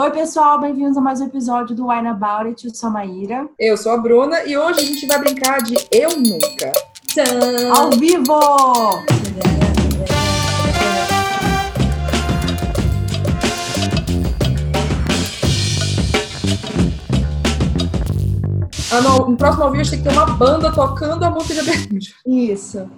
Oi, pessoal, bem-vindos a mais um episódio do Wine About It. Eu sou a Maíra. Eu sou a Bruna e hoje a gente vai brincar de Eu Nunca. Tchan! Ao vivo! Ah, não, no próximo ao vivo a gente tem que ter uma banda tocando a música de abertura. Isso.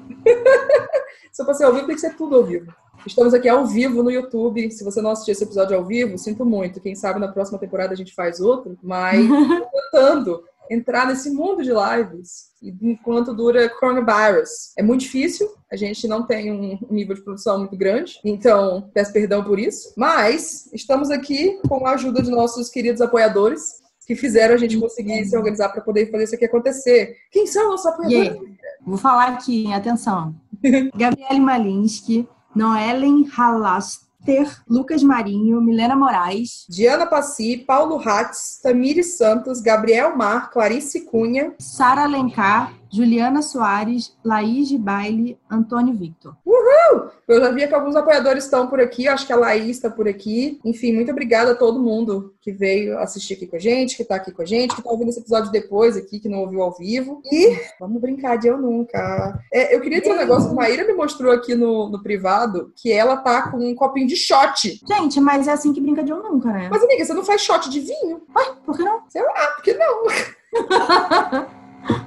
Se eu fosse ao vivo, tem que ser tudo ao vivo. Estamos aqui ao vivo no YouTube. Se você não assistiu esse episódio ao vivo, sinto muito. Quem sabe na próxima temporada a gente faz outro, mas tentando entrar nesse mundo de lives enquanto dura coronavirus. É muito difícil, a gente não tem um nível de produção muito grande, então peço perdão por isso, mas estamos aqui com a ajuda de nossos queridos apoiadores que fizeram a gente conseguir se organizar para poder fazer isso aqui acontecer. Quem são nossos apoiadores? Vou falar aqui, atenção. Gabriele Malinsky, Noellen Halaster, Lucas Marinho, Milena Moraes, Diana Passi, Paulo Hatz, Tamires Santos, Gabriel Mar, Clarice Cunha, Sara Alencar, Juliana Soares, Laís de Baile, Antônio Victor. Uhul! Eu já vi que alguns apoiadores estão por aqui, acho que a Laís está por aqui. Enfim, muito obrigada a todo mundo que veio assistir aqui com a gente, que está aqui com a gente, que está ouvindo esse episódio depois aqui, que não ouviu ao vivo. E vamos brincar de eu nunca. É, eu queria dizer um negócio que a Maíra me mostrou aqui no, no privado, que ela tá com um copinho de shot. Gente, mas é assim que brinca de eu nunca, né? Mas, amiga, você não faz shot de vinho? Ué, por que não? Sei lá, por que não?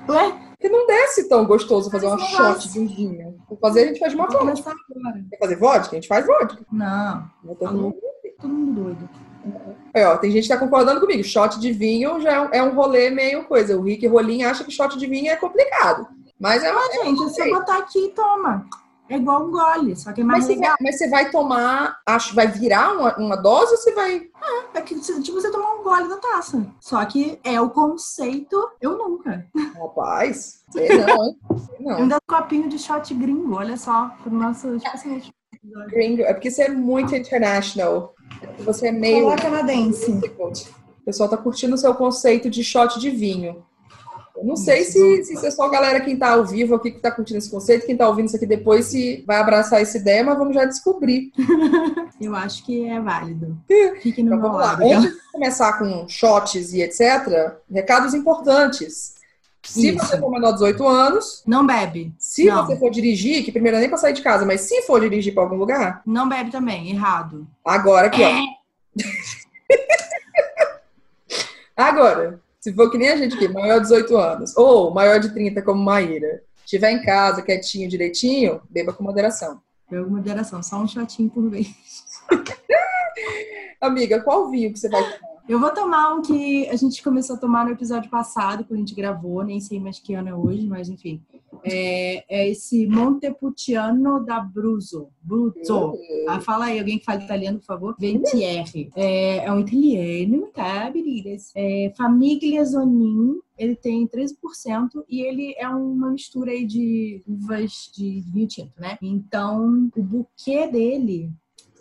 Ué? Porque não desce tão gostoso fazer uma shot de um vinho. Vou fazer, a gente faz de uma forma. Quer fazer vodka? A gente faz vodka. Não. Não todo mundo. Todo mundo doido. Aí, ó, tem gente que tá concordando comigo. Shot de vinho já é um, é um rolê meio coisa. O Rick Rolim acha que shot de vinho é complicado. Mas é uma. Ah, gente, é só botar aqui e toma. É igual um gole, só que é mais Mas você, legal. vai, mas você vai tomar, acho, vai virar uma, uma dose ou você vai. É que tipo você tomar um gole da taça. Só que é o conceito, eu nunca. Rapaz, sei não, hein? Não. Ainda copinho de shot gringo, olha só, pro nosso, tipo assim, Gringo, é porque você é muito international. Você é meio. Olá, canadense. O pessoal tá curtindo o seu conceito de shot de vinho. Não sei se, se é só a galera quem tá ao vivo aqui que tá curtindo esse conceito, quem tá ouvindo isso aqui depois se vai abraçar essa ideia, mas vamos já descobrir. Eu acho que é válido. Fique no Então vamos lá. lado. Antes de começar com shots e etc., recados importantes. Se Isso. você for menor de 18 anos, Não bebe. se Não. você for dirigir, que primeiro é nem pra sair de casa, mas se for dirigir pra algum lugar, Não bebe também, errado. agora aqui, ó. Agora, se for que nem a gente aqui, maior de 18 anos, ou maior de 30 como Maíra, estiver em casa, quietinho, direitinho, beba com moderação. Pega moderação, só um shotinho por vez. Amiga, qual vinho que você vai tomar? Eu vou tomar um que a gente começou a tomar no episódio passado, quando a gente gravou, nem sei mais que ano é hoje, mas enfim. É, é esse Montepulciano da Bruzzo. Bruzzo. Ah, fala aí, alguém que fala italiano, por favor. Ventieri. É, é um italiano, tá, meninas? É, Famiglia Zonin. Ele tem 13% e ele é uma mistura aí de uvas de vinho tinto, né? Então, o buquê dele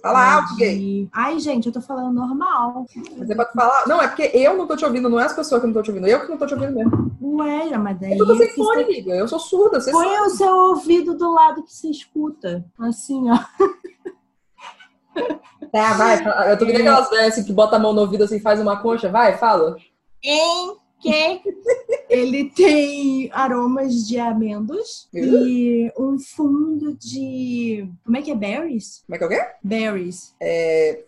Fala é alto, gay. Ai, gente, eu tô falando normal. Mas é pra tu falar. Não, é porque eu não tô te ouvindo, não é as pessoas que não estão te ouvindo, eu que não tô te ouvindo mesmo. Ué, mas daí. Eu tô sem fone, amiga. Eu sou surda, você Põe sabe. o seu ouvido do lado que você escuta. Assim, ó. Tá, vai. Eu tô vendo aquelas velhas assim, que bota a mão no ouvido assim, faz uma concha. Vai, fala. Em que ele tem aromas de amêndoas e um fundo de. Como é que é? Berries? Como é que é o quê? Berries. É.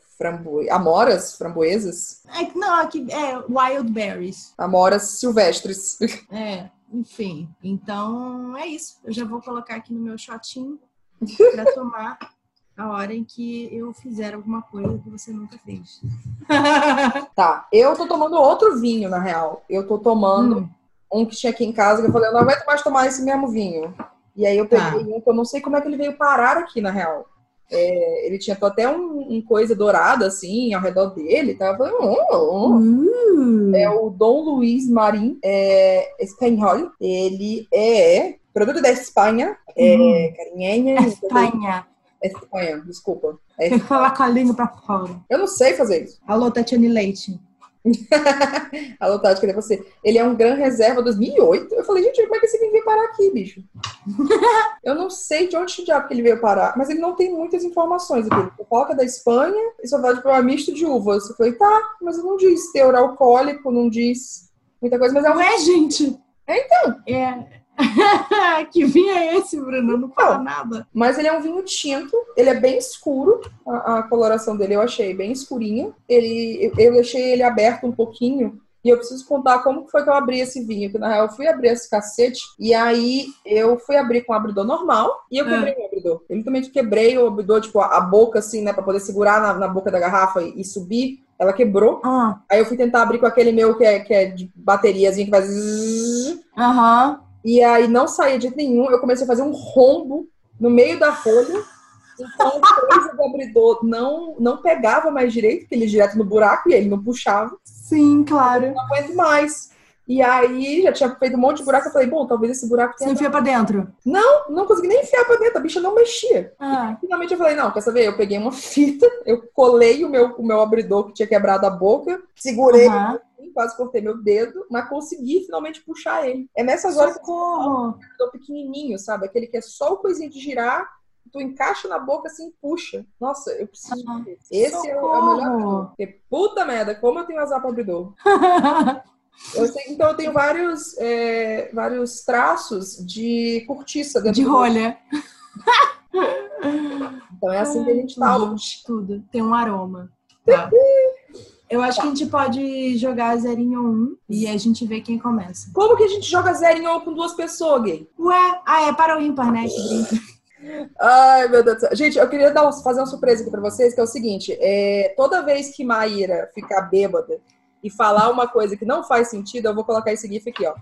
Amoras, framboesas. É, não, aqui é wild berries. Amoras silvestres. É, enfim. Então é isso. Eu já vou colocar aqui no meu shotinho pra tomar a hora em que eu fizer alguma coisa que você nunca fez. Tá, eu tô tomando outro vinho, na real. Eu tô tomando Hum, um que tinha aqui em casa, que eu falei, eu não aguento mais tomar esse mesmo vinho. E aí eu Tá. peguei um que eu não sei como é que ele veio parar aqui, na real. É, ele tinha até um, um coisa dourada, assim, ao redor dele. Tava falando, oh, oh. Uh, É o Dom Luiz Marim é, Espanhol. Ele é produto da Espanha. É Hum. carinhenha. Espanha. Espanha, desculpa. É- Tem que falar com a língua pra fora. eu não sei fazer isso. Alô, Tatiane Leite. Alô, Tati, cadê você? Ele é um Gran Reserva 2008. Eu falei, gente, como é que esse vinho veio parar aqui, bicho? eu não sei de onde diabo que ele veio parar, mas ele não tem muitas informações aqui. Ele coloca da Espanha e só vai para um misto de uvas. Eu falei, tá, mas não diz teor alcoólico, não diz muita coisa, mas é um... Ué, gente! É, então. É, que vinho é esse, Bruno? Não fala nada. Mas ele é um vinho tinto, ele é bem escuro, a, a coloração dele eu achei bem escurinha. Ele, eu, eu deixei ele aberto um pouquinho, e eu preciso contar como foi que eu abri esse vinho. Que na real eu fui abrir esse cacete, e aí eu fui abrir com o abridor normal, e eu quebrei ah. o abridor. Eu literalmente quebrei o abridor, tipo, a, a boca assim, né, pra poder segurar na, na boca da garrafa e, e subir. Ela quebrou. Ah. Aí eu fui tentar abrir com aquele meu que é, que é de bateriazinha que faz. Aham. E aí não saía de nenhum. Eu comecei a fazer um rombo no meio da folha. Então, o do abridor não, não pegava mais direito, porque ele direto no buraco e ele não puxava. Sim, claro. Eu não aguento mais. E aí, já tinha feito um monte de buraco. Eu falei, bom, talvez esse buraco tenha. Você enfia pra dentro? Não, não consegui nem enfiar pra dentro. A bicha não mexia. Ah. finalmente eu falei, não, quer saber? Eu peguei uma fita, eu colei o meu, o meu abridor que tinha quebrado a boca, segurei. Uhum quase cortei meu dedo, mas consegui finalmente puxar ele. É nessas horas que eu tô pequenininho, sabe? Aquele que é só o coisinho de girar, tu encaixa na boca assim puxa. Nossa, eu preciso ah, Esse é o, é o, melhor. Porque, puta merda, como eu tenho azar pra abridor. Eu sei, então eu tenho vários, é, vários traços de cortiça dentro De rolha. Então é assim que a gente fala. Tudo, tudo. Tem um aroma. Tá. Eu acho que a gente pode jogar 0 em 1 um, e a gente vê quem começa. Como que a gente joga 0 em 1 um com duas pessoas, gay? Ué, ah, é para o ímpar, né? Ai, meu Deus do céu. Gente, eu queria dar fazer uma surpresa aqui pra vocês, que é o seguinte: é, toda vez que Maíra ficar bêbada e falar uma coisa que não faz sentido, eu vou colocar esse GIF aqui, ó.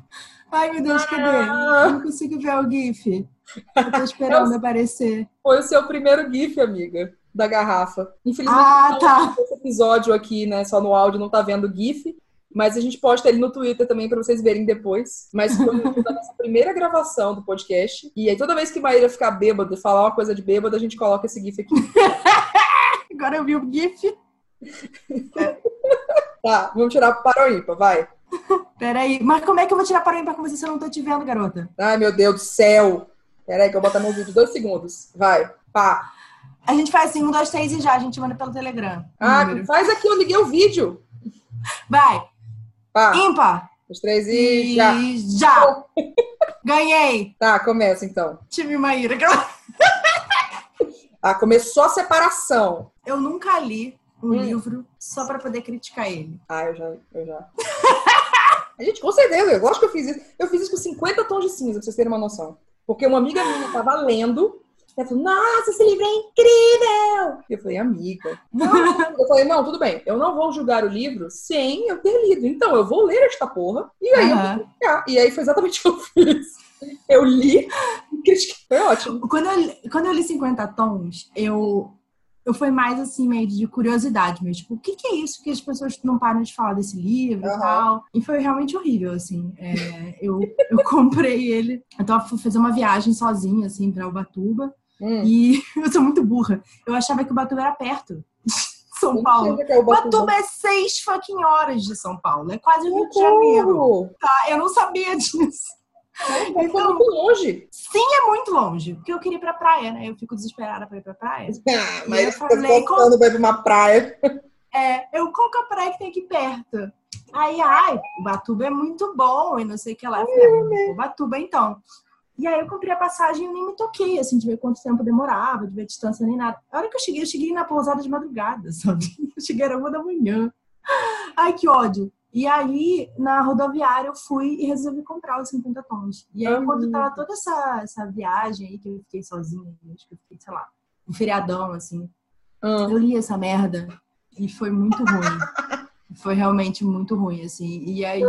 Ai, meu Deus, cadê? Ah. Eu não consigo ver o GIF. Eu tô esperando é o... aparecer. Foi o seu primeiro GIF, amiga da garrafa. Infelizmente, ah, tá. esse episódio aqui, né, só no áudio, não tá vendo o GIF. Mas a gente posta ele no Twitter também para vocês verem depois. Mas foi a nossa primeira gravação do podcast. E aí toda vez que Maíra ficar bêbada, falar uma coisa de bêbada, a gente coloca esse GIF aqui. Agora eu vi o GIF. tá, vamos tirar para o ímpar, vai. Peraí, mas como é que eu vou tirar para o ímpar com você se eu não tô te vendo, garota? Ai, meu Deus do céu. Peraí que eu vou botar no vídeo dois segundos. Vai, pá. A gente faz assim, um, dois, três e já. A gente manda pelo Telegram. Ah, faz aqui, eu liguei o vídeo. Vai. Pá. Ímpar. Os três e, e já. Já. Ganhei. Tá, começa então. Time Maíra. ah, começou a separação. Eu nunca li um hum. livro só para poder criticar ele. Ah, eu já. Eu já. a gente, com certeza, eu gosto que eu fiz isso. Eu fiz isso com 50 tons de cinza, pra vocês terem uma noção. Porque uma amiga minha tava lendo ela falou, nossa, esse livro é incrível! Eu falei, amiga. Não. eu falei, não, tudo bem, eu não vou julgar o livro sem eu ter lido. Então, eu vou ler esta porra e aí uhum. eu vou criticar. E aí foi exatamente o que eu fiz. Eu li e critiquei. Foi ótimo. Quando eu, quando eu li 50 tons, eu, eu fui mais assim, meio de curiosidade mesmo. Tipo, o que, que é isso que as pessoas não param de falar desse livro uhum. e tal? E foi realmente horrível, assim. É, eu, eu comprei ele. Eu tava fazer uma viagem sozinha, assim, pra Ubatuba. Hum. E eu sou muito burra. Eu achava que o Batuba era perto. São Paulo. É o Batuba. Batuba é seis fucking horas de São Paulo. É quase o Rio de Janeiro. Tá, eu não sabia disso. É, então, muito longe. Sim, é muito longe. Porque eu queria ir pra praia, né? Eu fico desesperada pra ir pra praia. Ah, mas eu falei, qual... pra ir pra uma praia. É, eu, qual que é a praia que tem aqui perto? Aí, ai, o Batuba é muito bom e não sei o que lá. Eu falei, ah, Batuba então. E aí eu comprei a passagem e nem me toquei, assim, de ver quanto tempo demorava, de ver a distância nem nada. A hora que eu cheguei, eu cheguei na pousada de madrugada, sabe? Eu cheguei era uma da manhã. Ai, que ódio. E aí, na rodoviária, eu fui e resolvi comprar os 50 tons. E aí, quando tava toda essa, essa viagem aí, que eu fiquei sozinha, acho que eu fiquei, sei lá, um feriadão, assim, uhum. eu li essa merda e foi muito ruim. foi realmente muito ruim, assim. E aí,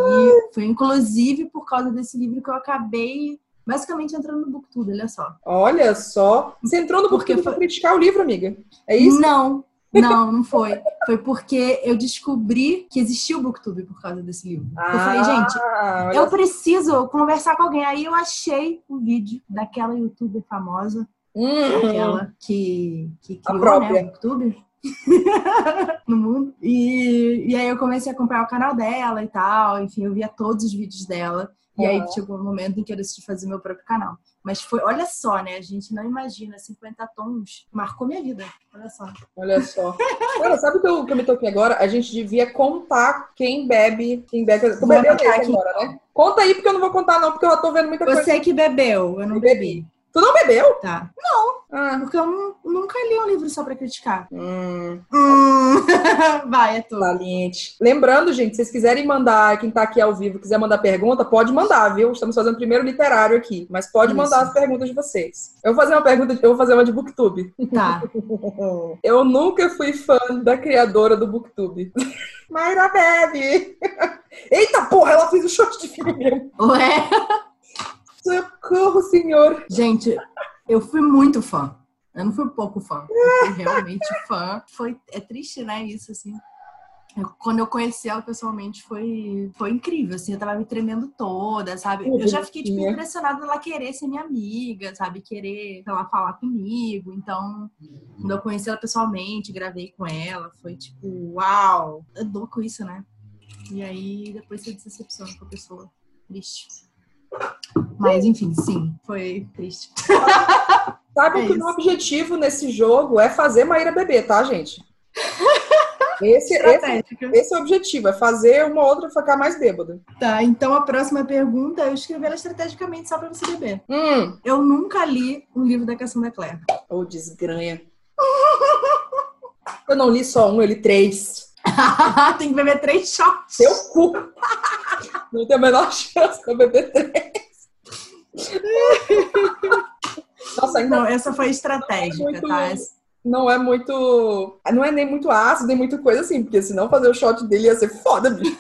foi inclusive por causa desse livro que eu acabei basicamente entrando no Booktube, olha só. Olha só. Você entrou no Booktube foi... pra criticar o livro, amiga? É isso? Não. Não, não foi. Foi porque eu descobri que existia o Booktube por causa desse livro. Ah, eu falei, gente, eu preciso conversar com alguém. Aí eu achei um vídeo daquela youtuber famosa, hum, aquela que, que criou né, o Booktube. no mundo. E, e aí eu comecei a acompanhar o canal dela e tal. Enfim, eu via todos os vídeos dela. E aí chegou um momento em que eu decidi fazer meu próprio canal. Mas foi, olha só, né? A gente não imagina, 50 tons marcou minha vida. Olha só. Olha só. Cara, sabe o que eu, que eu me toquei agora? A gente devia contar quem bebe, quem bebe. Tu bebeu agora, né? Conta aí, porque eu não vou contar, não, porque eu já tô vendo muita coisa. Você que bebeu, eu não bebi. Tu não bebeu? Tá. Não. Ah. Porque eu nunca li um livro só pra criticar. Hum. Hum. Vai, é tu. Valiente. Lembrando, gente, se vocês quiserem mandar, quem tá aqui ao vivo, quiser mandar pergunta, pode mandar, viu? Estamos fazendo primeiro literário aqui, mas pode Isso. mandar as perguntas de vocês. Eu vou fazer uma pergunta, eu vou fazer uma de Booktube. Tá. eu nunca fui fã da criadora do Booktube. Mayra Bebe! Eita porra, ela fez o shot de filme mesmo. Ué? Socorro, senhor! Gente, eu fui muito fã. Eu não fui pouco fã. Eu fui realmente fã. Foi, é triste, né? Isso, assim. Eu, quando eu conheci ela pessoalmente foi, foi incrível, assim, eu tava me tremendo toda, sabe? Eu já fiquei, tipo, impressionada dela querer ser minha amiga, sabe? Querer, lá, falar comigo. Então, quando eu conheci ela pessoalmente, gravei com ela, foi tipo, uau! É louco isso, né? E aí, depois você decepciona com a pessoa. Triste. Mas, enfim, sim, foi triste. Sabe é que o meu objetivo nesse jogo é fazer Maíra beber, tá, gente? Esse, esse, esse, é o objetivo, é fazer uma outra ficar mais bêbada. Tá, então a próxima pergunta eu escrevi ela estrategicamente só pra você beber. Hum. Eu nunca li um livro da Cassandra Clare. Ô, oh, desgranha. eu não li só um, eu li três. Tem que beber três shots. Seu cu. Não tem a menor chance beber três. Nossa, ainda não, essa foi estratégica, muito, tá? Não é muito. Não é nem muito ácido, nem muito coisa assim, porque senão fazer o shot dele ia ser foda, bicho.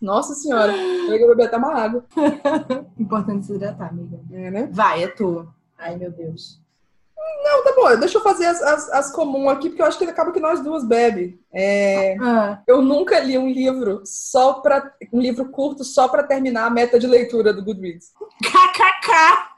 Nossa senhora, eu ia beber até uma água. Importante se hidratar, amiga. É, né? Vai, é tu. Ai, meu Deus. Não, tá bom. Deixa eu fazer as, as, as comuns aqui, porque eu acho que acaba que nós duas bebe. É, ah. Eu nunca li um livro só para um livro curto só para terminar a meta de leitura do Goodreads. KKK.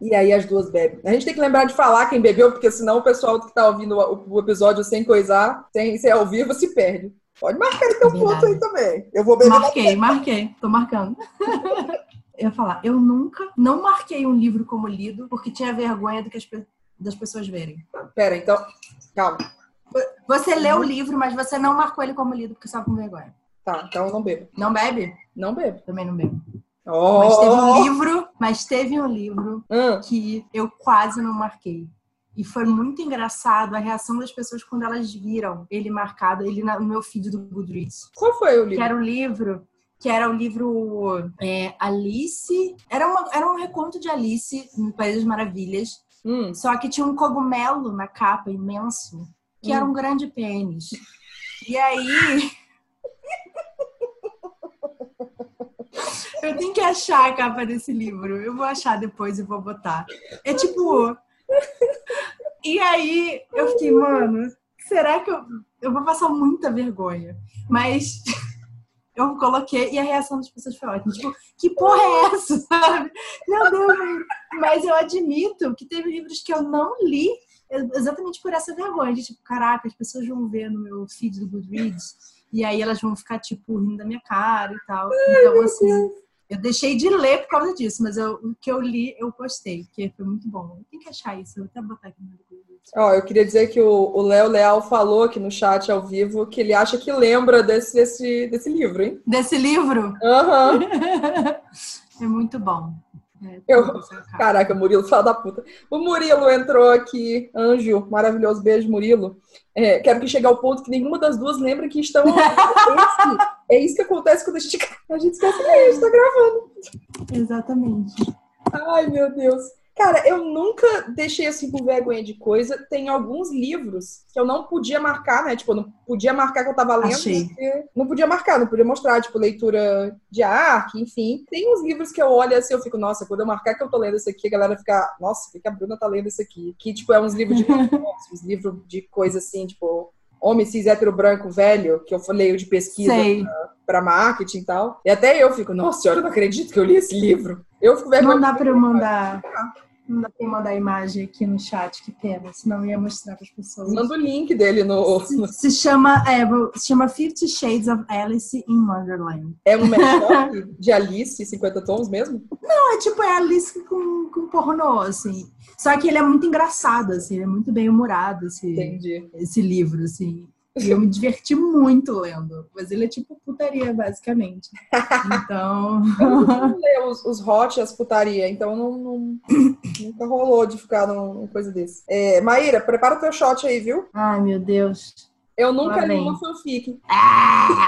E aí as duas bebem. A gente tem que lembrar de falar quem bebeu, porque senão o pessoal que tá ouvindo o, o episódio sem coisar, sem ser ao vivo, se perde. Pode marcar teu ponto aí também. Eu vou beber. Marquei, marquei. Tô marcando. eu ia falar, eu nunca não marquei um livro como lido porque tinha vergonha do que as, das pessoas verem. Pera, então, calma. Você leu o livro, mas você não marcou ele como lido porque estava com vergonha. Tá, então eu não bebo. Não bebe? Não bebo. Também não bebo. Oh. Mas teve um livro, mas teve um livro hum. que eu quase não marquei. E foi muito engraçado a reação das pessoas quando elas viram ele marcado, ele no meu feed do Goodreads. Qual foi o livro? Que era um livro que era o livro é, Alice. Era, uma, era um reconto de Alice no País das Maravilhas. Hum. Só que tinha um cogumelo na capa imenso, que hum. era um grande pênis. E aí. Eu tenho que achar a capa desse livro. Eu vou achar depois e vou botar. É tipo. E aí eu fiquei, mano, será que eu, eu vou passar muita vergonha? Mas eu coloquei e a reação das pessoas foi ótima. Tipo, que porra é essa? Sabe? Meu Deus, mas eu admito que teve livros que eu não li exatamente por essa vergonha. De tipo, caraca, as pessoas vão ver no meu feed do Goodreads e aí elas vão ficar, tipo, rindo da minha cara e tal. Então, assim, eu deixei de ler por causa disso, mas eu, o que eu li, eu postei, porque foi muito bom. Tem que achar isso, eu vou até botar aqui no Ó, eu queria dizer que o Léo Leal falou aqui no chat ao vivo que ele acha que lembra desse, desse, desse livro, hein? Desse livro? Aham. Uhum. é muito bom. É, eu... Caraca, Murilo, fala da puta. O Murilo entrou aqui, anjo, maravilhoso, beijo, Murilo. É, quero que chegue ao ponto que nenhuma das duas lembra que estão. é, isso que acontece quando a gente, a gente esquece que a gente tá gravando. Exatamente. Ai, meu Deus. Cara, eu nunca deixei assim por vergonha de coisa. Tem alguns livros que eu não podia marcar, né? Tipo, eu não podia marcar que eu tava lendo. Não podia marcar, não podia mostrar, tipo, leitura de arte, enfim. Tem uns livros que eu olho assim, eu fico, nossa, quando eu marcar que eu tô lendo isso aqui, a galera fica, nossa, o que a Bruna tá lendo isso aqui? Que, tipo, é uns livros de uns livros de coisa assim, tipo, homem cis hétero branco velho, que eu leio de pesquisa para marketing e tal. E até eu fico, nossa senhora, eu não acredito que eu li esse livro. Eu fico vergonha. Não dá para eu mandar. Não dá pra mandar imagem aqui no chat, que pena, senão eu ia mostrar para as pessoas. Manda o link dele no. Se, se chama, é, se chama Fifty Shades of Alice in Wonderland. É um mashup de Alice, 50 tons mesmo? Não, é tipo, é Alice com, com pornô, assim. Só que ele é muito engraçado, assim, ele é muito bem humorado, esse, Entendi. esse livro, assim. E eu me diverti muito lendo. Mas ele é tipo putaria, basicamente. Então. Eu não ler os, os hot as putaria, então não, não- nunca rolou de ficar num- numa coisa desse. É, Maíra, prepara o teu shot aí, viu? Ai, meu Deus. Eu nunca li uma fanfic. Ah!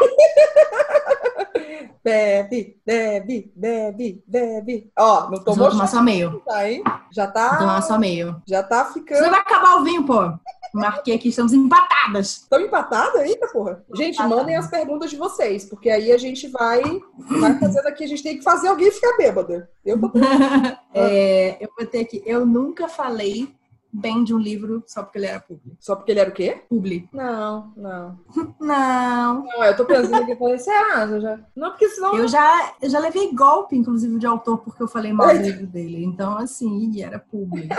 Bebe, bebe, bebe, bebe. Ó, não tomou vou tomar só meio. tá, hein? Já Vou tomar tá, só meio. já tá Você ficando. vai acabar o vinho, pô. Marquei aqui, estamos empatadas. Tão empatada? Eita, porra. Gente, mandem as perguntas de vocês, porque aí a gente vai, vai fazendo aqui. A gente tem que fazer alguém ficar bêbada. Eu tô É, eu vou ter aqui. Eu nunca falei bem de um livro só porque ele era publi. Só porque ele era o quê? Publi. Não, não. Não. Não, eu tô pensando aqui, eu falei, será? Eu já... Não, porque senão. Eu já, eu já levei golpe, inclusive, de autor porque eu falei mal do livro dele. Então, assim, era publi.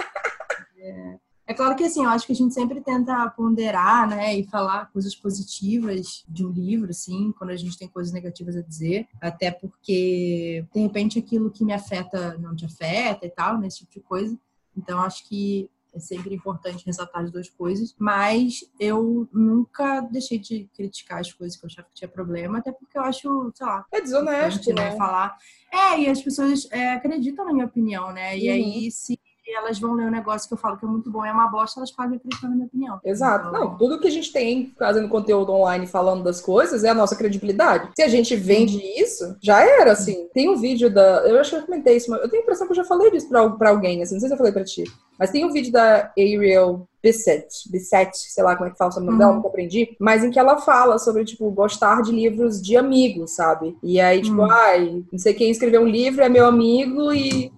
É, é claro que, assim, eu acho que a gente sempre tenta ponderar, né, e falar coisas positivas de um livro, assim, quando a gente tem coisas negativas a dizer. Até porque, de repente, aquilo que me afeta não te afeta e tal, né, esse tipo de coisa. Então, acho que é sempre importante ressaltar as duas coisas, mas eu nunca deixei de criticar as coisas que eu achava que tinha problema, até porque eu acho, sei lá, É desonesto, importante, né? Falar. É, e as pessoas é, acreditam na minha opinião, né? E Uhum. aí, se elas vão ler um negócio que eu falo que é muito bom e é uma bosta, elas podem acreditar na minha opinião. Exato. Então, Não, tudo que a gente tem fazendo conteúdo online falando das coisas é a nossa credibilidade. Se a gente vende isso, já era, assim. Tem um vídeo da. Eu acho que eu comentei isso, mas eu tenho a impressão que eu já falei disso pra, pra alguém, assim, não sei se eu falei pra ti. Mas tem um vídeo da Ariel Bissett, Bissett, sei lá como é que fala o nome Uhum. dela, nunca aprendi, mas em que ela fala sobre, tipo, gostar de livros de amigos, sabe? E aí, tipo, Hum. ai, não sei quem escreveu um livro, é meu amigo e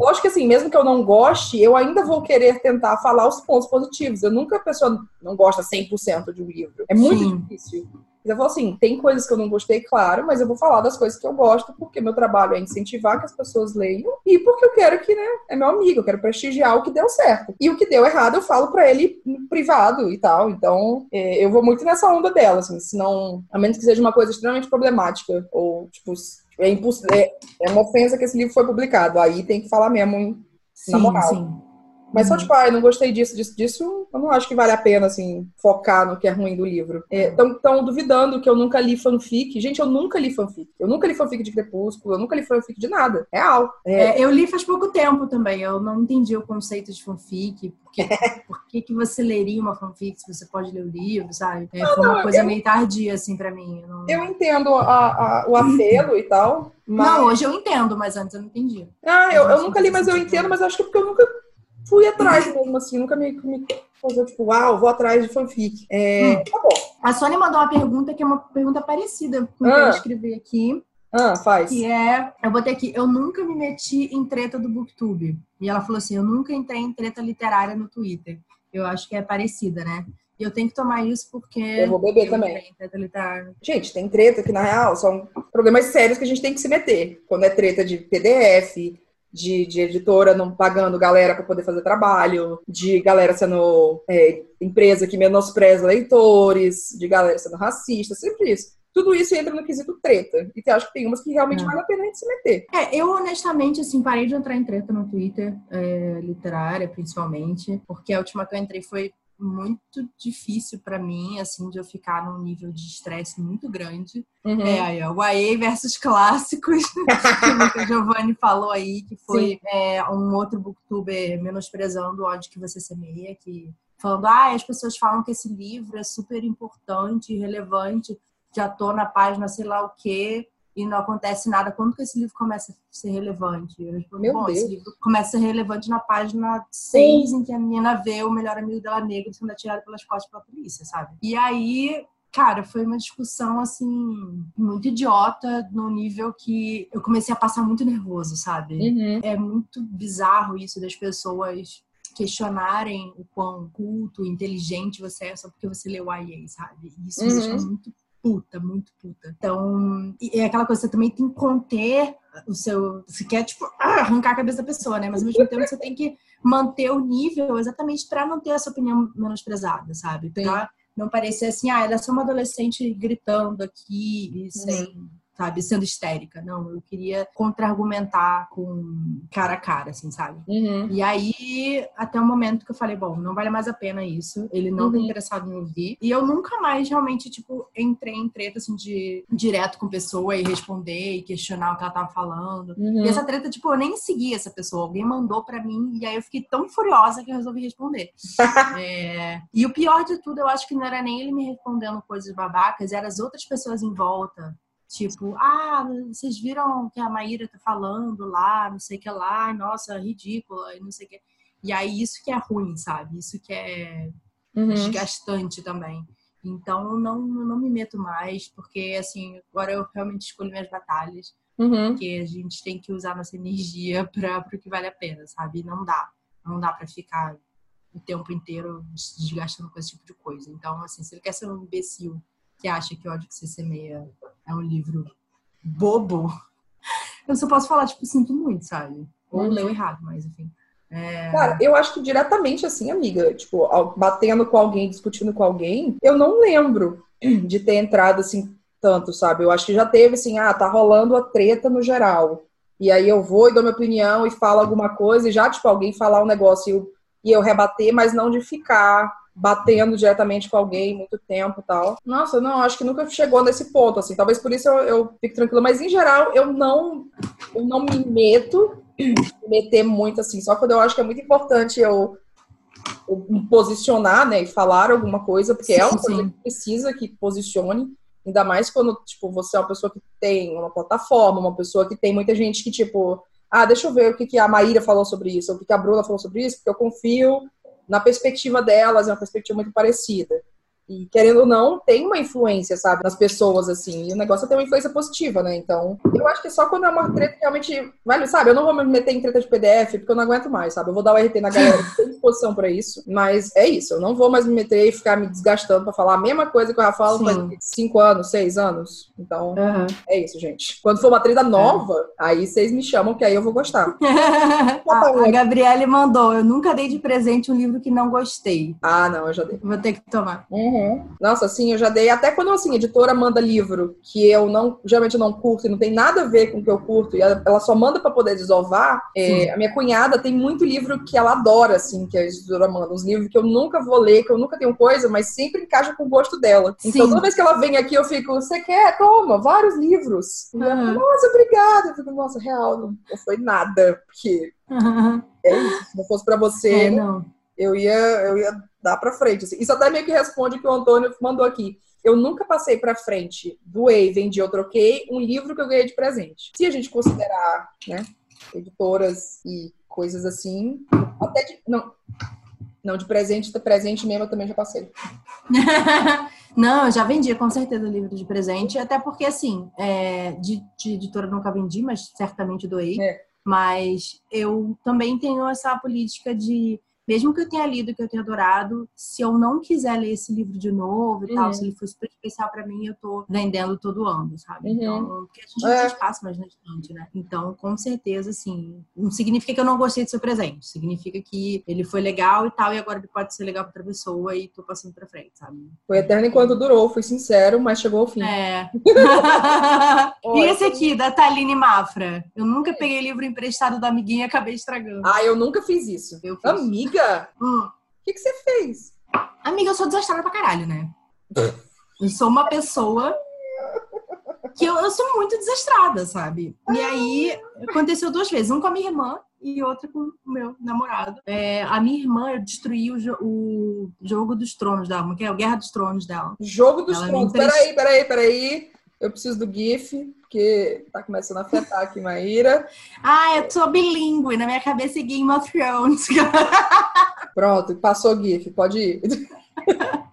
Lógico que assim, mesmo que eu não goste, eu ainda vou querer tentar falar os pontos positivos. Eu nunca a pessoa não gosta 100% de um livro. É muito Sim. difícil. Eu falo assim, tem coisas que eu não gostei, claro, mas eu vou falar das coisas que eu gosto, porque meu trabalho é incentivar que as pessoas leiam e porque eu quero que, né, é meu amigo, eu quero prestigiar o que deu certo. E o que deu errado, eu falo pra ele privado e tal. Então, é, eu vou muito nessa onda dela, assim, senão, a menos que seja uma coisa extremamente problemática ou, tipo, é, imposs... é, é uma ofensa que esse livro foi publicado. Aí tem que falar mesmo, hein? na Sim, moral. sim. Mas só Uhum. tipo, ah, eu não gostei disso, disso, disso, eu não acho que vale a pena, assim, focar no que é ruim do livro. Estão duvidando que eu nunca li fanfic. Gente, eu nunca li fanfic. Eu nunca li fanfic de Crepúsculo, eu nunca li fanfic de nada. Real. É, É, eu li faz pouco tempo também. Eu não entendi o conceito de fanfic. Por que, por que, que você leria uma fanfic se você pode ler o livro, sabe? É, foi uma não, coisa eu- meio tardia, assim, pra mim. Eu não... eu entendo a- a- o apelo e tal, mas... Não, hoje eu entendo, mas antes eu não entendia. Ah, eu, eu Não nunca li, mas eu entendo, mas acho que é porque eu nunca fui atrás mesmo, assim, nunca me, me causou, tipo, uau, vou atrás de fanfic. É, Hum. Tá bom. A Sônia mandou uma pergunta que é uma pergunta parecida com o que Ah. eu escrevi aqui. Ah, faz. Que é, eu botei aqui, eu nunca me meti em treta do Booktube. E ela falou assim, eu nunca entrei em treta literária no Twitter. Eu acho que é parecida, né? E eu tenho que tomar isso porque Eu vou beber eu também. Gente, tem treta que, na real, são problemas sérios que a gente tem que se meter. Quando é treta de PDF, de, de editora não pagando galera para poder fazer trabalho, de galera sendo é, empresa que menospreza leitores, de galera sendo racista, sempre isso. Tudo isso entra no quesito treta. E eu acho que tem umas que realmente É. vale a pena a gente se meter. É, eu honestamente, assim, parei de entrar em treta no Twitter, é, literária principalmente, porque a última que eu entrei foi muito difícil pra mim, assim, de eu ficar num nível de estresse muito grande. Uhum. É, aí, ó, YA versus clássicos, que o Giovanni falou aí, que foi é, um outro booktuber menosprezando o ódio que você semeia, que falando, ah, as pessoas falam que esse livro é super importante, relevante, já tô na página sei lá o quê, e não acontece nada. Quando que esse livro começa a ser relevante? Eu respondo, Meu bom, Deus. esse livro começa a ser relevante na página 6, em que a menina vê o melhor amigo dela negro sendo atirado pelas costas pela polícia, sabe? E aí, cara, foi uma discussão, assim, muito idiota, no nível que eu comecei a passar muito nervoso, sabe? Uhum. É muito bizarro isso das pessoas questionarem o quão culto, inteligente você é só porque você leu YA, sabe? Isso me Uhum. deixa muito puta, muito puta. Então, é aquela coisa, você também tem que conter o seu. Você quer, tipo, ah, arrancar a cabeça da pessoa, né? Mas ao mesmo tempo você tem que manter o nível exatamente para não ter essa opinião menosprezada, sabe? Pra não parecer assim, ah, ela é só uma adolescente gritando aqui e sem. Uhum sabe, sendo histérica. Não, eu queria contra-argumentar com cara a cara, assim, sabe? Uhum. E aí, até o momento que eu falei, bom, não vale mais a pena isso, ele não tá uhum. tá interessado em ouvir. E eu nunca mais realmente, tipo, entrei em treta, assim, de direto com pessoa e responder e questionar o que ela tava falando. Uhum. E essa treta, tipo, eu nem segui essa pessoa, alguém mandou para mim e aí eu fiquei tão furiosa que eu resolvi responder. é... E o pior de tudo, eu acho que não era nem ele me respondendo coisas babacas, eram as outras pessoas em volta Tipo, ah, vocês viram que a Maíra tá falando lá, não sei o que lá, nossa, ridícula, e não sei o que. E aí isso que é ruim, sabe? Isso que é uhum. desgastante também. Então eu não, não me meto mais, porque assim, agora eu realmente escolho minhas batalhas. Uhum. Porque a gente tem que usar nossa energia para o que vale a pena, sabe? Não dá. Não dá para ficar o tempo inteiro desgastando com esse tipo de coisa. Então, assim, se ele quer ser um imbecil que acha que o ódio que se semeia é um livro bobo, eu só posso falar, tipo, sinto muito, sabe? Ou uhum. leu errado, mas enfim. É... Cara, eu acho que diretamente assim, amiga, tipo, batendo com alguém, discutindo com alguém, eu não lembro de ter entrado assim tanto, sabe? Eu acho que já teve assim, ah, tá rolando a treta no geral. E aí eu vou e dou minha opinião e falo alguma coisa, e já, tipo, alguém falar um negócio e eu, e eu rebater, mas não de ficar batendo diretamente com alguém muito tempo e tal. Nossa, não, acho que nunca chegou nesse ponto, assim. Talvez por isso eu, eu fique tranquila, mas em geral eu não, eu não me meto, me meter muito, assim. Só quando eu acho que é muito importante eu, eu me posicionar, né, e falar alguma coisa, porque sim, é uma coisa que precisa que posicione. Ainda mais quando, tipo, você é uma pessoa que tem uma plataforma, uma pessoa que tem muita gente que, tipo, ah, deixa eu ver o que, que a Maíra falou sobre isso, o que, que a Bruna falou sobre isso, porque eu confio na perspectiva delas, é uma perspectiva muito parecida. E querendo ou não, tem uma influência, sabe, nas pessoas, assim. E o negócio tem uma influência positiva, né? Então, eu acho que só quando é uma treta realmente. Vale, sabe? Eu não vou me meter em treta de PDF, porque eu não aguento mais, sabe? Eu vou dar o RT na galera que tem disposição pra isso. Mas é isso, eu não vou mais me meter e ficar me desgastando pra falar a mesma coisa que eu já falo Sim. faz cinco anos, seis anos. Então, uhum. é isso, gente. Quando for uma treta nova, é. aí vocês me chamam, que aí eu vou gostar. a, a Gabriele mandou: eu nunca dei de presente um livro que não gostei. Ah, não, eu já dei. Vou ter que tomar. Uhum. Uhum. Nossa, assim, eu já dei. Até quando, assim, a editora manda livro que eu não, geralmente não curto e não tem nada a ver com o que eu curto, e ela só manda para poder desovar. É, a minha cunhada tem muito livro que ela adora, assim, que a editora manda. Uns livros que eu nunca vou ler, que eu nunca tenho coisa, mas sempre encaixa com o gosto dela. Sim. Então, toda vez que ela vem aqui, eu fico, você quer? Toma, vários livros. Uhum. Ela, nossa, obrigada. Eu fico, nossa, real, não, não foi nada. Porque uhum. é isso. Se não fosse para você. É, não eu ia, eu ia dar para frente. Assim. Isso até meio que responde o que o Antônio mandou aqui. Eu nunca passei para frente, doei, vendi ou troquei um livro que eu ganhei de presente. Se a gente considerar, né, editoras e coisas assim, até de, não, não de presente, de presente mesmo eu também já passei. não, eu já vendi com certeza livro de presente, até porque assim, é, de, de editora nunca vendi, mas certamente doei. É. Mas eu também tenho essa política de mesmo que eu tenha lido, que eu tenha adorado, se eu não quiser ler esse livro de novo e uhum. tal, se ele for super especial para mim, eu tô vendendo todo ano, sabe? Uhum. Então, porque a gente é. espaço mais na estante, né? Então, com certeza, assim, não significa que eu não gostei do seu presente, significa que ele foi legal e tal, e agora ele pode ser legal para outra pessoa e tô passando para frente, sabe? Foi eterno enquanto durou, fui sincero, mas chegou ao fim. É. e esse aqui, da Taline Mafra? Eu nunca peguei livro emprestado da amiguinha e acabei estragando. Ah, eu nunca fiz isso. Eu fiz. Amiga Amiga, o que, que você fez? Amiga, eu sou desastrada pra caralho, né? Eu sou uma pessoa que eu, eu sou muito desastrada, sabe? E aí aconteceu duas vezes, um com a minha irmã e outra com o meu namorado. É, a minha irmã destruiu o, o, Jogo dos Tronos dela, que é o Guerra dos Tronos dela. Jogo dos Ela Tronos. Peraí, peraí, peraí. Eu preciso do GIF, porque tá começando a afetar aqui, Maíra. Ah, eu tô bilíngue. Na minha cabeça é Game of Thrones. Pronto, passou o GIF, pode ir.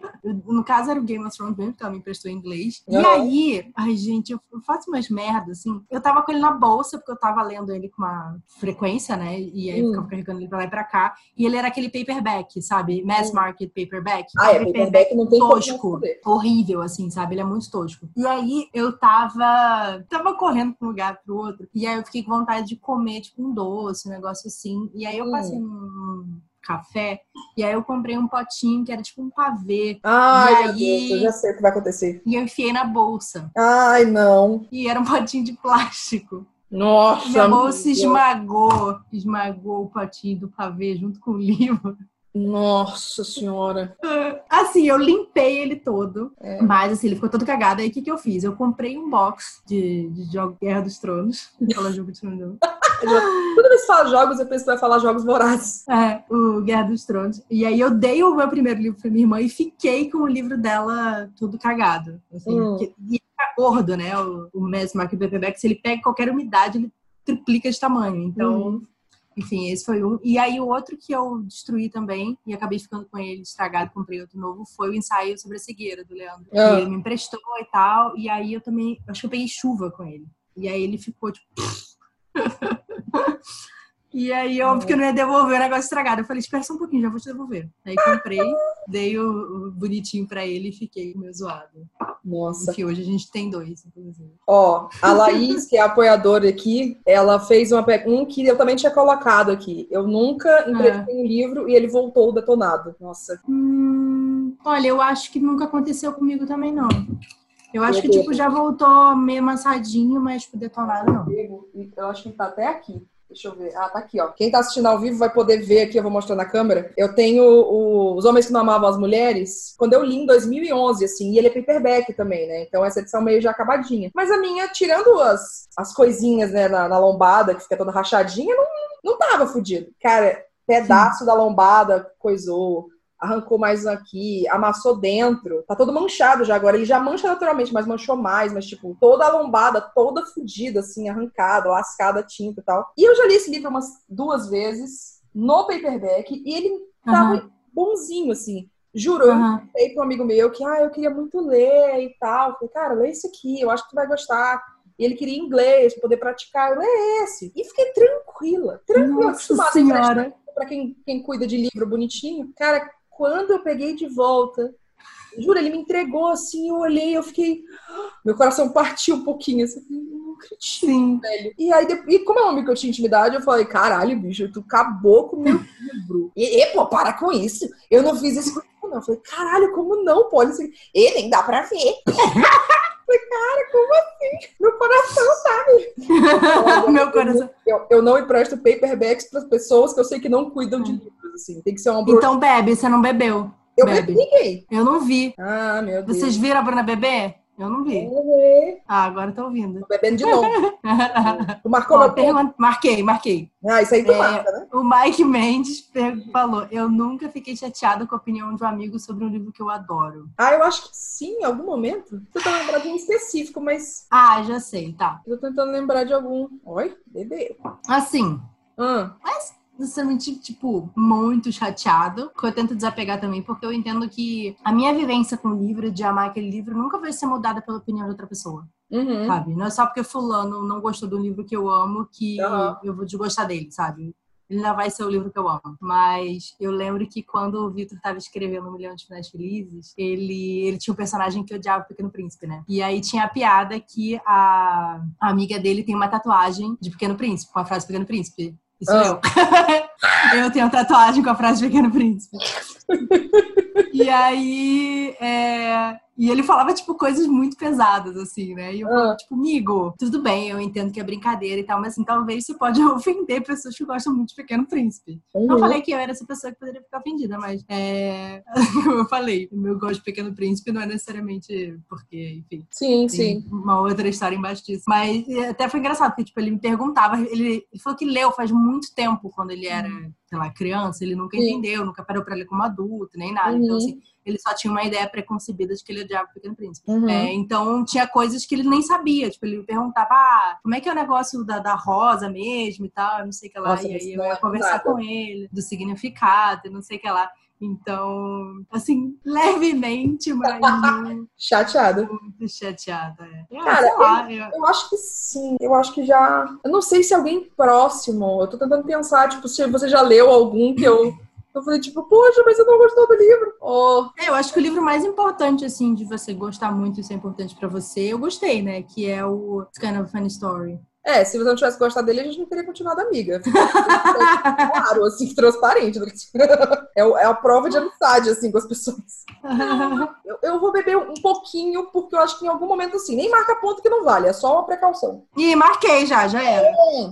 No caso era o Game of Thrones mesmo, que ela me emprestou em inglês. Uhum. E aí, ai, gente, eu faço umas merdas, assim. Eu tava com ele na bolsa, porque eu tava lendo ele com uma frequência, né? E aí eu Hum. ficava carregando ele pra lá e pra cá. E ele era aquele paperback, sabe? Mass Hum. market paperback. Ah, é, paperback não tem tosco, horrível, assim, sabe? Ele é muito tosco. E aí eu tava, tava correndo de um lugar pro outro, e aí eu fiquei com vontade de comer, tipo, um doce, um negócio assim. E aí eu Hum. passei num café, e aí eu comprei um potinho que era tipo um pavê. Ai, E aí- Deus, eu já sei o que vai acontecer. E eu enfiei na bolsa. Ai, não. E era um potinho de plástico. Nossa, Minha bolsa amiga. esmagou, esmagou o potinho do pavê junto com o livro. Nossa senhora. Assim, eu limpei ele todo, É. mas assim, ele ficou todo cagado. Aí o que, que eu fiz? Eu comprei um box de, de jogo Guerra dos Tronos. Fala jogo de Tronos. Toda vez que fala jogos, eu penso que vai falar jogos vorazes. É, o Guerra dos Tronos. E aí eu dei o meu primeiro livro pra minha irmã e fiquei com o livro dela todo cagado. Assim, Hum. porque- e fica gordo, né? O, o Mass Market Paperback, se ele pega qualquer umidade, ele triplica de tamanho. Então, Uhum. enfim, esse foi um. E aí o outro que eu destruí também, e acabei ficando com ele estragado, comprei outro novo, foi o ensaio sobre a cegueira do Leandro. Ah. Ele me emprestou e tal. E aí eu também, acho que eu peguei chuva com ele. E aí ele ficou tipo. E aí, óbvio que eu não ia devolver o negócio estragado. Eu falei, espera só um pouquinho, já vou te devolver. Aí comprei, dei o, o bonitinho pra ele e fiquei com o meu zoado. Nossa. Enfim, hoje a gente tem dois, inclusive. Ó, a Laís, que é a apoiadora aqui, ela fez uma, um que eu também tinha colocado aqui. Eu nunca emprestei um livro e ele voltou detonado. Nossa. Hum, olha, eu acho que nunca aconteceu comigo também, não. Eu acho que, tipo, já voltou meio amassadinho, mas, tipo, detonado, não. Eu acho que tá até aqui. Deixa eu ver. Ah, tá aqui, ó. Quem tá assistindo ao vivo vai poder ver aqui, eu vou mostrar na câmera. Eu tenho o- Os Homens que Não Amavam as Mulheres, quando eu li em 2011, assim, e ele é paperback também, né? Então essa edição meio já acabadinha. Mas a minha, tirando as, as coisinhas, né, na, na lombada, que fica toda rachadinha, não, não tava fudido. Cara, pedaço da lombada coisou. Arrancou mais um aqui, amassou dentro. Tá todo manchado já agora. Ele já mancha naturalmente, mas manchou mais. Mas, tipo, toda a lombada, toda fodida, assim, arrancada, lascada, tinta e tal. E eu já li esse livro umas duas vezes no paperback. E ele tava Aham, bonzinho, assim. Juro, eu aham. falei pra um amigo meu que, ah, eu queria muito ler e tal. Eu falei, cara, lê esse aqui, eu acho que tu vai gostar. E ele queria inglês, poder praticar. Eu lê esse. E fiquei tranquila, tranquila, Nossa acostumada senhora. pra quem, quem cuida de livro bonitinho. Cara, quando eu peguei de volta, juro, ele me entregou assim, eu olhei, eu fiquei. Meu coração partiu um pouquinho. Assim, não acredito, Sim. velho. E aí, e como é um amigo que eu tinha intimidade, eu falei, caralho, bicho, tu acabou com o meu livro. E, e, pô, para com isso. Eu não fiz isso não. Eu falei, caralho, como não pode ser? E nem dá pra ver. Falei, cara, como assim? Meu coração, sabe? Meu coração. Eu, eu não empresto paperbacks para pessoas que eu sei que não cuidam de livros, assim. Tem que ser uma. Então bebe, você não bebeu. eu bebi ninguém. Eu não vi. Ah, meu Deus. Vocês viram a Bruna beber? Eu não vi. Uhum. Ah, agora tô ouvindo. Tô bebendo de novo. Marcou Ó, meu ponto? pergunta- Marquei, marquei. Ah, isso aí tu É. marca, né? O Mike Mendes falou: Eu nunca fiquei chateado com a opinião de um amigo sobre um livro que eu adoro. Ah, eu acho que sim, em algum momento. Tô tentando lembrar de um específico, mas Ah, já sei, tá. tô tentando lembrar de algum. Oi, bebê. Assim, Ah, necessariamente, tipo, muito chateado. Que eu tento desapegar também, porque eu entendo que a minha vivência com o livro, de amar aquele livro, nunca vai ser mudada pela opinião de outra pessoa, uhum. sabe? Não é só porque fulano não gostou do livro que eu amo que Aham. eu vou desgostar dele, sabe? Ele ainda vai ser o livro que eu amo. Mas eu lembro que quando o Victor estava escrevendo Um Milhão de Finais Felizes, ele, ele tinha um personagem que odiava o Pequeno Príncipe, né? E aí tinha a piada que a, a amiga dele tem uma tatuagem de Pequeno Príncipe, com a frase Pequeno Príncipe. Isso eu. eu tenho tatuagem com a frase Pequeno Príncipe. E aí, é, e ele falava, tipo, coisas muito pesadas, assim, né? E eu falava, Ah. tipo, amigo, tudo bem, eu entendo que é brincadeira e tal, mas assim, talvez você pode ofender pessoas que gostam muito de Pequeno Príncipe. Não Uhum. falei que eu era essa pessoa que poderia ficar ofendida, mas é... como eu falei, o meu gosto de Pequeno Príncipe não é necessariamente porque, enfim, Sim, sim. uma outra história embaixo disso. Mas é, até foi engraçado, porque tipo, ele me perguntava, ele, ele falou que leu faz muito tempo, quando ele era, sei lá, criança, ele nunca Sim. entendeu, nunca parou pra ler como adulto, nem nada. Uhum. Então, assim, ele só tinha uma ideia preconcebida de que ele odiava o Pequeno Príncipe. Uhum. É, então, tinha coisas que ele nem sabia. Tipo, ele me perguntava, ah, como é que é o negócio da, da rosa mesmo e tal, não sei o que lá. Nossa, e aí eu ia é conversar nada. com ele do significado, não sei o que lá. Então, assim, levemente, mas Chateada. muito chateada. É. É, Cara, lá, eu- Eu acho que sim. Eu acho que já. Eu não sei se alguém próximo. Eu tô tentando pensar, tipo, se você já leu algum que eu. Eu falei, tipo, poxa, mas você não gostou do livro. Oh, É, eu acho que o livro mais importante, assim, de você gostar muito e ser importante pra você, eu gostei, né? Que é o It's Kind of a Funny Story. É, se você não tivesse gostado dele, a gente não teria continuado amiga. claro, assim, transparente. É, o- é a prova de amizade, assim, com as pessoas. Eu, eu vou beber um pouquinho, porque eu acho que em algum momento, assim, nem marca ponto que não vale, é só uma precaução. Ih, marquei já, já era.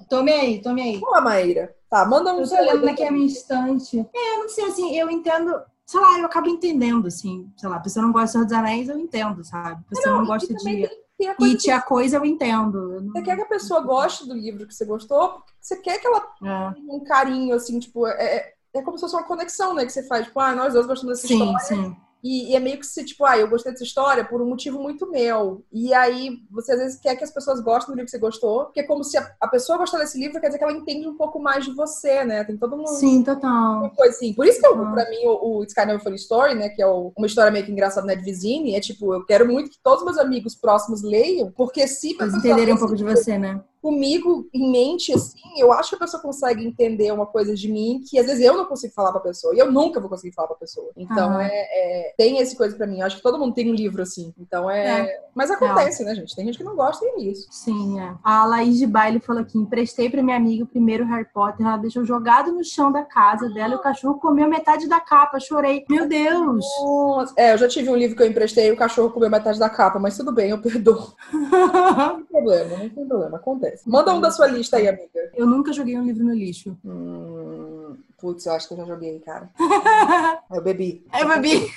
Tome aí, tome aí. Lá, Maíra. Tá, manda um Eu tô olhando aqui a minha estante. É, eu não sei, assim, eu entendo. Sei lá, eu acabo entendendo, assim. Sei lá, a pessoa não gosta de Senhor dos Anéis, eu entendo, sabe? A pessoa não, e gosta de Tem a coisa It, a coisa, eu entendo. Você quer que a pessoa goste do livro que você gostou, você quer que ela É. tenha um carinho, assim, tipo, é, é como se fosse uma conexão, né? Que você faz, tipo, ah, nós dois gostamos dessa Sim, história. sim. E, e é meio que se, tipo, ah, eu gostei dessa história por um motivo muito meu. E aí, você às vezes quer que as pessoas gostem do livro que você gostou, porque é como se a, a pessoa gostar desse livro, quer dizer que ela entende um pouco mais de você, né? Tem todo mundo. Sim, total. Uma coisa assim. Por isso que, eu, pra mim, o, o It's Kind of Funny Story, né? Que é o- uma história meio que engraçada né, de Vizine, é tipo, eu quero muito que todos meus amigos próximos leiam, porque se eles entenderem um pouco de você, né? Comigo em mente, assim, eu acho que a pessoa consegue entender uma coisa de mim que às vezes eu não consigo falar pra pessoa. E eu nunca vou conseguir falar pra pessoa. Então, é, é- tem esse coisa pra mim. Eu acho que todo mundo tem um livro assim. Então é. Mas acontece, né, gente? Tem gente que não gosta e é isso. Sim, é. A Laís de Baile falou aqui: emprestei pra minha amiga o primeiro Harry Potter, ela deixou jogado no chão da casa dela e o cachorro comeu metade da capa. Chorei. Meu Deus! Nossa. É, eu já tive um livro que eu emprestei e o cachorro comeu metade da capa, mas tudo bem, eu perdoo. Não tem problema, não tem problema, acontece. Manda um da sua lista aí, amiga. Eu nunca joguei um livro no lixo. Hum, putz, eu acho que eu já joguei, cara. Eu bebi. Eu bebi.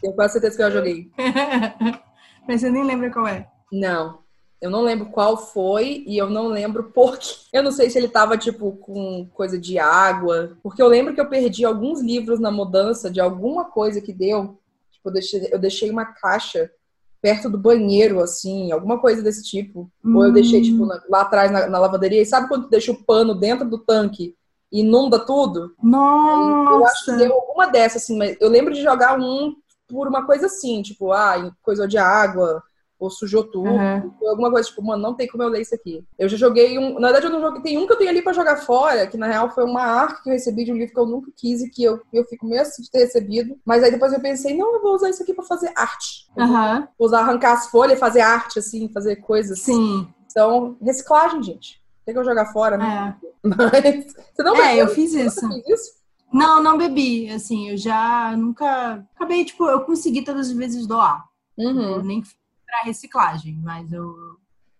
Tenho quase certeza que eu já joguei. Mas você nem lembra qual é. Não. Eu não lembro qual foi e eu não lembro por quê. Eu não sei se ele tava, tipo, com coisa de água. Porque eu lembro que eu perdi alguns livros na mudança de alguma coisa que deu. Tipo, eu deixei, eu deixei uma caixa perto do banheiro, assim, alguma coisa desse tipo. Ou eu deixei, tipo, na- lá atrás na, na lavanderia. E sabe quando tu deixa o pano dentro do tanque e inunda tudo? Eu acho que Nossa! deu alguma dessas, assim, mas eu lembro de jogar um por uma coisa assim, tipo, ah, coisa de água, ou sujou tudo. Ou alguma coisa, tipo, mano, não tem como eu ler isso aqui. Eu já joguei um. Na verdade, eu não joguei. Tem um que eu tenho ali pra jogar fora, que na real foi uma arte que eu recebi de um livro que eu nunca quis e que eu, eu fico meio assim de ter recebido. Mas aí depois eu pensei, não, eu vou usar isso aqui pra fazer arte. Eu vou usar, arrancar as folhas e fazer arte, assim, fazer coisas. Sim. Então, reciclagem, gente. Tem que eu jogar fora, né? É. Mas. Você não É, eu fiz Você isso. fez isso? Não, não bebi. Assim, eu já nunca. Acabei, tipo, eu consegui todas as vezes doar. Uhum. Nem pra reciclagem, mas eu,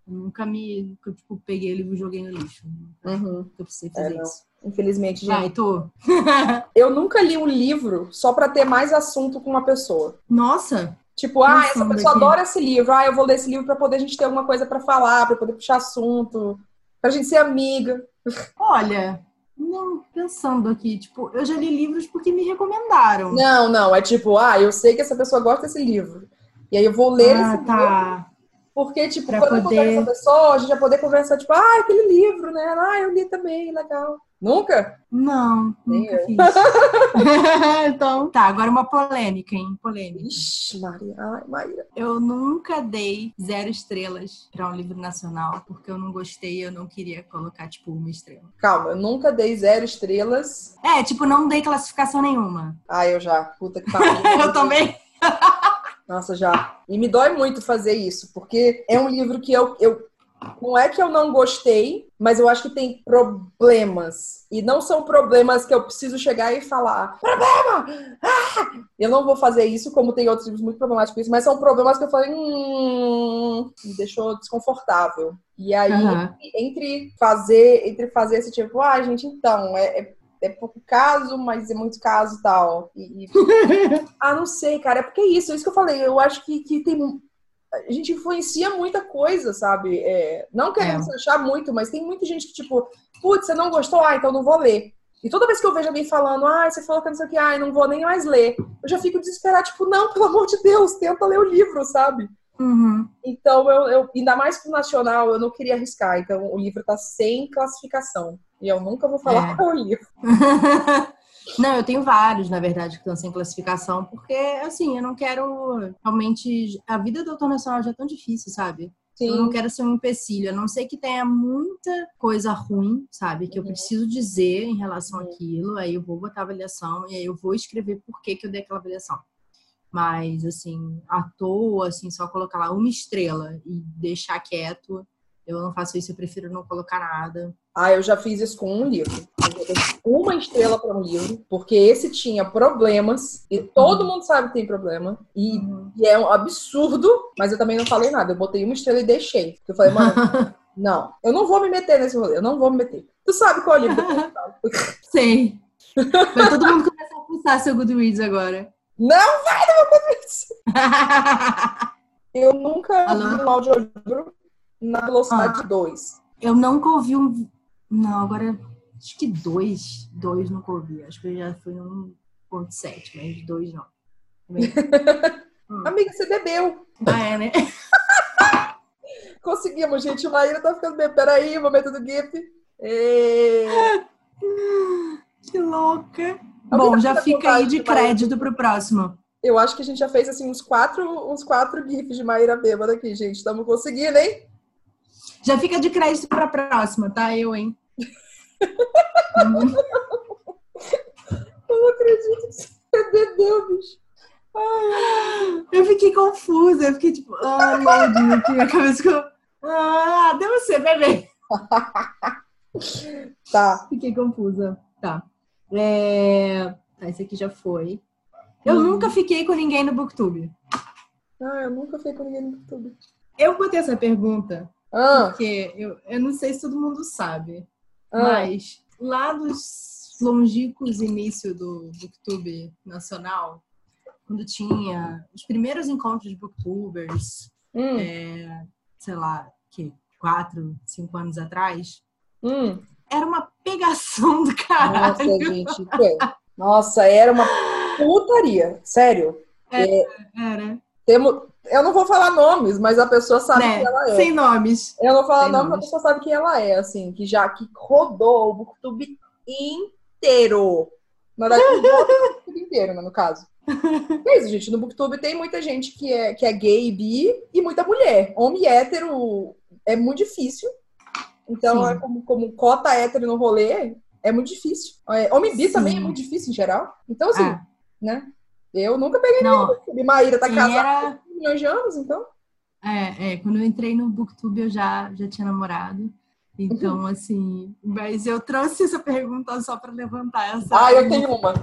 nunca me. Tipo, peguei o livro e joguei no lixo. Uhum. Eu precisei É, fazer não. isso. Infelizmente, gente. Vai, tu. Eu nunca li um livro só pra ter mais assunto com uma pessoa. Nossa! Tipo, ah, essa pessoa aqui. adora esse livro. Ah, eu vou ler esse livro pra poder a gente ter alguma coisa pra falar, pra poder puxar assunto, pra gente ser amiga. Olha, não, pensando aqui, tipo, eu já li livros porque me recomendaram. Não, não, é tipo, ah, eu sei que essa pessoa gosta desse livro. E aí eu vou ler ah, esse livro, tá. porque, tipo, Pra quando eu poder- converso com a pessoa, a gente vai poder conversar, tipo, ah, aquele livro, né? Ah, eu li também, legal. Nunca? Não, Nem nunca eu. fiz. então, tá, agora uma polêmica, hein? Polêmica. Ixi, Maria. Ai, Maíra. Eu nunca dei zero estrelas pra um livro nacional, porque eu não gostei, eu não queria colocar, tipo, uma estrela. Calma, eu nunca dei zero estrelas. É, tipo, não dei classificação nenhuma. Ah, eu já. Puta que pariu. eu também. Nossa, já. E me dói muito fazer isso, porque é um livro que eu, eu. Não é que eu não gostei, mas eu acho que tem problemas. E não são problemas que eu preciso chegar e falar: problema! Ah! Eu não vou fazer isso, como tem outros livros muito problemáticos com isso, mas são problemas que eu falei: hum. Me deixou desconfortável. E aí, Aham. entre fazer, entre fazer esse tipo, ah, gente, então, é, é, é pouco caso, mas é muito caso e tal. E, e- ah, não sei, cara, é porque é isso, é isso que eu falei. Eu acho que, que tem. A gente influencia muita coisa, sabe? É, não querendo É. achar muito, mas tem muita gente que, tipo, putz, você não gostou? Ah, então não vou ler. E toda vez que eu vejo alguém falando, ah, você falou que não sei o que, ah, não vou nem mais ler, eu já fico desesperada, tipo, não, pelo amor de Deus, tenta ler o livro, sabe? Uhum. Então, eu, eu, ainda mais pro nacional, eu não queria arriscar. Então, o livro tá sem classificação. E eu nunca vou falar É. qual livro. Não, eu tenho vários, na verdade, que estão sem classificação, porque, assim, eu não quero realmente. A vida do doutor nacional já é tão difícil, sabe? Sim. Eu não quero ser um empecilho, a não ser que tenha muita coisa ruim, sabe? Que eu uhum. preciso dizer em relação uhum. àquilo, aí eu vou botar avaliação e aí eu vou escrever por que, que eu dei aquela avaliação. Mas, assim, à toa, assim, só colocar lá uma estrela e deixar quieto, eu não faço isso, eu prefiro não colocar nada. Ah, eu já fiz isso com um livro. Uma estrela para um livro, porque esse tinha problemas, e todo mundo sabe que tem problema, e, uhum. e, é um absurdo, mas eu também não falei nada. Eu botei uma estrela e deixei. Eu falei, mano, não, eu não vou me meter nesse rolê, eu não vou me meter. Tu sabe qual é o livro? Sei. Mas todo mundo começa a pulsar seu Goodreads agora. Não vai no meu Goodreads! eu nunca Alô? vi um audiolivro na velocidade 2. Ah, eu nunca ouvi um. Não, agora acho que dois. Dois nunca ouvi. Acho que já foi um ponto sete, mas dois não. hum. Amiga, você bebeu. Ah, é, né? Conseguimos, gente. O Maíra tá ficando bem. Peraí, momento do GIF. E... Que louca. Bom, já fica aí de crédito pro próximo. Eu acho que a gente já fez assim uns quatro, uns quatro GIFs de Maíra bêbada aqui, gente. Estamos conseguindo, hein? Já fica de crédito para a próxima, tá? Eu, hein? Eu não acredito que você bebeu, bicho. Ai, eu fiquei confusa, eu fiquei tipo, ah, loading aqui, a cabeça ficou, ah, deve ser, bebê. tá. Fiquei confusa, tá. É... Tá, esse aqui já foi. Eu hum. nunca fiquei com ninguém no Booktube. Ah, eu nunca fiquei com ninguém no Booktube. Eu botei essa pergunta ah. Porque eu, eu não sei se todo mundo sabe, ah. mas lá dos longínquos início do Booktube nacional, quando tinha os primeiros encontros de booktubers, hum. é, sei lá, que quatro, cinco anos atrás, hum. era uma pegação do caralho. Nossa, gente, Nossa, era uma putaria, sério. É, era. Temos, eu não vou falar nomes, mas a pessoa sabe né? quem ela é. Sem nomes. Eu não vou falar nomes, mas a pessoa sabe quem ela é, assim, que já que rodou o Booktube inteiro. Na verdade, o Booktube inteiro, né, no caso. É isso, gente. No Booktube tem muita gente que é, que é gay, bi e muita mulher. Homem hétero é muito difícil. Então, é como, como cota hétero no rolê, é muito difícil. É, homem bi Sim. também é muito difícil em geral. Então, assim, é. né? Eu nunca peguei não. ninguém. Maíra tá casada era... milhões de anos, então. É, é, quando eu entrei no Booktube eu já, já tinha namorado. Então, uhum. assim, mas eu trouxe essa pergunta só para levantar essa. Ah, eu tenho uma.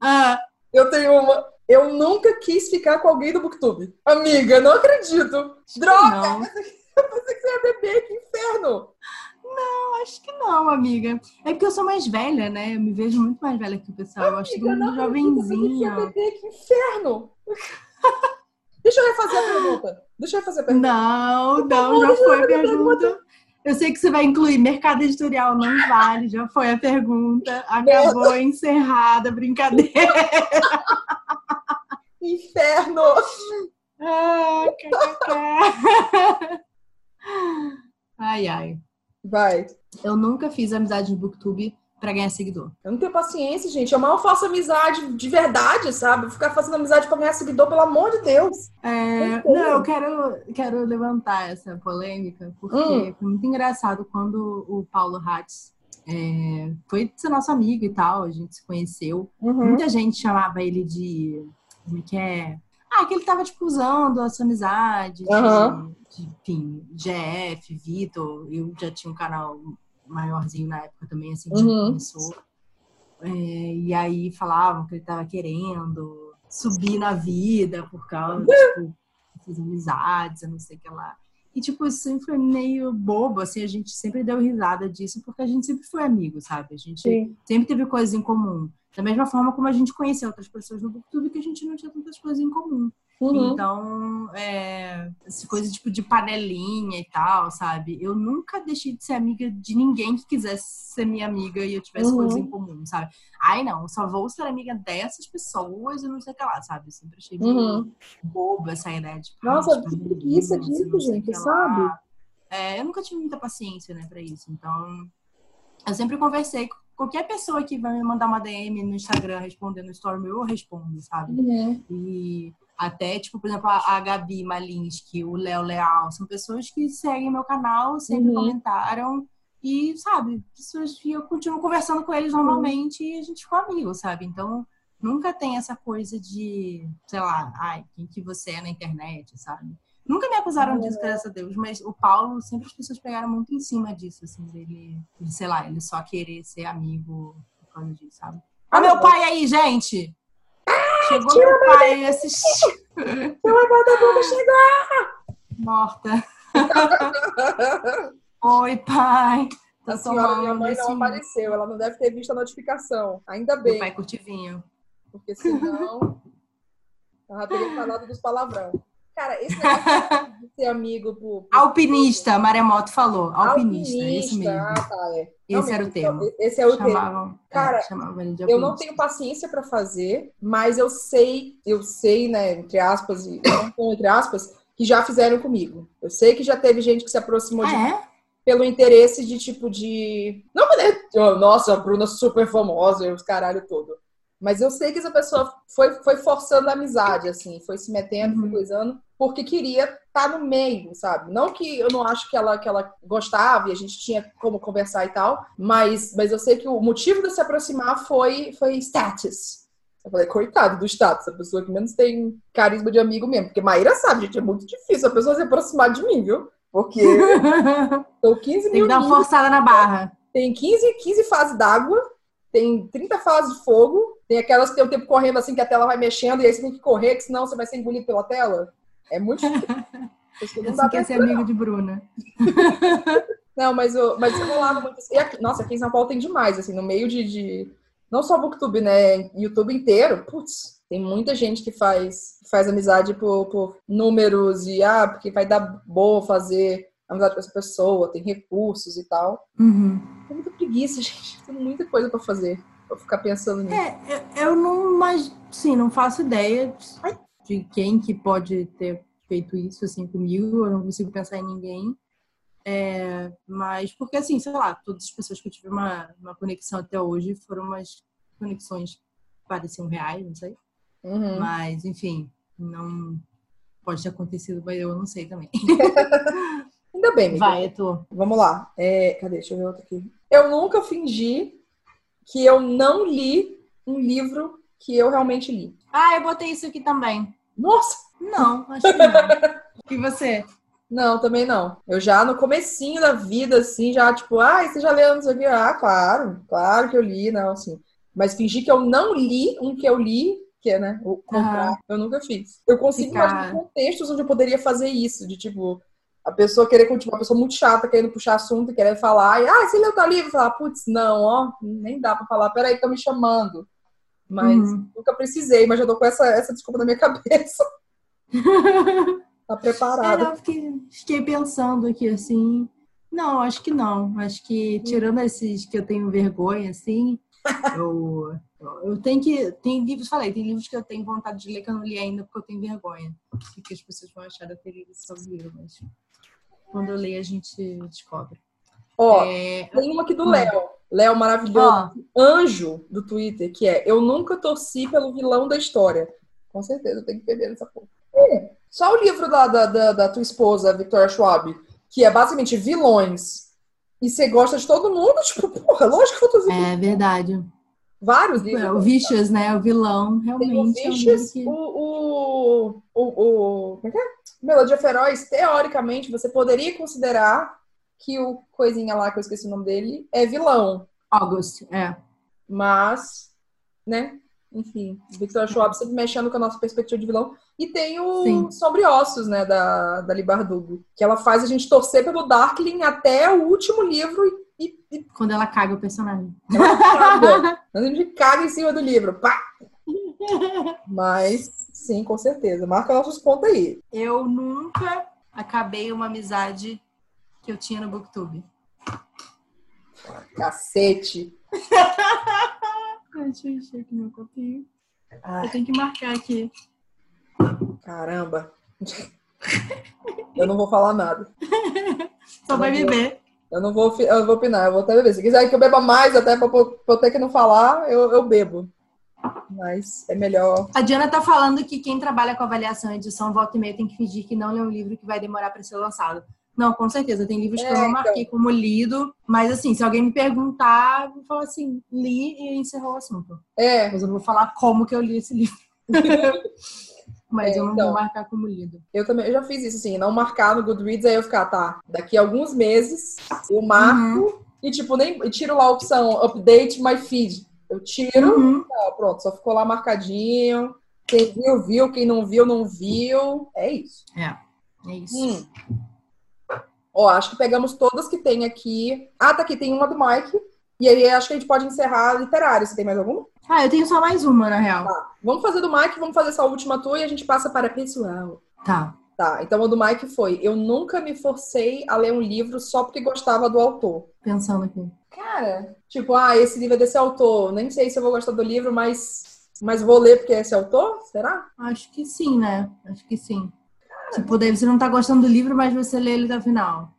Ah. Eu tenho uma. Eu nunca quis ficar com alguém do Booktube. Amiga, não acredito. Droga! Não. Eu pensei que você ia beber, que inferno! Não, acho que não, amiga. É porque eu sou mais velha, né? Eu me vejo muito mais velha que o pessoal. Amiga, eu acho todo mundo jovenzinho. Que inferno! Deixa eu refazer a pergunta. Deixa eu refazer a pergunta. Não, não, já foi a pergunta. Eu sei que você vai incluir mercado editorial, não vale, já foi a pergunta. Acabou encerrada brincadeira. Inferno! Ah, ai, ai. Vai. Eu nunca fiz amizade no Booktube para ganhar seguidor. Eu não tenho paciência, gente. Eu mal faço amizade de verdade, sabe? Ficar fazendo amizade para ganhar seguidor, pelo amor de Deus. É... Não, eu quero, quero levantar essa polêmica, porque hum. foi muito engraçado quando o Paulo Hatz é, foi ser nosso amigo e tal, a gente se conheceu. Uhum. Muita gente chamava ele de. Como é que é? Ah, que ele tava, tipo, usando a sua amizade, uhum. de, de, enfim, GF, Vitor. Eu já tinha um canal maiorzinho na época também, assim, que uhum. começou. É, e aí falavam que ele tava querendo subir na vida por causa, tipo, dessas amizades, eu não sei o que lá. E, tipo, isso sempre foi meio bobo, assim, a gente sempre deu risada disso, porque a gente sempre foi amigo, sabe? A gente Sim. sempre teve coisas em comum. Da mesma forma como a gente conhecia outras pessoas no YouTube, que a gente não tinha tantas coisas em comum. Uhum. Então, é, essa coisa tipo de panelinha e tal, sabe? Eu nunca deixei de ser amiga de ninguém que quisesse ser minha amiga e eu tivesse uhum. coisas em comum, sabe? Ai, não, só vou ser amiga dessas pessoas e não sei o que lá, sabe? Eu sempre achei uhum. boba essa ideia de. Nossa, que preguiça disso, gente, sabe? É, eu nunca tive muita paciência, né, pra isso. Então, eu sempre conversei qualquer pessoa que vai me mandar uma DM no Instagram respondendo story eu respondo, sabe? Uhum. E até, tipo, por exemplo, a, a Gabi Malinsky, o Léo Leal, são pessoas que seguem meu canal, sempre Uhum. comentaram. E, sabe, pessoas que eu continuo conversando com eles normalmente e a gente ficou amigo, sabe? Então, nunca tem essa coisa de, sei lá, ai, quem que você é na internet, sabe? Nunca me acusaram disso, graças a Deus, mas o Paulo, sempre as pessoas pegaram muito em cima disso, assim, dele, de, sei lá, ele só querer ser amigo por causa disso, sabe? Ah, meu pai aí, gente! Chegou meu pai aí assistir. Ela manda boca chegar! Morta. Oi, pai. Tá A senhora, minha mãe, não apareceu. Ela não deve ter visto a notificação. Ainda Meu bem, pai curte vinho. porque senão ela teria falado dos palavrão. Cara, esse negócio de ser amigo por. por- Alpinista, Maremoto falou. Alpinista, isso mesmo. Ah, tá, é. Esse era o então, Esse é o termo. Chamavam, Cara, é, chamavam ele de Eu não alpinista. tenho paciência pra fazer, mas eu sei, eu sei, né, entre aspas, e não entre aspas, que já fizeram comigo. Eu sei que já teve gente que se aproximou de mim Ah, é? pelo interesse de tipo de. Não, oh, Nossa, a Bruna super famosa os caralho todo. Mas eu sei que essa pessoa foi, foi forçando a amizade, assim, foi se metendo, foi Uhum. coisando, porque queria estar no meio, sabe? Não que eu não acho que ela, que ela gostava e a gente tinha como conversar e tal, mas, mas eu sei que o motivo de se aproximar foi, foi status. Eu falei, coitado do status, a pessoa que menos tem carisma de amigo mesmo. Porque Maíra sabe, gente, é muito difícil a pessoa se aproximar de mim, viu? Porque são 15 Tem mil que dar uma forçada na barra. Tem 15, 15 fases d'água, tem 30 fases de fogo, tem aquelas que tem o tempo correndo assim que a tela vai mexendo e aí você tem que correr, que senão você vai ser engolido pela tela. É muito difícil. Isso não Assim quer ser amigo de Bruna. Não, mas eu, mas eu rolava muito. E aqui, nossa, aqui em São Paulo tem demais, assim, no meio de. de- não só Booktube, né? YouTube inteiro. Putz, tem muita gente que faz, faz amizade por, por números e, ah, porque vai dar boa fazer amizade com essa pessoa, tem recursos e tal. Uhum. Tem muita preguiça, gente. Tem muita coisa pra fazer. Pra ficar pensando nisso. É, eu, eu não, mas sim, não faço ideia de quem que pode ter feito isso assim comigo. Eu não consigo pensar em ninguém. É, mas porque assim, sei lá, todas as pessoas que eu tive uma, uma conexão até hoje foram umas conexões que pareciam reais, não sei. Uhum. Mas, enfim, não pode ter acontecido, mas eu não sei também. Ainda bem, amiga. Vai, Etor. Vamos lá. É, cadê? Deixa eu ver outro aqui. Eu nunca fingi que eu não li um livro que eu realmente li. Ah, eu botei isso aqui também. Nossa! Não, acho que não. E você? Não, também não. Eu já no comecinho da vida, assim, já tipo, ah, você já leu isso aqui? Ah, claro, claro que eu li, não, assim. Mas fingir que eu não li um que eu li, que é, né, o contrário, eu nunca fiz. Eu consigo Ficar- imaginar contextos onde eu poderia fazer isso, de tipo, a pessoa querer continuar, uma pessoa muito chata, querendo puxar assunto, querendo falar, e, ah, você leu tal livro? Falar, putz, não, ó, nem dá pra falar, peraí, estão me chamando. Mas Uhum. nunca precisei, mas já tô com essa, essa desculpa na minha cabeça. Tá É, preparada. não, fiquei, fiquei pensando aqui assim. Não, acho que não. Acho que tirando esses que eu tenho vergonha, assim, eu, eu tenho que. Tem livros, falei, tem livros que eu tenho vontade de ler que eu não li ainda porque eu tenho vergonha. O que as pessoas vão achar da ter sobre livro, mas quando eu ler a gente descobre. Ó, É, Tem uma aqui do Hum. Léo. Léo maravilhoso. ó, Anjo do Twitter, que é Eu nunca torci pelo vilão da história. Com certeza, eu tenho que beber nessa porra. Hum, só o livro da, da, da, da tua esposa, Victoria Schwab, que é basicamente vilões. E você gosta de todo mundo, tipo, porra, lógico que eu tô é verdade. vários É, livros. o Vicious, né? O vilão, Tem o realmente. é um Vicious, livro o, o, o, o, como é que é? Melodia Feroz, teoricamente, você poderia considerar que o coisinha lá, que eu esqueci o nome dele, é vilão. August, é. Mas, né? Enfim, Victor Schwab sempre mexendo com a nossa perspectiva de vilão. E tem o Sim. Sobre Ossos, né, da, da Li Bardugo, que ela faz a gente torcer pelo Darkling até o último livro e, e, e Quando ela caga o personagem. ela caga. a gente caga em cima do livro. Pá! Mas, sim, com certeza. Marca nossos pontos aí. Eu nunca acabei uma amizade que eu tinha no Booktube. Cacete. Deixa eu encher aqui meu copinho. Eu tenho que marcar aqui. Caramba. Eu não vou falar nada. Só vai beber. Eu não vou, eu vou opinar, eu vou até beber. Se quiser que eu beba mais, até pra, pra eu ter que não falar, eu, eu bebo. Mas é melhor. A Diana tá falando que quem trabalha com avaliação e edição volta e meia tem que fingir que não lê um livro que vai demorar para ser lançado. Não, com certeza. Tem livros é, que eu não é, marquei então... como lido, mas assim, se alguém me perguntar, eu vou falar assim, li e encerrou o assunto. É. Mas eu não vou falar como que eu li esse livro. mas é, eu não então, vou marcar como lido. Eu também, eu já fiz isso, assim, não marcar no Goodreads, aí eu ficar, tá, daqui a alguns meses eu marco uhum. e, tipo, nem tiro lá a opção update my feed. Eu tiro, uhum. tá, pronto, só ficou lá marcadinho. Quem viu, viu, quem não viu, não viu. É isso. É, é isso. Hum. Ó, acho que pegamos todas que tem aqui. Ah, tá aqui, tem uma do Mike. E aí acho que a gente pode encerrar literário. Você tem mais alguma? Ah, eu tenho só mais uma, na real. Tá. Vamos fazer do Mike, vamos fazer essa última tua e a gente passa para pessoal. Tá. Tá, então o do Mike foi: Eu nunca me forcei a ler um livro só porque gostava do autor. Pensando aqui. Cara, tipo, ah, esse livro é desse autor. Nem sei se eu vou gostar do livro, mas, mas vou ler porque é esse autor? Será? Acho que sim, né? Acho que sim. Tipo, daí você não tá gostando do livro, mas você lê ele até o final.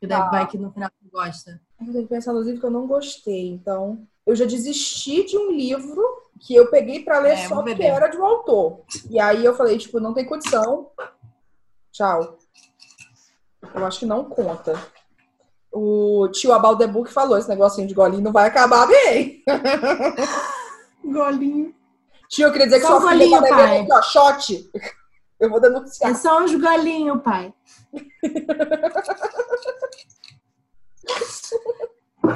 Que daí ah. vai que no final você gosta. Eu tenho que pensar nos livros que eu não gostei. Então, eu já desisti de um livro que eu peguei para ler é, só porque era de um autor. E aí eu falei, tipo, não tem condição. Tchau. Eu acho que não conta. O tio About the Book falou: esse negocinho de golinho não vai acabar bem. golinho. Tio, eu queria dizer que só sua golinho, filha tá. Aqui, ó, shot. Eu vou denunciar. É só uns golinhos, pai.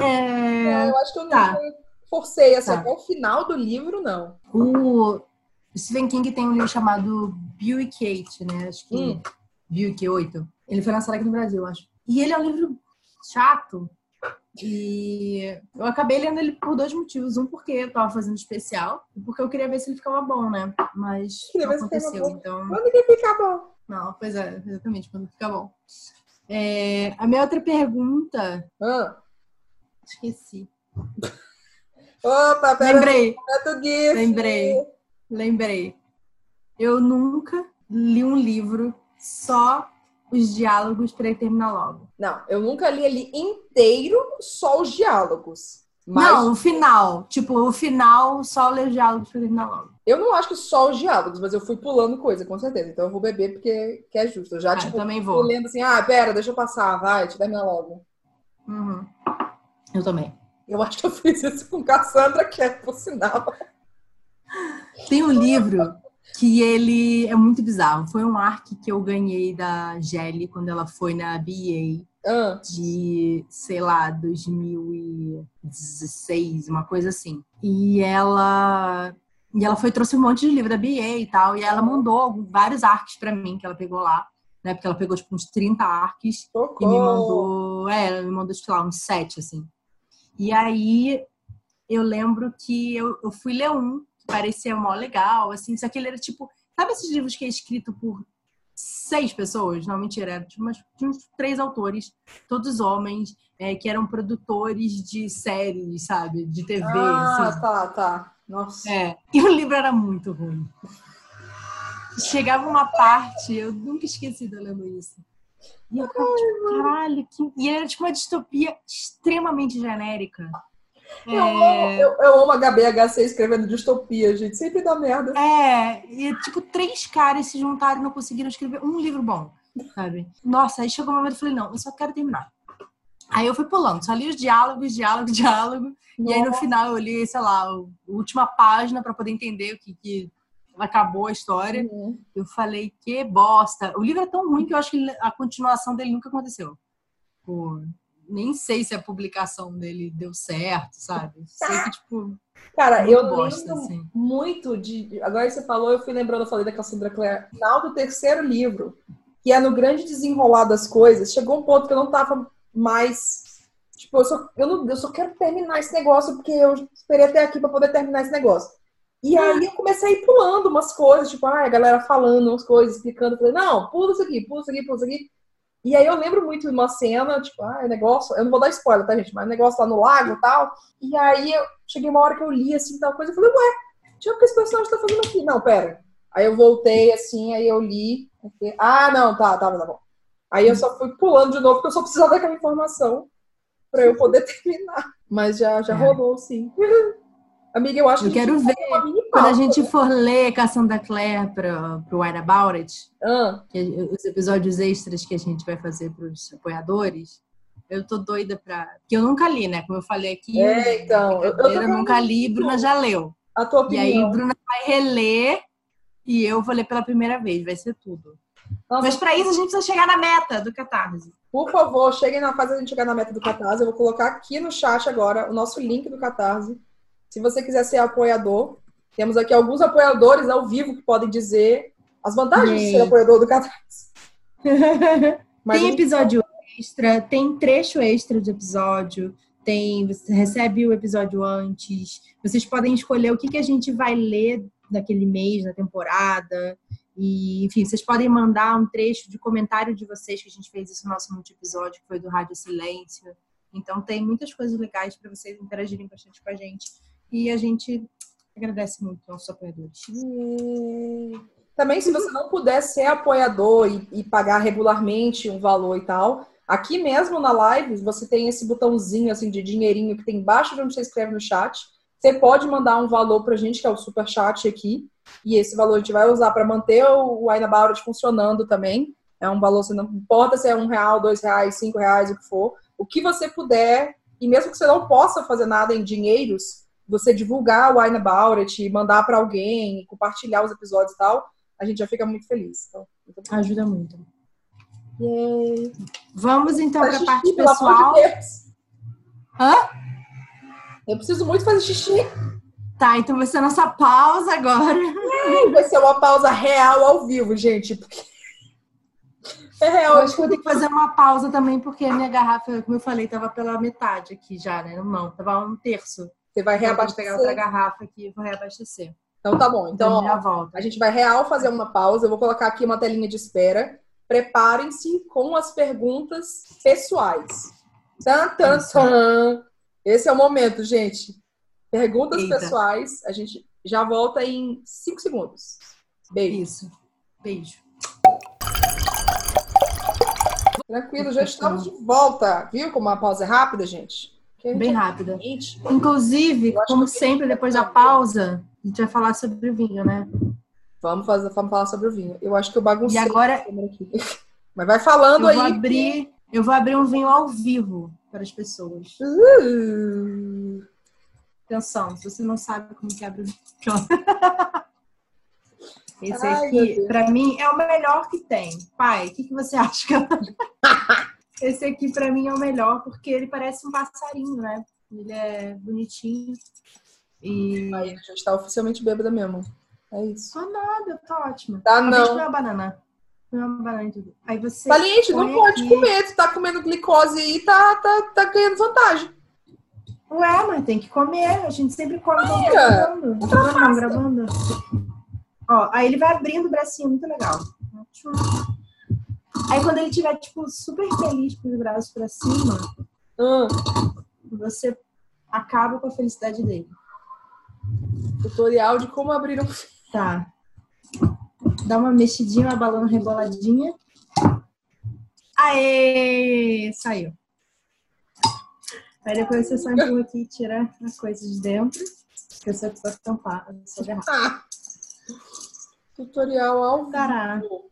é... eu acho que eu tá. não forcei assim, tá. até o final do livro, não. O Stephen King tem um livro chamado Bill e Kate, né? Acho que hum. Bill e Kate 8. Ele foi lançado aqui no Brasil, acho. E ele é um livro chato. E eu acabei lendo ele por dois motivos. Um, porque eu tava fazendo especial, e porque eu queria ver se ele ficava bom, né? Mas não aconteceu, então. Quando ele fica bom? Não, pois é, exatamente, quando fica bom. É, a minha outra pergunta. Ah. Esqueci. Opa, pera Lembrei. Lembrei. Lembrei. Eu nunca li um livro só os diálogos para ele terminar logo. Não, eu nunca li ele inteiro, só os diálogos. Mas... Não, o final. Tipo, o final, só ler os diálogos pra terminar logo. Eu não acho que só os diálogos, mas eu fui pulando coisa, com certeza. Então eu vou beber porque que é justo. Eu já, ah, tipo, eu também vou. lendo assim, ah, pera, deixa eu passar, vai, te termina logo. Uhum. Eu também. Eu acho que eu fiz isso com Cassandra, que é por sinal. Tem um livro que ele é muito bizarro. Foi um arc que eu ganhei da Gelly quando ela foi na BA ah. de, sei lá, 2016, uma coisa assim. E ela e ela foi trouxe um monte de livro da BA e tal, e ela mandou vários arcs para mim que ela pegou lá, né? Porque ela pegou tipo uns 30 arcs Socorro. e me mandou, é, ela me mandou sei lá uns 7 assim. E aí eu lembro que eu, eu fui ler um parecia mó legal, assim, só que ele era tipo, sabe esses livros que é escrito por seis pessoas, não, mentira, era tipo, umas, tinha uns três autores, todos homens, é, que eram produtores de séries, sabe? De TV. Ah, assim. tá, tá. Nossa. É. E o livro era muito ruim. Chegava uma parte, eu nunca esqueci de lendo isso. E eu ficava tipo, caralho, que... e era tipo uma distopia extremamente genérica. Eu, é... eu, eu amo a HBHC escrevendo distopia, gente. Sempre dá merda. É, e tipo, três caras se juntaram e não conseguiram escrever um livro bom, sabe? Nossa, aí chegou um momento e falei, não, eu só quero terminar. Aí eu fui pulando, só li os diálogos, diálogo, diálogo. Nossa. E aí no final eu li, sei lá, a última página para poder entender o que, que acabou a história. Uhum. Eu falei, que bosta. O livro é tão ruim que eu acho que a continuação dele nunca aconteceu. Pô, nem sei se a publicação dele deu certo, sabe? Sei que, tipo. Cara, eu bosta, lembro assim. muito de. Agora você falou, eu fui lembrando, eu falei da Cassandra Clare. Final do terceiro livro, que é no grande desenrolar das coisas, chegou um ponto que eu não tava mais. Tipo, eu só, eu, não, eu só quero terminar esse negócio, porque eu esperei até aqui para poder terminar esse negócio. E aí eu comecei a ir pulando umas coisas, tipo, ah, a galera falando umas coisas, explicando. Falei, não, pula isso aqui, pula isso aqui, pula isso aqui. E aí eu lembro muito de uma cena, tipo, ah, negócio, eu não vou dar spoiler, tá, gente? Mas negócio lá no lago e tal. E aí eu cheguei uma hora que eu li assim tal coisa, eu falei, ué, deixa o que esse personagem tá fazendo aqui. Não, pera. Aí eu voltei assim, aí eu li. Ah, não, tá, tá, tá bom. Aí eu só fui pulando de novo, porque eu só precisava daquela informação. para eu poder terminar. Mas já, já É. rolou, sim. Amiga, eu acho Eu que a quero ver Quando a gente for ler Cassandra Clare para o About It, Ah, que os episódios extras que a gente vai fazer para os apoiadores, eu tô doida pra. Porque eu nunca li, né? Como eu falei aqui. É, então, eu- eu Eu, nunca li. Bruna já leu. a tua E opinião. aí, Bruna vai reler e eu vou ler pela primeira vez, vai ser tudo. Nossa, Mas para isso a gente precisa chegar na meta do Catarse. Por favor, cheguem na fase da gente chegar na meta do Catarse. Eu vou colocar aqui no chat agora o nosso link do Catarse. Se você quiser ser apoiador, temos aqui alguns apoiadores ao vivo que podem dizer as vantagens de ser apoiador do Catarse. Tem gente- episódio extra, tem trecho extra de episódio, tem você recebe o episódio antes. Vocês podem escolher o que, que a gente vai ler naquele mês, na temporada. E, enfim, vocês podem mandar um trecho de comentário de vocês, que a gente fez isso no nosso último episódio, que foi do Rádio Silêncio. Então tem muitas coisas legais para vocês interagirem bastante com a gente. E a gente agradece muito aos apoiadores. Hum, Também, se você não puder ser apoiador e, e pagar regularmente um valor e tal, aqui mesmo na live você tem esse botãozinho assim de dinheirinho que tem embaixo de onde você escreve no chat. Você pode mandar um valor pra gente, que é o super chat aqui, e esse valor a gente vai usar para manter o It funcionando também. É um valor, você não importa se é um real, dois reais, cinco reais, o que for. O que você puder, e mesmo que você não possa fazer nada em dinheiros, você divulgar o Wine About It, mandar para alguém, compartilhar os episódios e tal, a gente já fica muito feliz. Então, muito. Ajuda muito. Yay. Vamos então para a parte pessoal. Hã? Eu preciso muito fazer xixi. Tá, então vai ser a nossa pausa agora. Vai ser uma pausa real ao vivo, gente. Porque... É Eu real. acho que eu vou ter que fazer uma pausa também, porque a minha garrafa, como eu falei, tava pela metade aqui já, né? Não, tava um terço. Você vai eu vou pegar outra reabastecer. garrafa aqui e vou reabastecer. Então tá bom. Então, a gente ó, a gente vai real fazer uma pausa. Eu vou colocar aqui uma telinha de espera. Preparem-se com as perguntas pessoais. Tan, tan, tan. Esse é o momento, gente. Perguntas Eita. pessoais. A gente já volta em 5 segundos. Beijo. Isso. Beijo. Tranquilo, já estamos de volta. Viu como a pausa é rápida, gente? Bem é rápida. Inclusive, como sempre, depois da pausa, a gente vai falar sobre o vinho, né? Vamos, fazer, vamos falar sobre o vinho. Eu acho que eu baguncei E agora-. Mas vai falando Eu vou aí. abrir, eu vou abrir um vinho ao vivo para as pessoas. Uh, Atenção, se você não sabe como que abre o vinho. Esse Ai, aqui, pra mim, é o melhor que tem. Pai, o que, que você acha? que eu- Esse aqui, pra mim, é o melhor, porque ele parece um passarinho, né? Ele é bonitinho. E. Aí, a gente tá oficialmente bêbada mesmo. É isso. Só nada, tá ótimo. Tá, Acabei não. comer uma banana. Comer uma banana e tudo. Aí você. Valiente, não põe pode aqui. comer. Tu tá comendo glicose aí tá, tá, tá ganhando vantagem. Ué, mas tem que comer. A gente sempre come quando tá gravando. Não, gravando. Ó, aí ele vai abrindo o bracinho, muito legal. Aí quando ele tiver, tipo, super feliz com os braços pra cima, Hum, você acaba com a felicidade dele. tutorial de como abrir um. Tá. Dá uma mexidinha, uma balão reboladinha. Aê! Saiu. Aí depois você só empurra aqui e tira a coisa de dentro. Que eu que vai tampar a sua garrafa. Ah, tutorial ao Tará. vivo.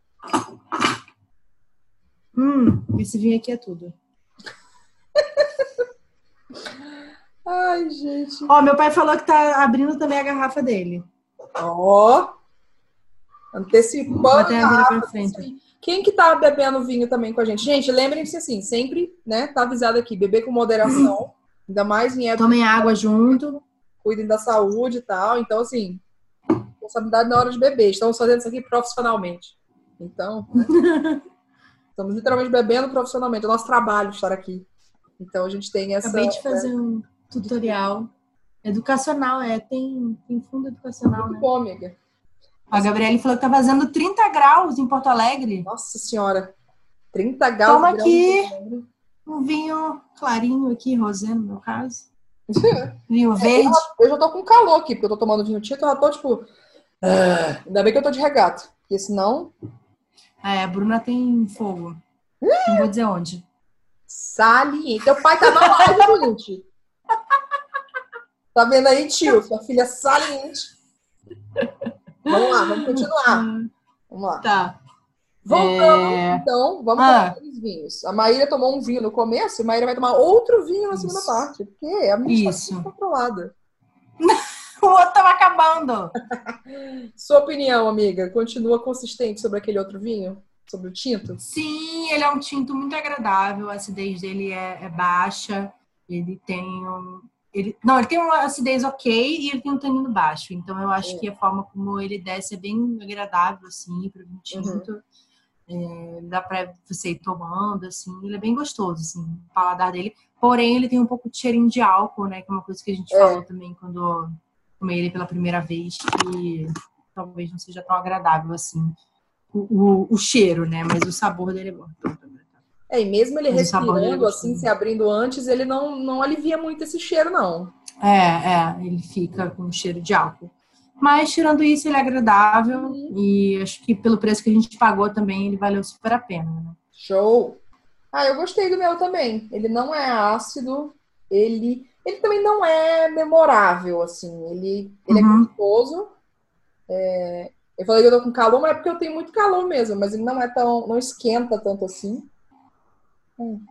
Hum, esse vinho aqui é tudo. Ai, gente. Ó, meu pai falou que tá abrindo também a garrafa dele. Ó. Antecipando. Até a abrir pra frente. aí. Quem que tá bebendo vinho também com a gente? Gente, lembrem-se assim, sempre, né? Tá avisado aqui, beber com moderação. Ainda mais em época Tomem água junto. cuidem da saúde e tal. Então, assim, responsabilidade na hora de beber. Estamos fazendo isso aqui profissionalmente. Então, né? estamos literalmente bebendo profissionalmente. É o nosso trabalho estar aqui. Então, a gente tem essa. Acabei de fazer um tutorial educacional, é. Tem, tem fundo educacional, Muito né? bom, amiga. A Gabriele falou que tá fazendo 30 graus em Porto Alegre. Nossa senhora. 30 graus. Toma aqui. Um vinho clarinho aqui, rosé no meu caso. Vinho verde. Eu já tô com calor aqui, porque eu tô tomando vinho tinto, eu já tô tipo. ah, ainda bem que eu tô de regata. Porque senão. É, a Bruna tem fogo. Não vou dizer onde. Saliente. Teu pai tá na live, gente. Tá vendo aí, tio? Sua filha saliente. Vamos lá, vamos continuar. Vamos lá. Tá. Voltando, É. então, vamos Ah. tomar os vinhos. A Maíra tomou um vinho no começo, a Maíra vai tomar outro vinho na segunda Isso. parte. Porque a mente Isso. tá muito controlada. O outro tava acabando. Sua opinião, amiga, continua consistente sobre aquele outro vinho? Sobre o tinto? Sim, ele é um tinto muito agradável, a acidez dele é, é baixa, ele tem um. Ele, não, ele tem uma acidez ok e ele tem um tanino baixo. Então eu acho É. que a forma como ele desce é bem agradável, assim, para um tinto. É, dá pra você ir tomando, assim, ele é bem gostoso, assim, o paladar dele. Porém, ele tem um pouco de cheirinho de álcool, né? Que é uma coisa que a gente É. falou também quando tomei ele pela primeira vez, que talvez não seja tão agradável assim o, o, o cheiro, né? Mas o sabor dele é bom. É, e mesmo ele Mas é respirando, gostoso. assim, se abrindo antes, ele não, não alivia muito esse cheiro, não. É, é, ele fica com cheiro de álcool. Mas, tirando isso, ele é agradável Uhum. e acho que pelo preço que a gente pagou também, ele valeu super a pena, né? Show! Ah, eu gostei do meu também. Ele não é ácido, ele, ele também não é memorável, assim. Ele, ele é Uhum. gostoso. É, eu falei que eu tô com calor, mas é porque eu tenho muito calor mesmo, mas ele não é tão, não esquenta tanto assim. Hum.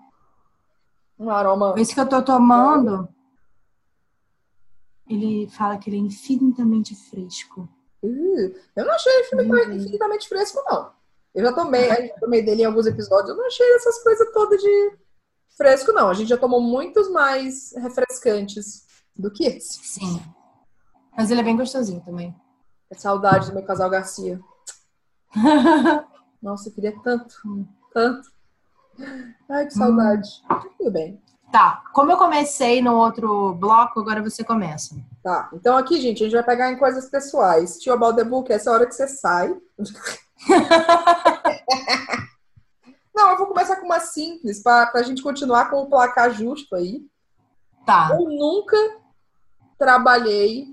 Um aroma. Esse que eu tô tomando, ele fala que ele é infinitamente fresco. Uh, eu não achei ele infinitamente, Uhum. infinitamente fresco, não. Eu já tomei, eu já tomei dele em alguns episódios, eu não achei essas coisas todas de fresco, não. A gente já tomou muitos mais refrescantes do que esse. Sim. Mas ele é bem gostosinho também. É saudade do meu casal Garcia. Nossa, eu queria tanto, tanto. Ai, que saudade. Tudo bem. tá, como eu comecei no outro bloco, agora você começa. Tá, então aqui, gente, a gente vai pegar em coisas pessoais. Tio About the Book, essa hora que você sai. Não, eu vou começar com uma simples, para a gente continuar com o placar justo aí. Tá. Eu nunca trabalhei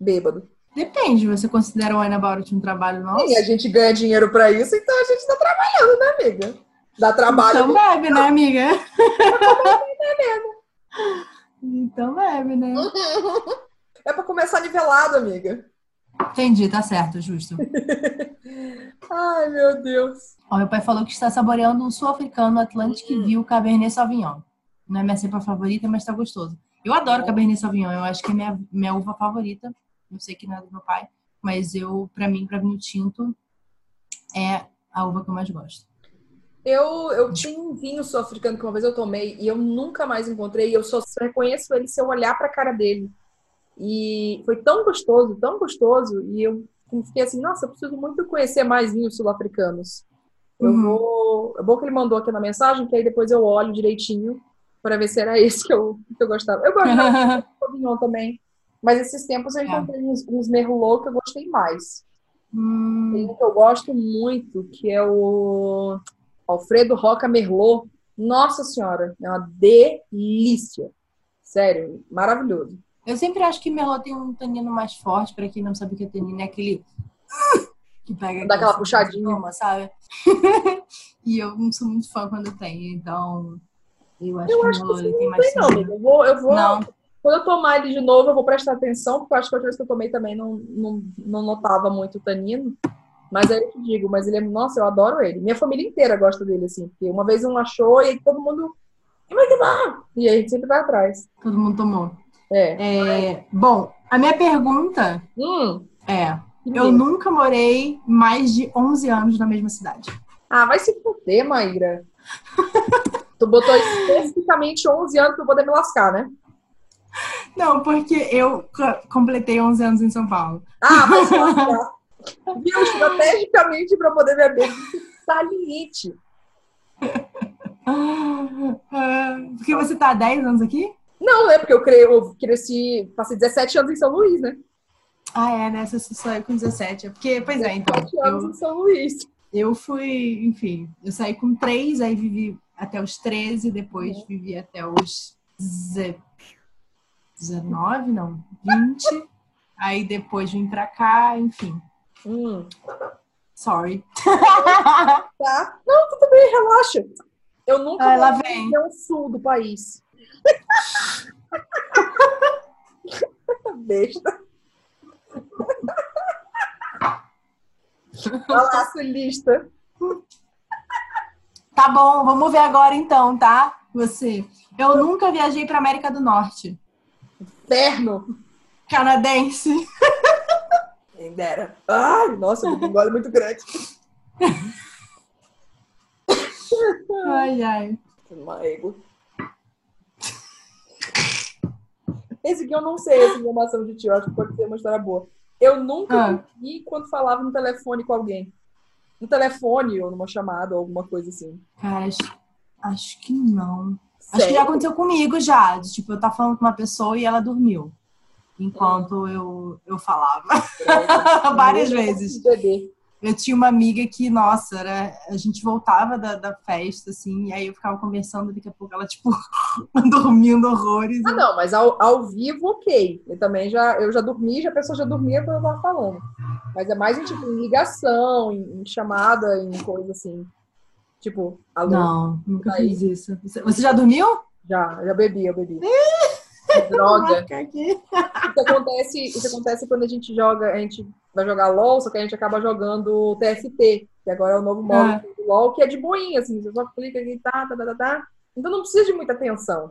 bêbado. Depende, você considera o Ana About um trabalho nosso? E a gente ganha dinheiro para isso, então a gente tá trabalhando, né, amiga? Dá trabalho. Então bebe, né, amiga? então bebe, né? É para começar nivelado, amiga. Entendi, tá certo, justo. Ai, meu Deus. Ó, meu pai falou que está saboreando um sul-africano Atlantic View Cabernet Sauvignon. Não é minha cepa favorita, mas tá gostoso. Eu adoro Cabernet Sauvignon, eu acho que é minha, minha uva favorita. Eu sei que não é do meu pai, mas eu, pra mim, pra vinho tinto, é a uva que eu mais gosto. Eu, eu tinha um vinho sul-africano que uma vez eu tomei e eu nunca mais encontrei. Eu só reconheço ele se eu olhar pra cara dele. E foi tão gostoso, tão gostoso. E eu fiquei assim, nossa, eu preciso muito conhecer mais vinhos sul-africanos. Eu Uhum. vou. É bom que ele mandou aqui na mensagem, que aí depois eu olho direitinho para ver se era esse que eu, que eu gostava. Eu gosto de Sauvignon também. Mas esses tempos eu É. encontrei uns, uns Merlot que eu gostei mais. Tem Hum, um que eu gosto muito, que é o Alfredo Roca Merlot. Nossa Senhora, é uma delícia. Sério, maravilhoso. Eu sempre acho que Merlot tem um tanino mais forte, pra quem não sabe o que é tanino, é aquele que pega Dá aquela puxadinha. toma, sabe? e eu não sou muito fã quando tem, então eu acho Eu que o acho que você ele tem não mais não, amiga. Eu vou, eu vou. Não, Quando eu tomar ele de novo, eu vou prestar atenção, porque eu acho que a outra vez que eu tomei também não, não, não notava muito o tanino. Mas aí eu te digo, mas ele é. Nossa, eu adoro ele. Minha família inteira gosta dele, assim. Porque uma vez um achou e aí todo mundo. "É muito bom!" E aí a gente sempre vai atrás. todo mundo tomou. É. É, bom, a minha pergunta Hum. é: que eu nunca morei mais de 11 anos na mesma cidade. Ah, vai se fuder, Maíra. tu botou especificamente 11 anos pra eu poder me lascar, né? Não, porque eu co- completei 11 anos em São Paulo. Ah, lascar. Viu? Estrategicamente pra poder beber. Saliente. Ah, Porque você tá há 10 anos aqui? Não, né? Porque eu, cre... eu cresci, passei 17 anos em São Luís, né? Ah, é, né? Você saiu com 17. É Porque, pois é, então. 17 anos Eu, em São Luís. eu fui, enfim, eu saí com 3, aí vivi até os 13, depois Uhum. vivi até os ze- 19, não, 20. Aí depois vim pra cá, enfim. Hum, Sorry. tá. Não, tudo bem, relaxa. Eu nunca lá vou vem. o sul do país. Besta. Olha lá, sulista. Tá bom, vamos ver agora então, tá? Você. Eu nunca viajei pra América do Norte. Inferno. Canadense. Quem dera. Ai, nossa, bigode é muito grande. Ai, ai. Uma ego. Esse aqui eu não sei essa informação de ti, eu acho que pode ser uma história boa. Eu nunca Ah. vi quando falava no telefone com alguém. No telefone ou numa chamada ou alguma coisa assim. Cara, acho, acho que não. Acho que já Sério? aconteceu comigo já. de, Tipo, eu tava falando com uma pessoa e ela dormiu. Enquanto eu, eu falava. Várias vezes. Bebê. Eu tinha uma amiga que, nossa, era, a gente voltava da, da festa, assim, e aí eu ficava conversando, daqui a pouco ela, tipo, dormindo horrores. Ah, não, mas ao, ao vivo, ok. Eu também já, eu já dormi, já a pessoa já dormia quando eu tava falando. Mas é mais em, tipo, em ligação, em, em chamada, em coisa assim. Tipo, alô? Não, nunca fiz isso. Você, você já dormiu? Já, já bebi, eu bebi. Droga. Isso acontece, isso acontece quando a gente joga, a gente vai jogar LOL, só que a gente acaba jogando TFT, que agora é o novo modo Ah. do LOL, que é de boinha, assim, você só clica aqui, tá, tá, tá, tá, tá. Então não precisa de muita atenção.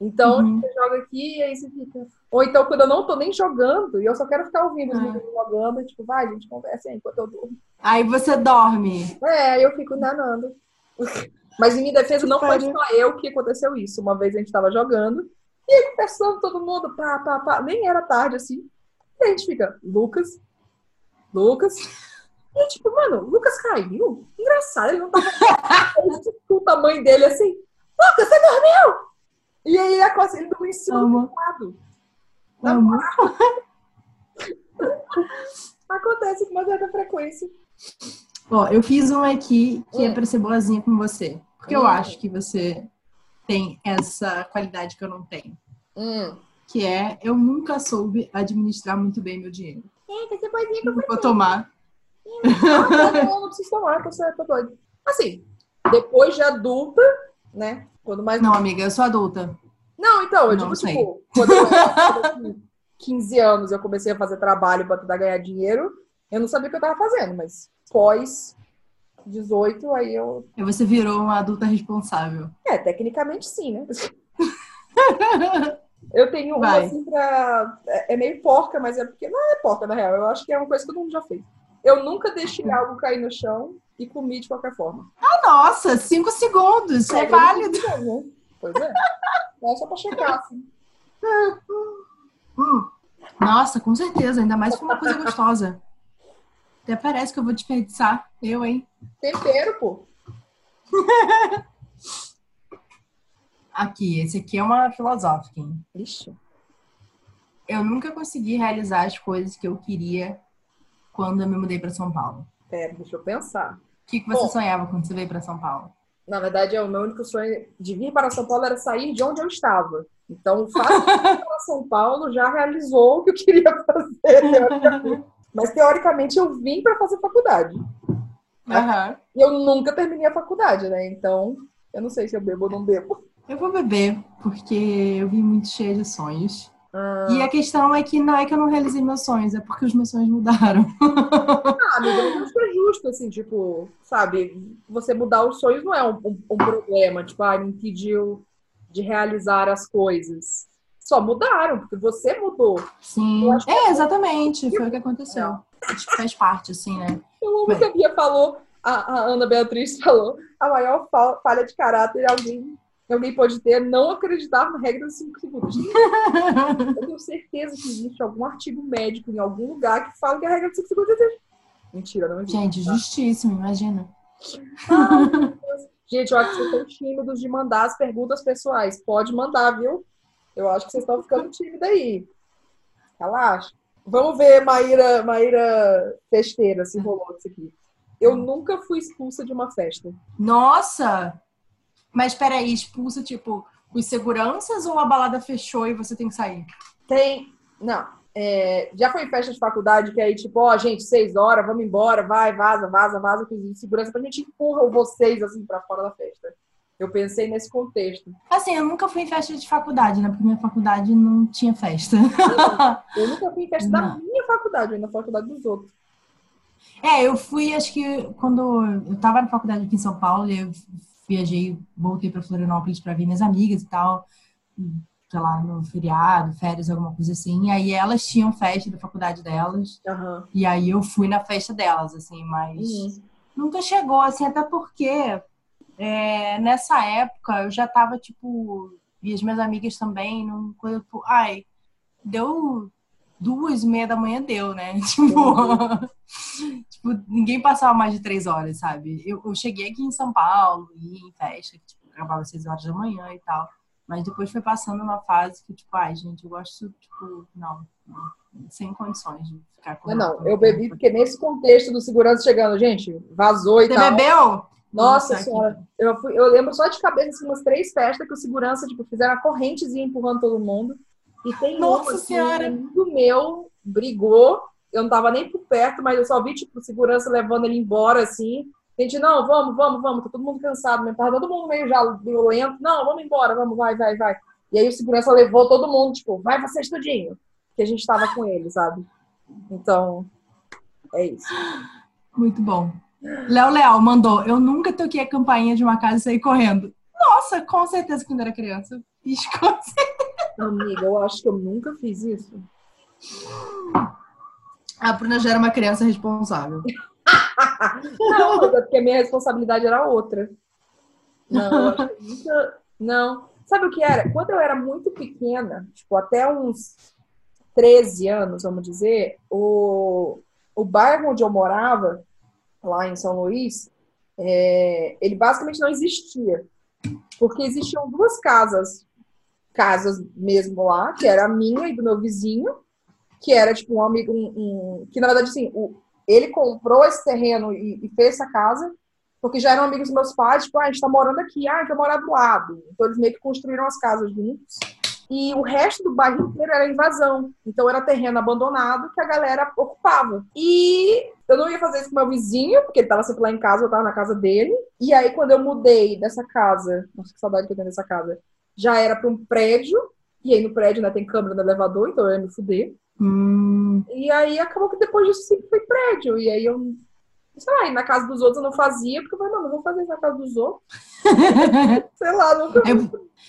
Então Uhum. você joga aqui e aí você fica. Ou então quando eu não tô nem jogando e eu só quero ficar ouvindo os Ah. meninos jogando, tipo, vai, gente, conversa aí enquanto eu durmo. Aí você dorme. É, eu fico nanando. Mas em minha defesa não foi só eu que aconteceu isso. Uma vez a gente tava jogando e aí conversando todo mundo, pá, pá, pá. Nem era tarde assim. E a gente fica, Lucas, Lucas. E tipo, mano, o Lucas caiu. Engraçado, ele não tava. o tamanho dele assim. Lucas, você dormiu? E aí ele acosta- ele dormiu em cima Amo. do lado. Acontece com uma certa frequência. Ó, eu fiz um aqui que é Hum. pra ser boazinha com você. Porque eu Hum. acho que você tem essa qualidade que eu não tenho. Hum. Que é, eu nunca soube administrar muito bem meu dinheiro. Eita, que boizinha que eu Vou tomar. Ah, não, não preciso tomar, tô certo, tô doido. Assim, depois de adulta, né? Quando mais. Não, amiga, eu sou adulta. Não, então, eu Não digo, sei. tipo, quando eu era com 15 anos, eu comecei a fazer trabalho pra tentar ganhar dinheiro. Eu não sabia o que eu tava fazendo, mas pós 18, aí eu. Aí você virou uma adulta responsável. É, tecnicamente sim, né? Eu tenho uma Vai. assim pra. É é meio porca, mas é porque. Não é porca, na real. Eu acho que é uma coisa que todo mundo já fez. Eu nunca deixei algo cair no chão e comi de qualquer forma. Ah, nossa, cinco segundos, isso é É, válido. né? Pois é. É só pra checar, assim. Hum. Nossa, com certeza, ainda mais com uma coisa gostosa. Até parece que eu vou desperdiçar. Eu, hein? Tempero, pô. Aqui, esse aqui é uma filosófica, hein? Ixi. Eu nunca consegui realizar as coisas que eu queria quando eu me mudei para São Paulo. Pera, deixa eu pensar. O que, que você Bom. sonhava quando você veio para São Paulo? Na verdade, é o meu único sonho de vir para São Paulo era sair de onde eu estava. Então, o fato de vir para São Paulo já realizou o que eu queria fazer. Mas, teoricamente, eu vim para fazer faculdade. Aham. E eu nunca terminei a faculdade, né? Então, eu não sei se eu bebo ou não bebo. Eu vou beber, porque eu vim muito cheia de sonhos. Ah, E a questão é que não é que eu não realizei meus sonhos, é porque os meus sonhos mudaram. Ah, amiga, acho que é justo, assim, tipo, sabe, você mudar os sonhos não é um, um- um problema, tipo, ah, me impediu de realizar as coisas. Só mudaram, porque você mudou. Sim. Que É, exatamente. Foi o que aconteceu. Acho que faz parte, assim, né? Eu amo que a Bia falou, a, a Ana Beatriz falou, a maior fa- falha de caráter alguém, alguém pode ter é não acreditar na regra dos 5 segundos. Eu tenho certeza que existe algum artigo médico em algum lugar que fala que a regra dos 5 segundos existe. Mentira, não existe. Gente, justíssimo, imagina. Gente, eu acho que vocês estão tímidos de mandar as perguntas pessoais. Pode mandar, viu? Eu acho que vocês estão ficando tímidos aí. Relaxa. Vamos ver, Maíra, Maíra Festeira, se rolou isso aqui. Eu nunca fui expulsa de uma festa. Nossa! Mas peraí, expulsa, tipo, os seguranças ou a balada fechou e você tem que sair? Tem. Não. é, já foi festa de faculdade que aí, tipo, ó, gente, seis horas, vamos embora, vai, vaza, vaza, vaza, com segurança pra gente empurra vocês assim pra fora da festa. Eu pensei nesse contexto. Assim, eu nunca fui em festa de faculdade, né? Porque minha faculdade não tinha festa. Eu nunca fui em festa da minha faculdade, eu na faculdade dos outros. É, eu fui, acho que quando eu tava na faculdade aqui em São Paulo, eu viajei, voltei para Florianópolis para ver minhas amigas e tal, sei lá, no feriado, férias, alguma coisa assim. E aí elas tinham festa da faculdade delas. Aham. E aí eu fui na festa delas, assim, mas Uhum. nunca chegou, assim, até porque é, nessa época eu já tava, tipo, e as minhas amigas também, num coisa, tipo, ai, deu duas e meia da manhã, deu, né? Tipo, tipo, ninguém passava mais de três horas, sabe? Eu, eu cheguei aqui em São Paulo, ia em festa, que tipo, acabava às seis horas da manhã e tal. Mas depois foi passando uma fase que, tipo, ai, gente, eu gosto, tipo, não, sem condições de ficar com Não, não, eu bebi porque nesse contexto do segurança chegando, gente, vazou e Você tal. bebeu? Nossa Nossa, senhora, eu, fui- eu lembro só de cabeça assim, umas três festas que o segurança, tipo, fizeram a correntezinha empurrando todo mundo. E tem Nossa uma que Senhora! um amigo meu brigou, eu não tava nem por perto, mas eu só vi, tipo, o segurança levando ele embora, assim. A gente, não, vamos, vamos, vamos, tá todo mundo cansado mesmo, tava todo mundo meio já violento. Não, vamos embora, vamos, vai, vai, vai. E aí o segurança levou todo mundo, tipo, vai vocês tudinho. Que a gente tava com ele, sabe? Então, é isso. Muito bom. Léo Leal mandou: Eu nunca toquei a campainha de uma casa e saí correndo. Nossa, com certeza quando era criança. Fiz com certeza. Amiga, eu acho que eu nunca fiz isso. A Bruna já era uma criança responsável. Não, porque a minha responsabilidade era outra. Não, eu nunca. Não. Sabe o que era? Quando eu era muito pequena, tipo, até uns 13 anos, vamos dizer, o, o bairro onde eu morava, lá em São Luís, é, ele basicamente não existia. Porque existiam duas casas, casas mesmo lá, que era a minha e do meu vizinho, que era tipo um amigo, um, um- que na verdade assim, o, ele comprou esse terreno e, e fez essa casa, porque já eram amigos dos meus pais, tipo, ah, a gente tá morando aqui, ah, vai morar do lado. Então eles meio que construíram as casas juntos. E o resto do bairro inteiro era invasão. Então era terreno abandonado que a galera ocupava. E eu não ia fazer isso com meu vizinho, porque ele tava sempre lá em casa, eu tava na casa dele. E aí, quando eu mudei dessa casa, nossa, que saudade que eu tenho dessa casa, já era pra um prédio. E aí no prédio, né, tem câmera no elevador, então eu ia me fuder. Hum, E aí acabou que depois disso sempre foi prédio. E aí eu, sei lá, e na casa dos outros eu não fazia, porque eu falei, não, não vou fazer isso na casa dos outros. Sei lá, nunca.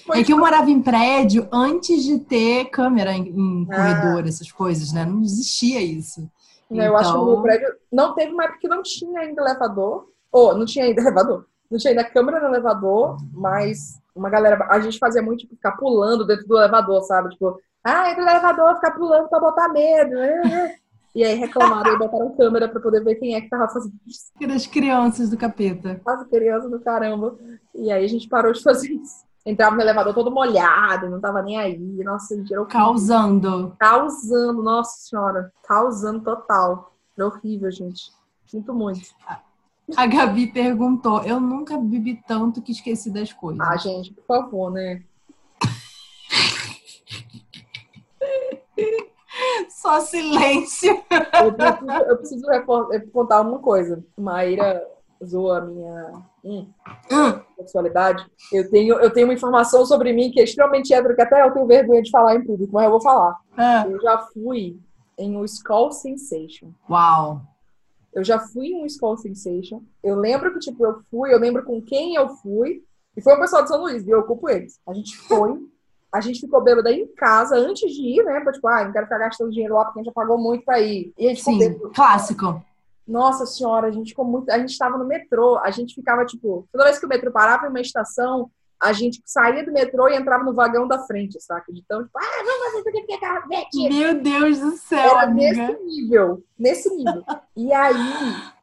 Foi é que eu morava em prédio antes de ter câmera em, em Ah. corredor, essas coisas, né? Não existia isso. né, Eu acho que o meu Então- prédio não teve uma época que não tinha ainda elevador. Ou, não tinha ainda elevador. Não tinha ainda câmera no elevador, mas uma galera. A gente fazia muito tipo, ficar pulando dentro do elevador, sabe? Tipo, ah, entra no elevador, ficar pulando pra botar medo. é, é. E aí reclamaram e botaram câmera pra poder ver quem é que tava fazendo isso. Das crianças do capeta. Quase criança do caramba. E aí a gente parou de fazer isso. Entrava no elevador todo molhado, não tava nem aí. Nossa, horrível. Causando. Causando, nossa senhora. Causando total. Era horrível, gente. Sinto muito. A Gabi perguntou: Eu nunca bebi tanto que esqueci das coisas. Ah, gente, por favor, né? Só silêncio. Eu preciso, eu preciso contar uma coisa. Maíra zoa a minha hum, Hum, sexualidade. Eu tenho, eu tenho uma informação sobre mim que é extremamente hétero, que até eu tenho vergonha de falar em público, mas eu vou falar. ah. Eu já fui em um Skull Sensation. Uau. Eu já fui em um Skull Sensation. Eu lembro que, tipo, eu fui, eu lembro com quem eu fui. E foi o pessoal de São Luís, e eu ocupo eles. A gente foi, a gente ficou bêbada em casa antes de ir, né? Tipo, ah, não quero ficar gastando dinheiro lá porque a gente já pagou muito pra ir. E a gente Sim, clássico. Nossa senhora, a gente ficou muito. A gente tava no metrô, a gente ficava, tipo, toda vez que o metrô parava em uma estação, a gente saía do metrô e entrava no vagão da frente, saca? De tão, tipo, ah, vamos fazer isso aqui é metido. Meu Deus do céu, Era amiga. nesse nível, nesse nível. E aí,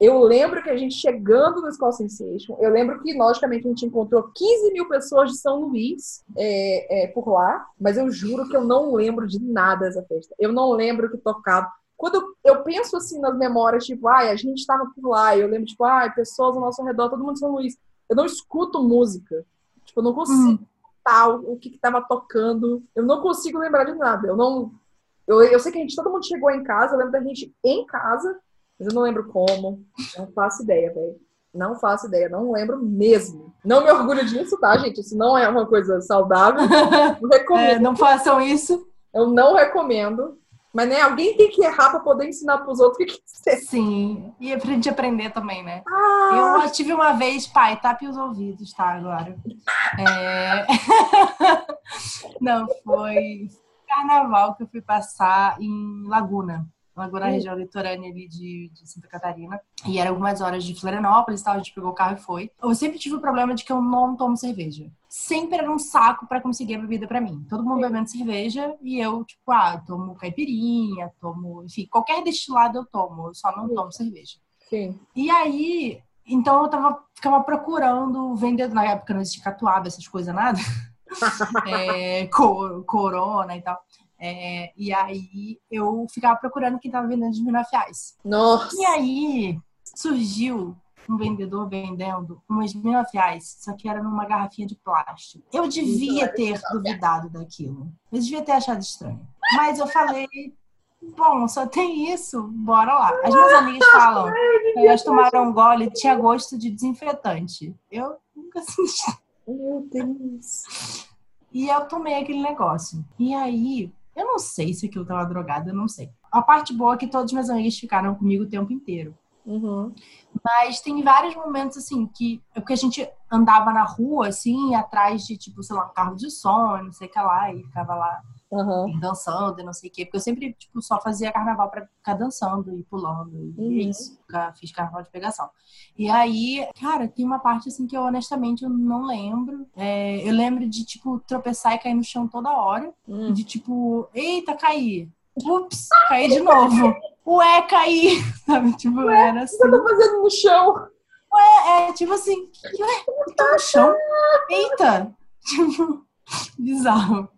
eu lembro que a gente chegando no Skull Sensation, eu lembro que, logicamente, a gente encontrou 15 mil pessoas de São Luís é, é, por lá, mas eu juro que eu não lembro de nada dessa festa. Eu não lembro que tocava. Quando eu, penso assim nas memórias, tipo, ai, a gente estava por lá, eu lembro, tipo, ai, pessoas ao nosso redor, todo mundo de São Luís. Eu não escuto música. Tipo, eu não consigo escutar o, o que estava tocando. Eu não consigo lembrar de nada. Eu não. Eu, eu sei que a gente, todo mundo chegou em casa, eu lembro da gente em casa, mas eu não lembro como. Não faço ideia, velho. Não faço ideia, não lembro mesmo. Não me orgulho disso, tá, gente? Isso não é uma coisa saudável. Não recomendo. É, não façam isso. Eu não recomendo. Mas né, alguém tem que errar para poder ensinar para os outros o que, que é. Sim, e pra gente aprender também, né? Ah, Eu tive uma vez, pai, tape os ouvidos, tá? Agora. É... Não, foi carnaval que eu fui passar em Laguna. Laguna, Hum. região litorânea ali de, de Santa Catarina. E era algumas horas de Florianópolis e tal. A gente pegou o carro e foi. Eu sempre tive o problema de que eu não tomo cerveja. Sempre era um saco pra conseguir a bebida pra mim. Todo mundo bebendo cerveja e eu, tipo, ah, tomo caipirinha, tomo. Enfim, qualquer destilado eu tomo. Eu só não tomo cerveja. sim. E aí, então eu tava, ficava procurando vendedor. Na época não existia catuaba, essas coisas, nada. É, co- corona e tal. É, e aí eu ficava procurando quem tava vendendo de reais. Nossa. E aí surgiu um vendedor vendendo umas reais, só que era numa garrafinha de plástico. Eu devia ter duvidado daquilo. Eu devia ter achado estranho. Mas eu falei, bom, só tem isso, bora lá. As minhas amigas falam, elas tomaram um gole e tinha gosto de desinfetante. Eu nunca senti. Meu Deus. E eu tomei aquele negócio. E aí, eu não sei se aquilo tava drogado, eu não sei. A parte boa é que todas as minhas amigas ficaram comigo o tempo inteiro. Uhum. Mas tem vários momentos, assim, que... é Porque a gente andava na rua, assim, atrás de, tipo, sei lá, um carro de som, não sei o que lá, e ficava lá Uhum. dançando e não sei o quê. Porque eu sempre, tipo, só fazia carnaval pra ficar dançando e pulando. E Uhum. é isso. Nunca fiz carnaval de pegação. E aí, cara, tem uma parte, assim, que eu honestamente eu não lembro. É, eu lembro de, tipo, tropeçar e cair no chão toda hora. Hum. De, tipo, eita, caí. Ups, caí de novo. Ué, caí. Sabe, tipo, era assim. O que eu tô fazendo no chão? É, tipo assim, que, ué, eu tô no chão. Eita! Tipo, bizarro.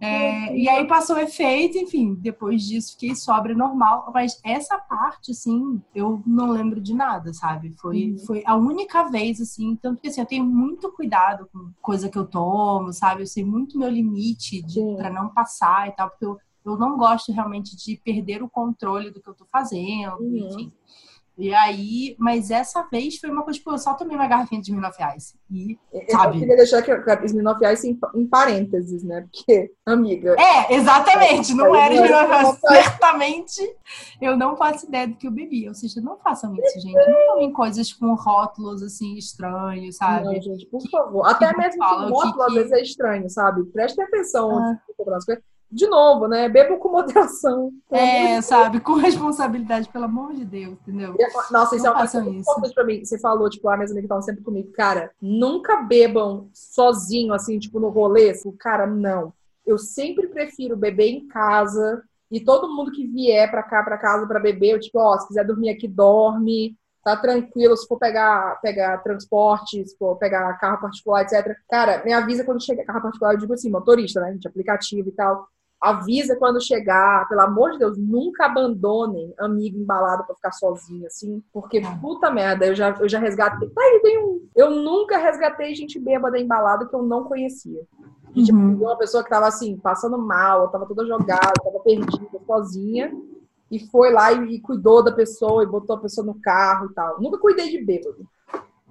É, e aí passou o efeito, enfim, depois disso fiquei sobra normal. Mas essa parte, assim, eu não lembro de nada, sabe? Foi, Uhum. foi a única vez, assim, tanto que assim, eu tenho muito cuidado com coisa que eu tomo, sabe? Eu sei muito meu limite de, Sim. pra não passar e tal, porque eu, eu não gosto realmente de perder o controle do que eu tô fazendo, Uhum. enfim. E aí, mas essa vez foi uma coisa, tipo, eu só tomei uma garrafinha de mil reais. E, Eu Sabe? queria deixar que que Smirnoff Ice em, em parênteses, né? Porque, amiga, é, exatamente, não era de mil reais. Não, Certamente, eu não faço ideia do que eu bebi. Ou seja, não façam isso, gente. Não tomem coisas com rótulos, assim, estranhos, sabe? não, gente, por favor. Até que mesmo que o rótulo às vezes é estranho, sabe? Prestem atenção Ah. onde você comprar as coisas. De novo, né? Bebam com moderação. É, sabe? Com responsabilidade, pelo amor de Deus, entendeu? de- Nossa, isso Não é uma coisa importante pra mim. Você falou, tipo, ah, minhas amigas estavam sempre comigo. Cara, nunca bebam sozinho, assim, tipo, no rolê. Cara, não. Eu sempre prefiro beber em casa. E todo mundo que vier pra cá, pra casa, pra beber, eu, tipo, ó, se quiser dormir aqui, dorme. Tá tranquilo, se for pegar, pegar transporte, se for pegar carro particular, etc. Cara, me avisa quando chegar carro particular, eu digo assim, motorista, né, gente, aplicativo e tal. Avisa quando chegar, pelo amor de Deus, nunca abandonem amigo embalado pra ficar sozinho, assim, porque É. puta merda, eu já, eu já resgatei. Tá aí, tem um. Eu nunca resgatei gente bêbada embalada que eu não conhecia. E, tipo, Uhum. uma pessoa que tava assim, passando mal, tava toda jogada, tava perdida, sozinha, e foi lá e, e cuidou da pessoa e botou a pessoa no carro e tal. Nunca cuidei de bêbado.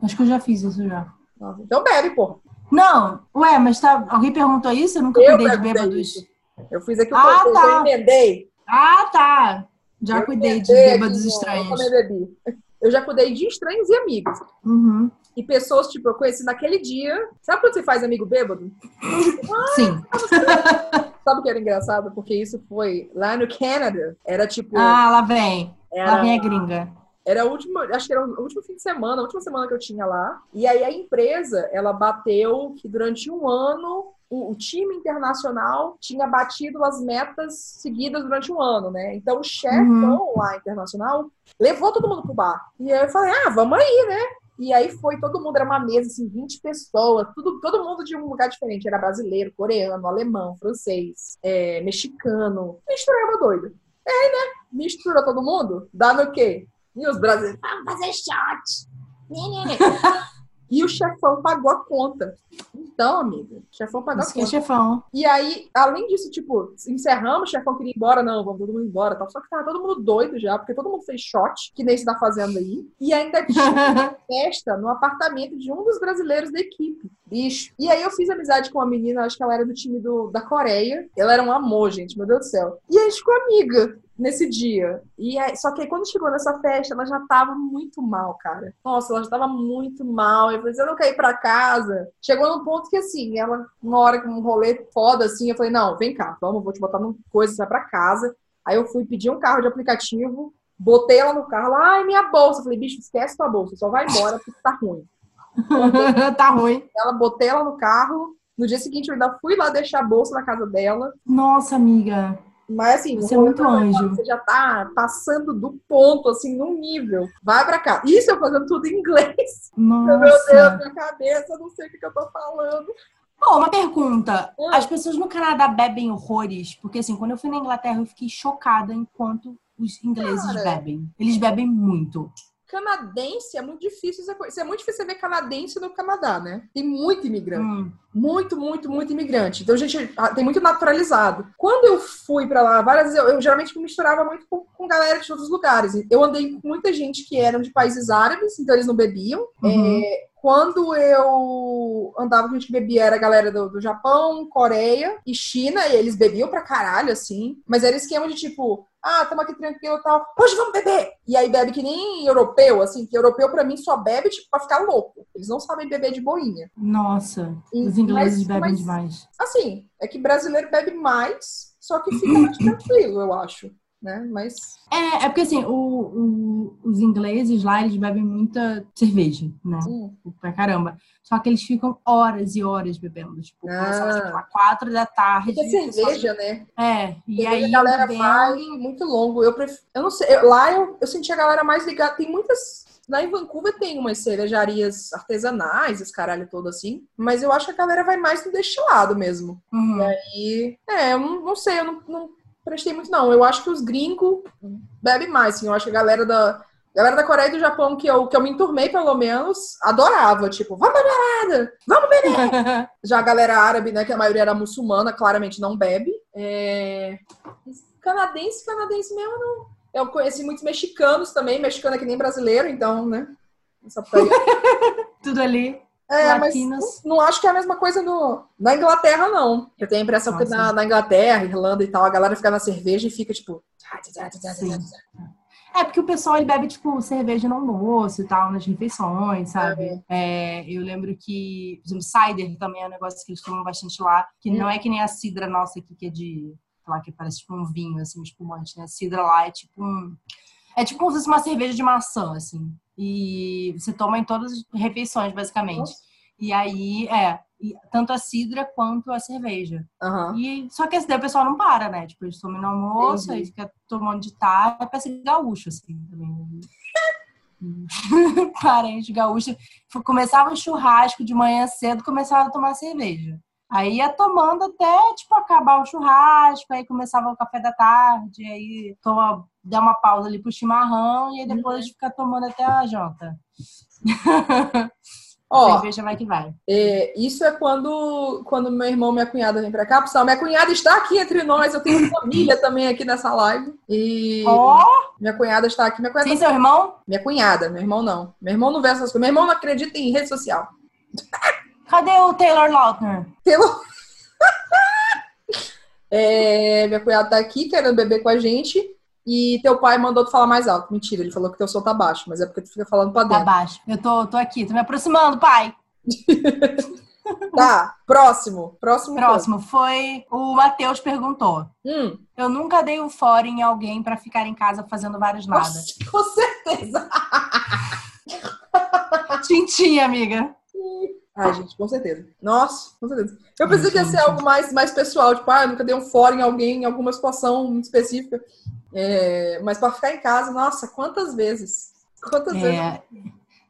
Acho que eu já fiz isso já. Nossa, então bebe, porra. Não, ué, mas tá, alguém perguntou isso? Eu nunca Eu cuidei de bêbados. isso. Eu fiz aqui o Ah, contexto, tá. eu emendei. Ah, tá. Já Eu cuidei de bêbados Eu estranhos. bebi. Eu já cuidei de estranhos e amigos. Uhum. E pessoas, tipo, eu conheci naquele dia. Sabe quando você faz amigo bêbado? Sim. Sabe o que era engraçado? Porque isso foi lá no Canadá. Era tipo. Ah, lá vem. Lá era, vem a gringa. era a última, acho que era o último fim de semana, a última semana que eu tinha lá. E aí a empresa, ela bateu que durante um ano o, o time internacional tinha batido as metas seguidas durante um ano, né? Então o chefão lá internacional levou todo mundo pro bar. E aí eu falei, ah, vamos aí, né? E aí foi todo mundo, era uma mesa, assim, 20 pessoas, tudo, todo mundo de um lugar diferente. Era brasileiro, coreano, alemão, francês, é, mexicano. Misturava doido. E aí, né? Mistura todo mundo, dá no quê? E os brasileiros, vamos fazer shot. E o chefão pagou a conta. Então, amiga, o chefão pagou Isso a que é conta. chefão. E aí, além disso, tipo, encerramos, o chefão queria ir embora, não, vamos todo mundo embora, tal. Só que tava todo mundo doido já, porque todo mundo fez shot, que nem se tá fazendo aí. E ainda tinha festa no apartamento de um dos brasileiros da equipe. Bicho. E aí eu fiz amizade com uma menina, acho que ela era do time do, da Coreia. Ela era um amor, gente, meu Deus do céu. E a gente ficou amiga nesse dia. E aí, só que aí, quando chegou nessa festa, ela já tava muito mal, cara. Nossa, ela já tava muito mal. Eu falei, eu não quero ir pra casa. Chegou num ponto que, assim, ela, uma hora com um rolê foda, assim, eu falei, não, vem cá, vamos, vou te botar numa coisa, você vai pra casa. Aí eu fui pedir um carro de aplicativo, botei ela no carro, ela, ai, minha bolsa. Eu falei, bicho, esquece tua bolsa, só vai embora porque tá ruim. tá ruim. Ela, botei ela no carro. No dia seguinte, eu ainda fui lá deixar a bolsa na casa dela. Nossa, amiga. Mas assim, Você é muito rolê anjo. Você já tá passando do ponto, assim, num nível. Vai pra cá. Isso eu fazendo tudo em inglês. Meu Deus, Nossa. minha cabeça, eu não sei o que, que eu tô falando. Bom, uma pergunta. Hum. As pessoas no Canadá bebem horrores? Porque assim, quando eu fui na Inglaterra, eu fiquei chocada enquanto os ingleses Cara. bebem. Eles bebem muito. Canadense é muito difícil. essa coisa. É muito difícil você ver canadense no Canadá, né? Tem muito imigrante. Hum. Muito, muito, muito imigrante. Então, gente, tem muito naturalizado. Quando eu fui pra lá, várias vezes, eu, eu geralmente me misturava muito com, com galera de outros lugares. Eu andei com muita gente que eram de países árabes, então eles não bebiam. Uhum. É, quando eu andava com gente que bebia, era a galera do, do Japão, Coreia e China, e eles bebiam pra caralho, assim. Mas era esquema de tipo, ah, tamo aqui tranquilo e tal, hoje vamos beber! E aí bebe que nem europeu, assim, que europeu pra mim só bebe, tipo, pra ficar louco. Eles não sabem beber de boinha. Nossa, E- os ingleses mas- bebem mas- demais. Assim, é que brasileiro bebe mais, só que fica mais tranquilo, eu acho. Né? Mas. É, é porque assim, o- o- os ingleses lá, eles bebem muita cerveja, né? hum, Pra caramba. Só que eles ficam horas e horas bebendo. Tipo, começa Ah. tipo, às quatro da tarde. porque é cerveja, né? É, e Cerveja aí a galera vai muito longo. Eu, pref... eu não sei. eu- lá eu, eu senti a galera mais ligada. Tem muitas. Lá em Vancouver tem umas cervejarias artesanais, esse caralho todo assim. Mas eu acho que a galera vai mais no destilado mesmo. Uhum. E. É, eu não, não sei, eu não, não prestei muito, não. Eu acho que os gringos bebem mais, assim. Eu acho que a galera da. Galera da Coreia e do Japão, que eu, que eu me enturmei, pelo menos, adorava. Tipo, vamos pra balada! Vamos beber! Já a galera árabe, né, que a maioria era muçulmana, claramente não bebe. É... Canadense, canadense mesmo, não. Eu conheci muitos mexicanos também, mexicano é que nem brasileiro, então, né? Tudo ali. É, mas Latinos. não, não acho que é a mesma coisa no, na Inglaterra, não. Eu tenho a impressão que na, na Inglaterra, Irlanda e tal, a galera fica na cerveja e fica tipo. Sim. É, porque o pessoal ele bebe, tipo, cerveja no almoço e tal, nas refeições, sabe? É, eu lembro que, por exemplo, cider também é um negócio que eles tomam bastante lá, que Hum. não é que nem a cidra nossa aqui, que é de, sei lá, que parece tipo um vinho, assim, um espumante, né? A cidra lá é tipo um... É tipo como se fosse uma cerveja de maçã, assim. E você toma em todas as refeições, basicamente. Nossa. E aí, é, tanto a cidra quanto a cerveja. Aham. E, só que daí o pessoal não para, né? Tipo, eles tomam no almoço, Entendi. aí fica tomando de tarde, parece gaúcho, assim, também. Parente gaúcho. Começava o churrasco de manhã cedo, começava a tomar cerveja. Aí ia tomando até, tipo, acabar o churrasco, aí começava o café da tarde, aí toma, dá uma pausa ali pro chimarrão, e aí depois fica tomando até a janta. Ó, Cerveja vai que vai. é, isso é quando, quando meu irmão e minha cunhada vêm pra cá. Pessoal, minha cunhada está aqui entre nós. Eu tenho família também aqui nessa live. E Ó, minha cunhada está aqui. Minha cunhada, sem seu irmão? minha cunhada, meu irmão não. Meu irmão não vê essas coisas. Meu irmão não acredita em rede social. Cadê o Taylor Lautner? Pelo... É, minha cunhada tá aqui querendo beber com a gente. E teu pai mandou tu falar mais alto. Mentira, ele falou que teu som tá baixo, mas é porque tu fica falando pra Tá dentro. baixo. Eu tô, tô aqui, tô me aproximando, pai. Tá, próximo. Próximo. Próximo foi o Matheus perguntou. Hum, Eu nunca dei um fora em alguém pra ficar em casa fazendo vários nada. nossa, com certeza. Tintinha, amiga. Ai, gente, com certeza. Nossa, com certeza. Eu pensei que ia ser algo mais, mais pessoal, tipo, ah, eu nunca dei um fora em alguém em alguma situação muito específica. É, mas pra ficar em casa, nossa, quantas vezes? Quantas vezes? É,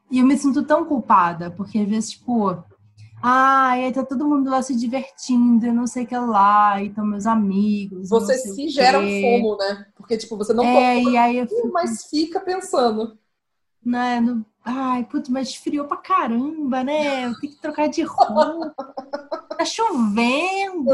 e eu me sinto tão culpada, porque às vezes, tipo, ai, aí tá todo mundo lá se divertindo, e não sei o que lá, e estão meus amigos. e Você não se gera um fomo, né? Porque, tipo, você não É, e aí eu fico, mas fica pensando. né, no- Ai, putz, mas esfriou pra caramba, né? Eu tenho que trocar de roupa. Tá chovendo.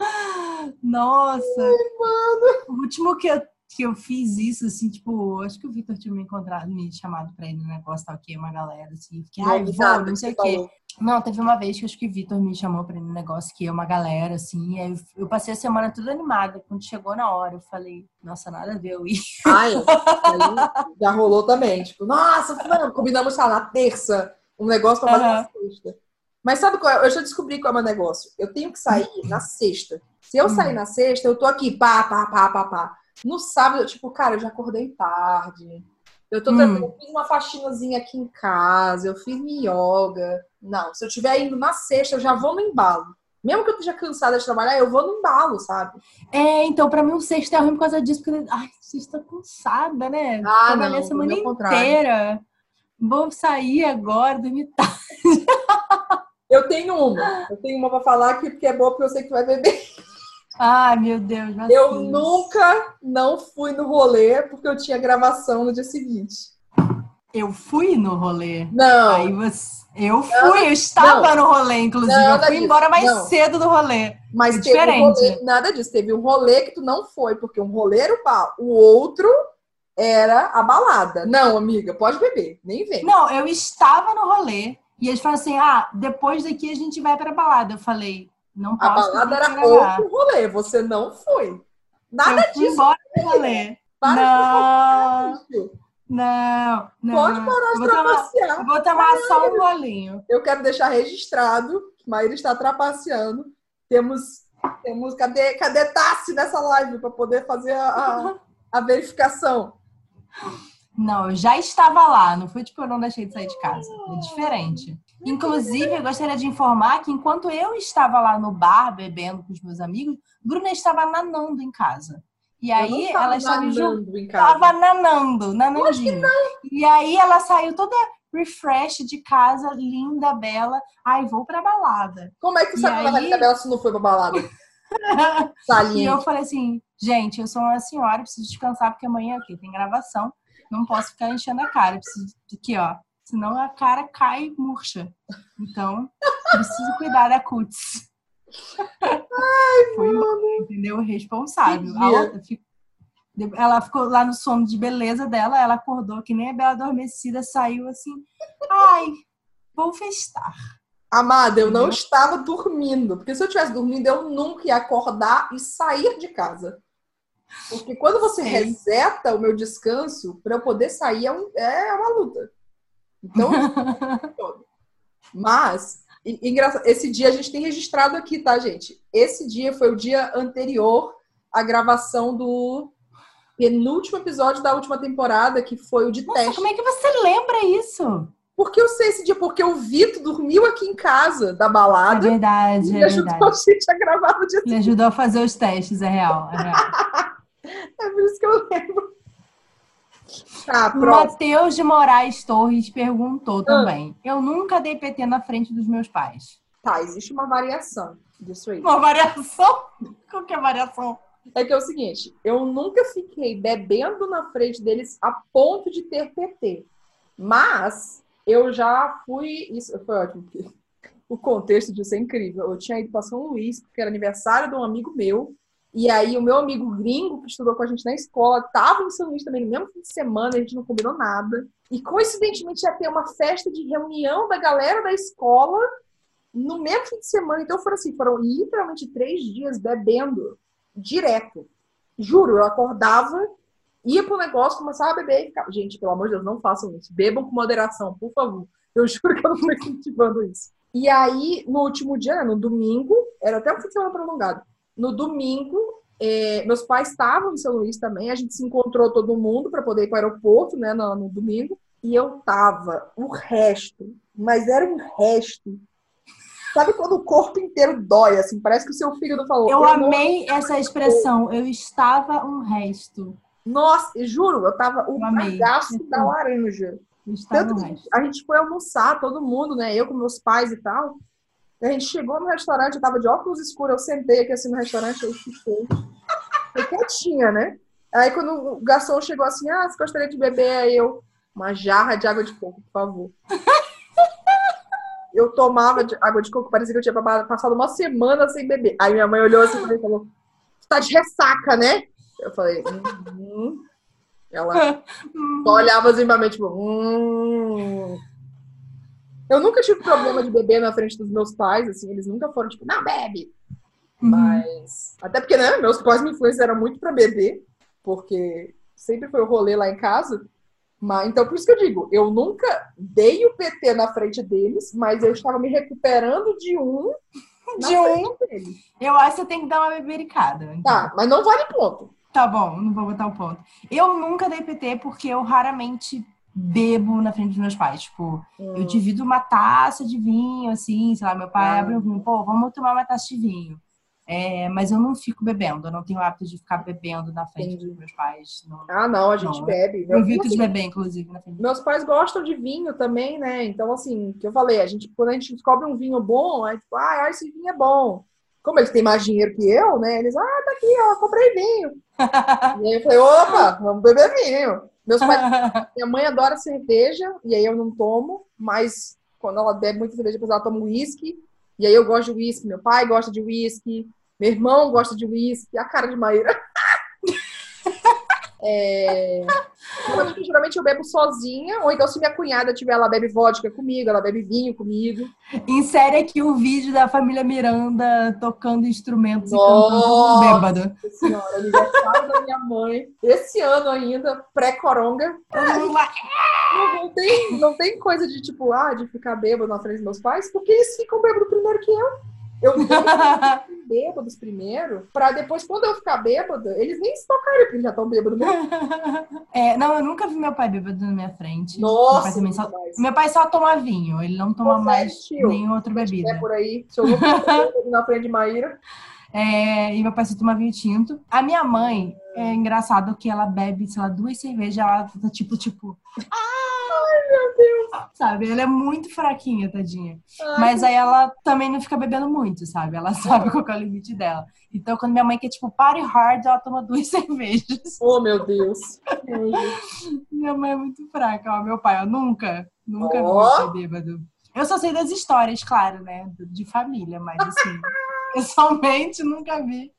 Ah! Nossa. Ai, o último que eu, que eu fiz isso, assim, tipo, acho que o Victor tinha me encontrado, me chamado pra ir no negócio, tal, que uma galera, assim. Fiquei, ai, vou, não sei o quê. Não, teve uma vez que acho que o Vitor me chamou para um negócio que é uma galera, assim, aí eu passei a semana toda animada. Quando chegou na hora, eu falei, nossa, nada a ver eu ir. Ai, já rolou também. Tipo, nossa, não, combinamos lá na terça um negócio pra fazer uhum. na sexta. Mas sabe qual é? Eu já descobri qual é o meu negócio. Eu tenho que sair na sexta. Se eu sair na sexta, eu tô aqui, pá, pá, pá, pá, pá. No sábado, tipo, cara, eu já acordei tarde. Eu tô hum. eu fiz uma faxinazinha aqui em casa, eu fiz yoga. Não, se eu estiver indo na sexta, eu já vou no embalo. Mesmo que eu esteja cansada de trabalhar, eu vou no embalo, sabe? É, então, pra mim o sexta é ruim por causa disso, porque, ai, sexta cansada, né? Ah, Trabalhei não, a semana inteira. Vou sair agora, dormir tarde. Eu tenho uma. Eu tenho uma pra falar aqui, porque é boa, porque eu sei que tu vai beber. Ai, meu Deus. Eu nunca não fui no rolê porque eu tinha gravação no dia seguinte. Eu fui no rolê? Não. Aí você... Eu fui, não, eu estava não. no rolê, inclusive. eu fui disso. embora mais não. cedo do rolê. Mas é diferente. Um rolê, nada disso. Teve um rolê que tu não foi, porque um rolê era o bar. O outro era a balada. Não, amiga, pode beber, nem vem. Não, eu estava no rolê. E eles falaram assim: ah, depois daqui a gente vai pra balada. Eu falei, não. A balada era outro rolê, você não foi. Nada eu disso. Embora do rolê. Para não. Não, não. Pode parar de trapacear. vou tomar só um bolinho. Eu quero deixar registrado que Maíra está trapaceando. Temos, temos cadê, cadê Tassi nessa live para poder fazer a, a, a, verificação? Não, eu já estava lá. Não foi tipo, eu não deixei de sair de casa. É diferente. Inclusive, eu gostaria de informar que enquanto eu estava lá no bar bebendo com os meus amigos, Bruna estava nanando em casa. E aí ela estava nanando, nanandinho. E aí ela saiu toda refresh de casa, linda, bela. Ai, vou pra balada. Como é que sabe que aí... a Bela se não foi pra balada? e eu falei assim, gente, eu sou uma senhora, preciso descansar porque amanhã aqui tem gravação. Não posso ficar enchendo a cara. Preciso aqui, ó. Senão a cara cai murcha. Então, preciso cuidar da cutis. Ai, Foi, mano. entendeu? Responsável. Outra, ela ficou lá no sono de beleza dela, ela acordou que nem a Bela Adormecida, saiu assim, ai, vou festar. Amada, eu não estava dormindo, porque se eu tivesse dormindo, eu nunca ia acordar e sair de casa. Porque quando você é. reseta o meu descanso, para eu poder sair é, um, é uma luta. Então, mas, esse dia a gente tem registrado aqui, tá, gente? Esse dia foi o dia anterior à gravação do penúltimo episódio da última temporada, que foi o de Nossa, teste. Como é que você lembra isso? Porque eu sei esse dia, porque o Vitor dormiu aqui em casa da balada. É verdade, e é ajudou verdade. a gente a gravar no dia Ele ajudou a fazer os testes, é real. É, real. é por isso que eu lembro. Tá, Matheus de Moraes Torres perguntou ah. também. Eu nunca dei PT na frente dos meus pais. Tá, existe uma variação disso aí. Uma variação? Qual que é a variação? É que é o seguinte, eu nunca fiquei bebendo na frente deles a ponto de ter PT. Mas eu já fui. Isso foi ótimo. O contexto disso é incrível. Eu tinha ido para São Luís, porque era aniversário de um amigo meu. E aí o meu amigo gringo, que estudou com a gente na escola, estava em São Luís também no mesmo fim de semana, a gente não combinou nada. E coincidentemente ia ter uma festa de reunião da galera da escola no mesmo fim de semana. Então foram assim, foram literalmente três dias bebendo direto. Juro, eu acordava, ia pro negócio, começava a beber e ficava. Gente, pelo amor de Deus, não façam isso. Bebam com moderação, por favor. Eu juro que eu não estou incentivando isso. E aí, no último dia, né, no domingo, era até um fim de semana prolongado. No domingo, é, meus pais estavam em São Luís também, a gente se encontrou todo mundo para poder ir para o aeroporto, né, no, no domingo. E eu tava o resto, mas era um resto Sabe quando o corpo inteiro dói, assim? Parece que o seu fígado falou. Eu, eu amei essa expressão. Eu estava um resto. Nossa, juro, eu tava o bagaço da laranja. Tanto que a gente foi almoçar, todo mundo, né? Eu com meus pais e tal. A gente chegou no restaurante, eu tava de óculos escuros, eu sentei aqui assim no restaurante, eu fiquei. Eu quietinha, né? Aí quando o garçom chegou assim, ah, você gostaria de beber? Aí eu, uma jarra de água de coco, por favor. eu tomava de água de coco, parecia que eu tinha passado uma semana sem beber. Aí minha mãe olhou assim e falou, você tá de ressaca, né? Eu falei, hum. Ela só olhava assim pra mim, tipo, hum. Eu nunca tive problema de beber na frente dos meus pais, assim, eles nunca foram tipo, não bebe. Uhum. Mas. Até porque, né, meus pais me influenciaram muito pra beber, porque sempre foi o rolê lá em casa. Mas, então, por isso que eu digo, eu nunca dei o PT na frente deles, mas eu estava me recuperando de um. De um. Deles. Eu acho que você tem que dar uma bebericada. Então. Tá, mas não vale ponto. Tá bom, não vou botar o ponto. Eu nunca dei PT porque eu raramente bebo na frente dos meus pais. Tipo, hum. eu divido uma taça de vinho, assim, sei lá, meu pai hum. abre um vinho, pô, vamos tomar uma taça de vinho. É, mas eu não fico bebendo, eu não tenho hábito de ficar bebendo na frente Entendi. dos meus pais. Não, ah, não, a gente não. bebe. Eu evito de beber, inclusive, na frente. Meus pais gostam de vinho também, né? Então, assim, que eu falei, a gente, quando a gente descobre um vinho bom, aí tipo, ah, esse vinho é bom. Como eles têm mais dinheiro que eu, né? Eles, ah, tá aqui, ó, comprei vinho. e aí eu falei, opa, vamos beber vinho. Meus pais, minha mãe adora cerveja, e aí eu não tomo, mas quando ela bebe muita cerveja, depois ela toma uísque. E aí eu gosto de uísque, meu pai gosta de uísque, meu irmão gosta de uísque, a cara de Maíra. É... geralmente eu bebo sozinha, ou então se minha cunhada tiver, ela bebe vodka comigo, ela bebe vinho comigo. Insere aqui o vídeo da família Miranda tocando instrumentos Nossa, e cantando bêbado. Senhora, aniversário da minha mãe, esse ano ainda, pré-coronga. Não, não, tem, não tem coisa de tipo, ah, de ficar bêbado na frente dos meus pais, porque eles ficam bêbados primeiro que eu. Eu bêbados primeiro, pra depois, quando eu ficar bêbada, eles nem se tocarem, porque já estão bêbados mesmo. É, não, eu nunca vi meu pai bêbado na minha frente. Nossa! Meu pai, só, meu pai só toma vinho, ele não toma Você mais é nenhuma outra bebida. É por aí, se eu vou na frente de Maíra. É, e meu pai só toma vinho tinto. A minha mãe, é engraçado que ela bebe, sei lá, duas cervejas, ela tá tipo, tipo. Meu Deus! Sabe? Ela é muito fraquinha, tadinha. Ai, Mas aí ela também não fica bebendo muito, sabe? Ela sabe qual é o limite dela. Então, quando minha mãe quer, tipo, party hard, ela toma duas cervejas. Oh, meu Deus! minha mãe é muito fraca. Ó, meu pai, eu nunca, nunca oh. vi bêbado. Eu só sei das histórias, claro, né? De família, mas assim. pessoalmente nunca vi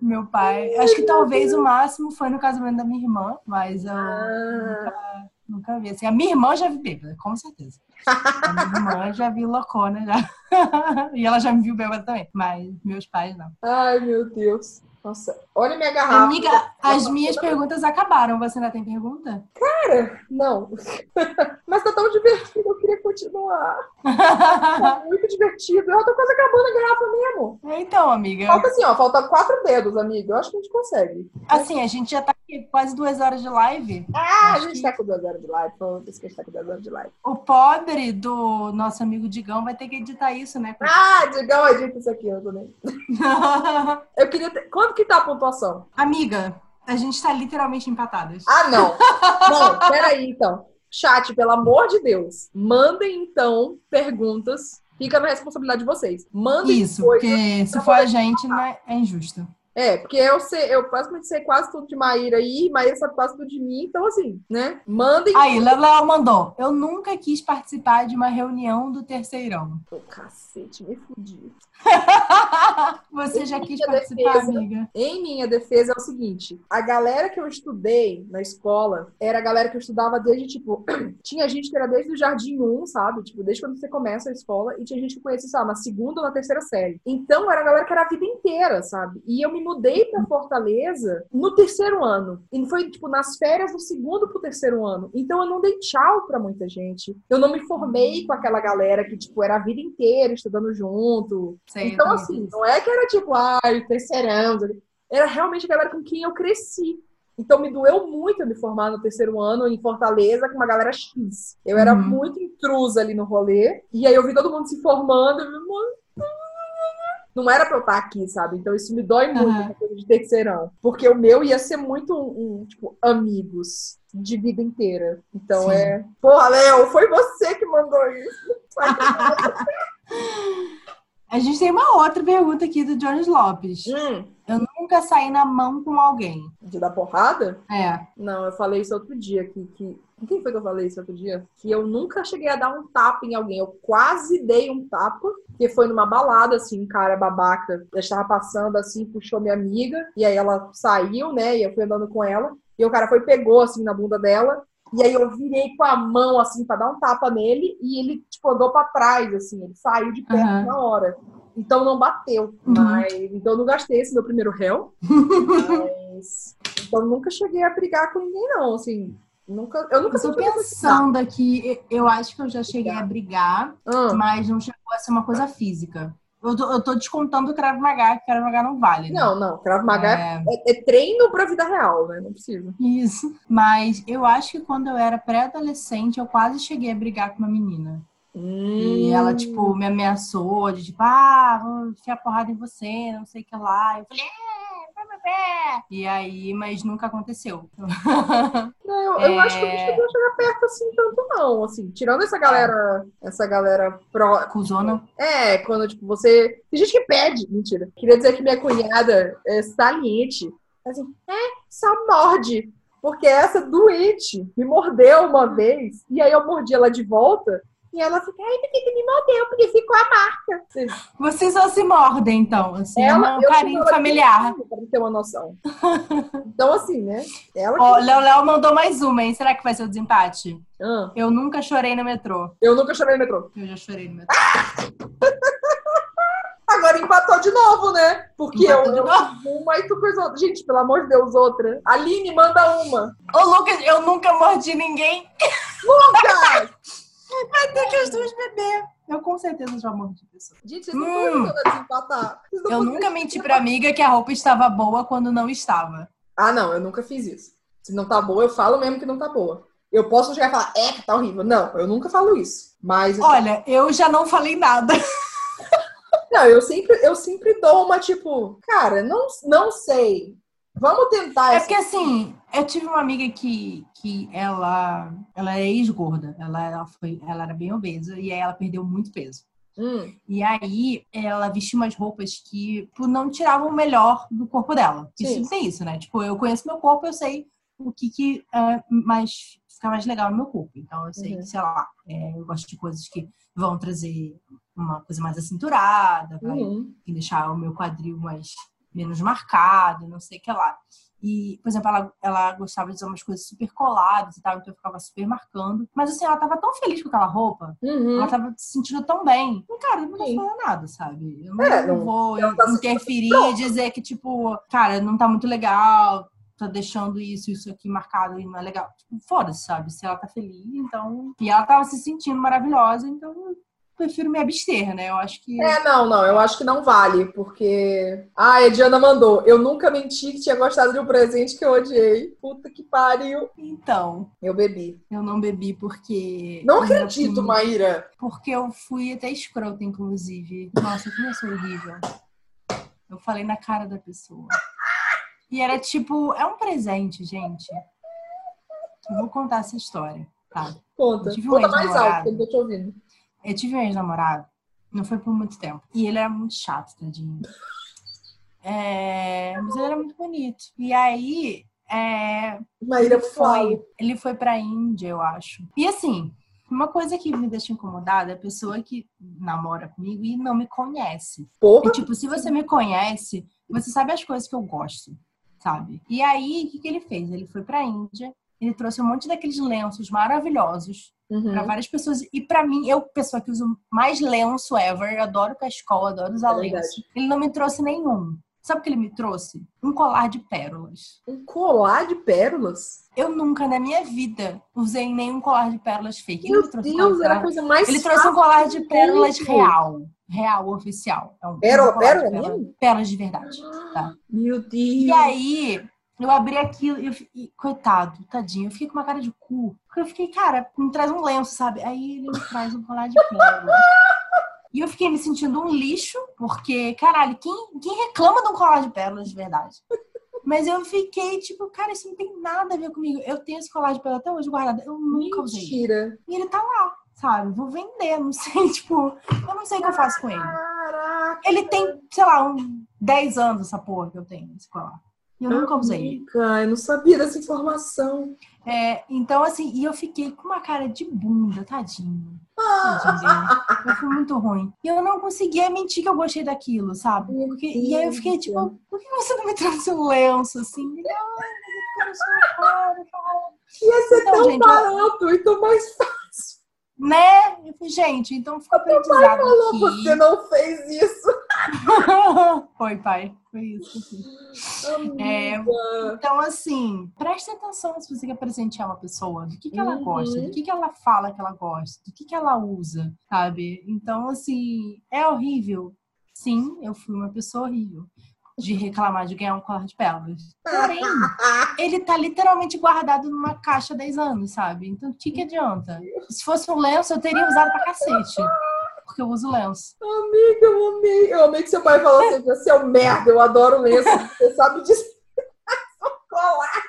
meu pai. Acho que talvez o máximo foi no casamento da minha irmã, mas eu ah. nunca, nunca vi. Assim, a minha irmã já vi bêbada, com certeza. A minha irmã já vi loucona já. e ela já me viu bêbada também, mas meus pais não. Ai, meu Deus. Nossa, olha minha garrafa. Amiga, as minhas perguntas acabaram. Você ainda tem pergunta? Cara, não. Mas tá tão divertido, eu queria continuar. tá muito divertido. Eu tô quase acabando a garrafa mesmo. Então, amiga. Falta assim, ó, falta quatro dedos, amiga. Eu acho que a gente consegue. Assim, a gente já tá quase duas horas de live. Ah, acho a gente que... tá com duas horas de live. Foda-se que a gente tá com duas horas de live. O pobre do nosso amigo Digão vai ter que editar isso, né? Ah, Digão edita isso aqui, eu também. eu queria ter... Quanto que tá a pontuação? Amiga, a gente tá literalmente empatadas. Ah, não. Não, peraí, então. Chat, pelo amor de Deus, mandem então perguntas. Fica na responsabilidade de vocês. Mandem Isso, porque se for a gente, né, é injusto. É, porque eu sei, eu basicamente sei quase tudo de Maíra aí, Maíra sabe quase tudo de mim, então assim, né? Mandem. Aí, Léo mandou. Eu nunca quis participar de uma reunião do terceirão. Ô, cacete, me fudi. Você em já quis participar, defesa, amiga? Em minha defesa é o seguinte: a galera que eu estudei na escola era a galera que eu estudava desde, tipo, tinha gente que era desde o jardim 1, sabe? Tipo, desde quando você começa a escola, e tinha gente que conhecia, sabe, na segunda ou na terceira série. Então era a galera que era a vida inteira, sabe? E eu me mudei para Fortaleza no terceiro ano. E foi, tipo, nas férias do segundo pro terceiro ano. Então eu não dei tchau para muita gente. Eu não me formei com aquela galera que, tipo, era a vida inteira estudando junto. Sei, então, assim, não é que era tipo, ai, ah, terceirão. Era realmente a galera com quem eu cresci. Então me doeu muito eu me formar no terceiro ano em Fortaleza com uma galera X. Eu era uhum. muito intrusa ali no rolê. E aí eu vi todo mundo se formando. Eu vi, não era pra eu estar aqui, sabe? Então isso me dói muito, uhum. coisa de terceirão. Porque o meu ia ser muito um, um tipo, amigos de vida inteira. Então Sim. é. Porra, Léo, foi você que mandou isso. A gente tem uma outra pergunta aqui do Jones Lopes. Hum. Eu nunca saí na mão com alguém. De dar porrada? É. Não, eu falei isso outro dia. Que, que... Quem foi que eu falei isso outro dia? Que eu nunca cheguei a dar um tapa em alguém. Eu quase dei um tapa, que foi numa balada, assim, um cara babaca. Eu estava passando assim, puxou minha amiga, e aí ela saiu, né? E eu fui andando com ela. E o cara foi pegou assim na bunda dela. E aí eu virei com a mão assim para dar um tapa nele e ele tipo andou para trás assim, ele saiu de perto Uhum. na hora. Então não bateu, mas então eu não gastei esse meu primeiro réu. mas então nunca cheguei a brigar com ninguém não, assim, nunca, eu nunca Eu tô necessidade. pensando aqui, eu acho que eu já cheguei a brigar, Ah, mas não chegou a ser uma coisa física. Eu tô, eu tô descontando o Krav Maga, que Krav Maga não vale, né? não, não, Krav Maga É, é, é treino pra vida real, né? Não precisa. isso. Mas eu acho que quando eu era pré-adolescente, eu quase cheguei a brigar com uma menina. E ela, Hum. tipo, me ameaçou de tipo, ah, vou enfiar porrada em você, não sei o que lá. Eu falei, é, pé. E aí, mas nunca aconteceu. Não, eu, eu É. acho que eu não cheguei a chegar perto assim tanto não, assim, tirando essa galera, essa galera pró, Cusona. É, quando, tipo, você. Tem gente que pede. Mentira. Queria dizer que minha cunhada é saliente. Assim, é, só morde. Porque essa doente me mordeu uma vez. E aí eu mordi ela de volta. E ela fica, ai, por que que me mordeu? Porque ficou a marca. Vocês só se mordem, então. Assim, é Ela, um eu carinho familiar. vizinha, Pra ter uma noção. Então, assim, né? Ela. Ó, Léo Léo mandou mais uma, hein? Será que vai ser o desempate? Ah, Eu nunca chorei no metrô. eu nunca chorei no metrô. Eu já chorei no metrô. Agora empatou de novo, né? Porque Empatou eu, de eu novo. uma e tu fez outra. Gente, pelo amor de Deus, outra. Aline, manda uma. Ô, Lucas, eu nunca mordi ninguém. Lucas! Vai ter que as duas beber. Eu com certeza já mordi pessoa. Gente, vocês não Hum. desempatar. Eu nunca menti pra amiga que a roupa estava boa quando não estava. Ah, não, eu nunca fiz isso. Se não tá boa, eu falo mesmo que não tá boa. Eu posso chegar e falar, é, que tá horrível. Não, eu nunca falo isso. Mas. Olha, eu já não falei nada. Não, eu sempre, eu sempre dou uma, tipo, cara, não, não sei. Vamos tentar É essa. porque assim, eu tive uma amiga que, que ela, ela é ex-gorda. Ela, ela, foi, ela era bem obesa e aí ela perdeu muito peso. Hum, E aí ela vestia umas roupas que tipo, não tiravam o melhor do corpo dela. Sim. Isso tem isso, né? Tipo, eu conheço meu corpo, eu sei o que, que é mais fica mais legal no meu corpo. Então eu sei Uhum. que, sei lá, é, eu gosto de coisas que vão trazer uma coisa mais acinturada, vai hum. deixar o meu quadril mais menos marcado, não sei o que lá. E, por exemplo, ela, ela gostava de usar umas coisas super coladas e tal, então eu ficava super marcando. Mas assim, ela tava tão feliz com aquela roupa, Uhum. ela tava se sentindo tão bem. E, cara, eu não vou Sim. falar nada, sabe? Eu não, É, não vou tá se interferir e dizer que, tipo, cara, não tá muito legal, tá deixando isso, isso aqui marcado e não é legal. Tipo, foda-se, sabe? Se ela tá feliz, então. E ela tava se sentindo maravilhosa, então eu prefiro me abster, né? Eu acho que. É, não, não, eu acho que não vale, porque. Ah, a Diana mandou. Eu nunca menti que tinha gostado de um presente que eu odiei. Puta que pariu. Então, Eu bebi. eu não bebi porque. Não acredito, fui- Maíra. Porque eu fui até escrota, inclusive. Nossa, eu sou horrível. Eu falei na cara da pessoa. E era tipo, é um presente, gente. Eu vou contar essa história, tá? Conta. Conta mais alto, que eu não tô te ouvindo. Eu tive um ex-namorado, não foi por muito tempo. E ele era muito chato, tadinho. É, mas ele era muito bonito. E aí, é, Maíra, ele fala. foi, ele foi pra Índia, eu acho. E assim, uma coisa que me deixa incomodada é a pessoa que namora comigo e não me conhece. Porra. Tipo, se você me conhece, você sabe as coisas que eu gosto, sabe? E aí, o que, que ele fez? Ele foi pra Índia, ele trouxe um monte daqueles lenços maravilhosos Uhum. pra várias pessoas. E pra mim, eu, pessoa que uso mais lenço ever, eu adoro cachecol, adoro usar É lenço. verdade. Ele não me trouxe nenhum. Sabe o que ele me trouxe? Um colar de pérolas. Um colar de pérolas? Eu nunca na minha vida usei nenhum colar de pérolas fake. Ele Meu um Deus, colar- era a coisa mais Ele trouxe um colar de pérolas mundo. real. Real, oficial. É um Pérola, pérola pérolas- mesmo? Pérolas de verdade. Tá. Meu Deus. E aí, eu abri aquilo e, eu fi- e, coitado, tadinho, eu fiquei com uma cara de cu. Porque eu fiquei, cara, me traz um lenço, sabe? Aí ele me traz um colar de pérolas. E eu fiquei me sentindo um lixo, porque, caralho, quem, quem reclama de um colar de pérolas de verdade? Mas eu fiquei, tipo, cara, isso não tem nada a ver comigo. Eu tenho esse colar de pérolas até hoje guardado. Eu nunca usei. Mentira. E ele tá lá, sabe? Vou vender, não sei, tipo, eu não sei o que eu faço com ele. Caraca. Ele tem, sei lá, uns 10 anos essa porra que eu tenho, esse colar. Eu nunca usei. Eu não sabia dessa informação. É, então, assim, e eu fiquei com uma cara de bunda, tadinho. Tadinho dele. Eu fui muito ruim. E eu não conseguia mentir que eu gostei daquilo, sabe? Porque, e aí eu fiquei tipo, por que você não me trouxe um lenço assim? Mas eu sou cara, cara. Ia ser Então, tão gente, eu- barato e tão mais fácil. Né? Eu falei, gente, então fica aprendizado Falou, aqui. você não fez isso. Foi, pai. Foi isso. É. Então, assim, preste atenção se você quer presentear uma pessoa, do que, que ela Uhum. gosta, do que, que ela fala que ela gosta, do que, que ela usa, sabe? Então, assim, é horrível. Sim, eu fui uma pessoa horrível de reclamar de ganhar um colar de pérolas. Porém, ele tá literalmente guardado numa caixa há 10 anos, sabe? Então, o que, que adianta? Se fosse um lenço, eu teria usado pra cacete. Porque eu uso lenço. Amiga, eu amei. Eu amei que seu pai falou assim: você é um merda, eu adoro lenço. Você sabe disso. Colar.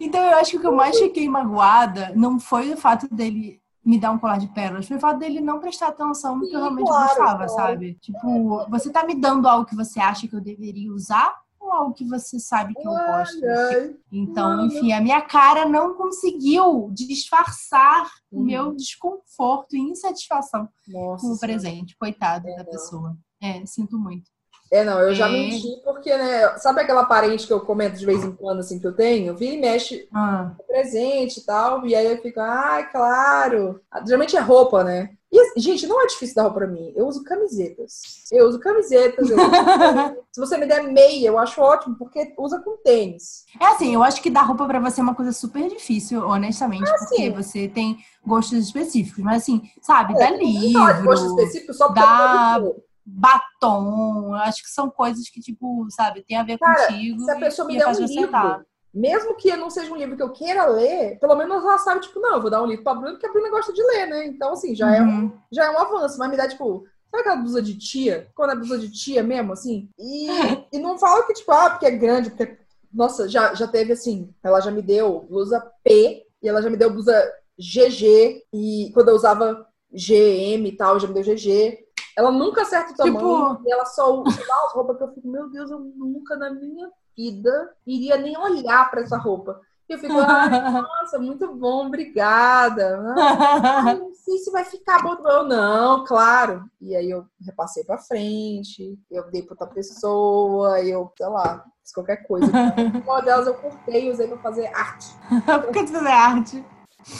Então eu acho que o que eu mais fiquei magoada não foi o fato dele me dar um colar de pérolas, foi o fato dele não prestar atenção no que eu realmente claro, gostava, claro. sabe? Tipo, você tá me dando algo que você acha que eu deveria usar ou algo que você sabe que eu gosto? Ai. Então, enfim, a minha cara não conseguiu disfarçar o Uhum. meu desconforto e insatisfação Nossa. com o presente. Coitado da não. pessoa. É, sinto muito. É, não, eu já É. menti porque, né? Sabe aquela parente que eu comento de vez em quando, assim, que eu tenho? Vira e mexe Ah, presente e tal, e aí eu fico, ai, claro. Geralmente é roupa, né? E, gente, não é difícil dar roupa pra mim. Eu uso camisetas. Eu uso camisetas. eu uso tênis. Se você me der meia, eu acho ótimo, porque usa com tênis. É assim, eu acho que dar roupa pra você é uma coisa super difícil, honestamente, porque sim. você tem gostos específicos. Mas assim, sabe, É, dá não falar de gosto livro, específico só porque dá- eu. Batom, eu acho que são coisas que, tipo, sabe, tem a ver Cara, contigo Se a pessoa e, me der um livro, acertar. mesmo que não seja um livro que eu queira ler, pelo menos ela sabe, tipo, não, eu vou dar um livro pra Bruna, porque a Bruna gosta de ler, né? Então, assim, já, é, um, Uhum. já é um avanço. Mas me dá, tipo, sabe aquela blusa de tia? Quando é blusa de tia mesmo, assim? E, e não fala que, tipo, ah, porque é grande, porque. Nossa, já, já teve assim, ela já me deu blusa P e ela já me deu blusa GG. E quando eu usava GM e tal, já me deu GG. Ela nunca acerta o tamanho Tipo- e ela só usa as roupas que eu fico, meu Deus, eu nunca na minha vida iria nem olhar pra essa roupa. E eu fico, ah, nossa, muito bom, obrigada. Ai, não sei se vai ficar bom. Eu, não, claro. E aí eu repassei pra frente, eu dei pra outra pessoa, eu, sei lá, fiz qualquer coisa. Uma delas eu cortei e usei pra fazer arte. Por que fazer arte?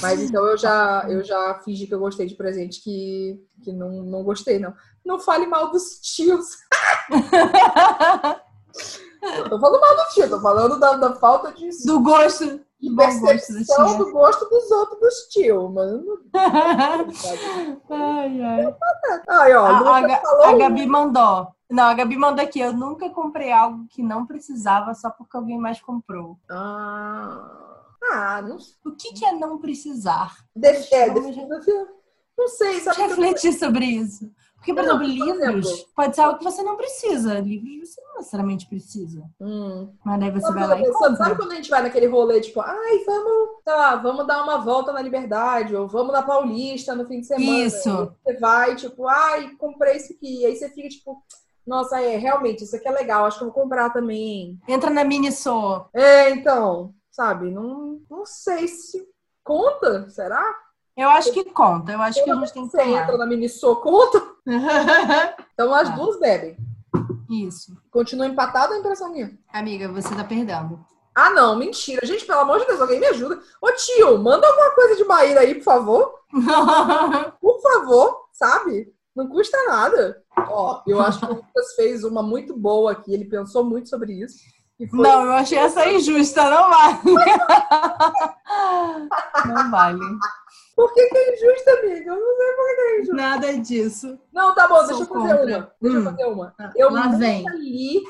Mas então eu já, eu já fingi que eu gostei de presente que, que não, não gostei, não. Não fale mal dos tios. Não tô falando mal do tio, tô falando da, da falta de, Do gosto. de do bom gosto percepção tia. do gosto dos outros dos tios, mano. ai, ai. Ai, ó, A, a, falou a Gabi mandou. Não, a Gabi mandou aqui. Eu nunca comprei algo que não precisava só porque alguém mais comprou. Ah, ah não O que, que é não precisar? Def- é, Vamos def- Não sei, sabe? Refletir sobre isso. Porque, por Não, exemplo, por livros exemplo- pode ser algo que você não precisa. Livros você não necessariamente precisa. Hum. Mas daí você Sabe, vai lá e pensando, sabe compra. quando a gente vai naquele rolê, tipo, ai, vamos, sei lá, vamos dar uma volta na Liberdade, ou vamos na Paulista no fim de semana. Isso. Você vai, tipo, ai, comprei isso aqui. E aí você fica, tipo, nossa, é, realmente, isso aqui é legal, acho que eu vou comprar também. Entra na Miniso. É, então, sabe, não, não sei se conta, será? Eu acho que conta. Eu acho que a gente tem que Você entra na conta? Então as Tá. duas bebem. Isso. Continua empatado ou impressão minha? Amiga, você tá perdendo. Ah, não, mentira. Gente, pelo amor de Deus, alguém me ajuda. Ô, tio, manda alguma coisa de Maíra aí, por favor. Por favor, sabe? Não custa nada. Ó, eu acho que o Lucas fez uma muito boa aqui. Ele pensou muito sobre isso. Foi... Não, eu achei essa injusta. Não vale. Não vale. Por que, que é injusto, amiga? Eu não sei por que é injusto. Nada disso. Não, tá bom, Sou deixa eu fazer contra. uma. Deixa eu Hum. fazer uma. Eu Lá nunca vem. li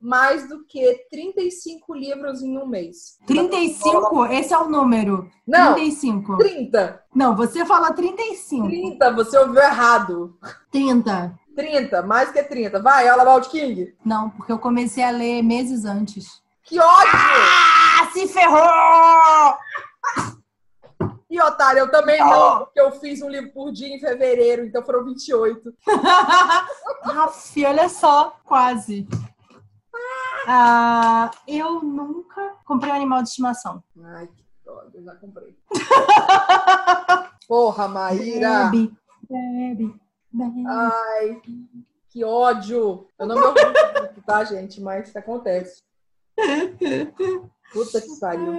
mais do que 35 livros em um mês. 35? Esse é o número. Não, 35. 30. Não, você falou 35. 30, você ouviu errado. 30. 30, mais que 30. Vai, All About King. Não, porque eu comecei a ler meses antes. Que ódio! Ah, se ferrou! E, otário, eu também não, porque eu fiz um livro por dia em fevereiro, então foram 28. Aff, olha só, quase. Ah, eu nunca comprei um animal de estimação. Ai, que droga, eu já comprei. Porra, Maíra! Bebe, bebe. Ai, que ódio! Eu não me orgulho tá, gente? Mas acontece. Puta que pariu.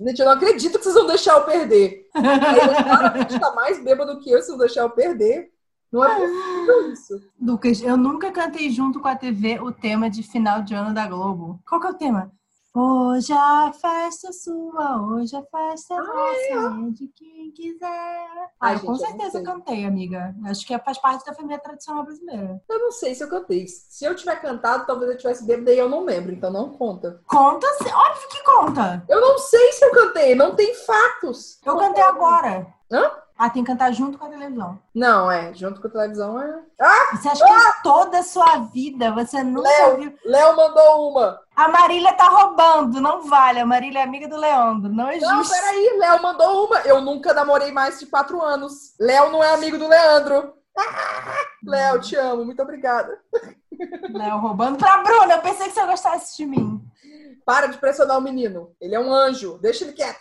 Gente, eu não acredito que vocês vão deixar eu perder. Ele claramente tá mais bêbado que eu se vão deixar eu perder. Não é possível isso. Lucas, eu nunca cantei junto com a TV o tema de final de ano da Globo. Qual que é o tema? Hoje a festa é sua, hoje a festa é nossa, é de quem quiser. Ah, Ai, com gente, certeza eu cantei, amiga. Acho que faz parte da família tradicional brasileira. Eu não sei se eu cantei. Se eu tiver cantado, talvez eu tivesse bêbado e eu não lembro, então não conta. Conta, sim, óbvio que conta. Eu não sei se eu cantei, não tem fatos. Eu cantei agora. Hã? Ah, tem que cantar junto com a televisão. Não, é. Junto com a televisão é. Você acha que em toda a sua vida você nunca Léo. viu? Léo mandou uma. A Marília tá roubando, não vale. A Marília é amiga do Leandro, não é Não, justo. peraí, Léo mandou uma. Eu nunca namorei mais de quatro anos. Léo não é amigo do Leandro. Léo, te amo, muito obrigada. Léo roubando pra Bruna. Eu pensei que você gostasse de mim. Para de pressionar o menino. Ele é um anjo, deixa ele quieto.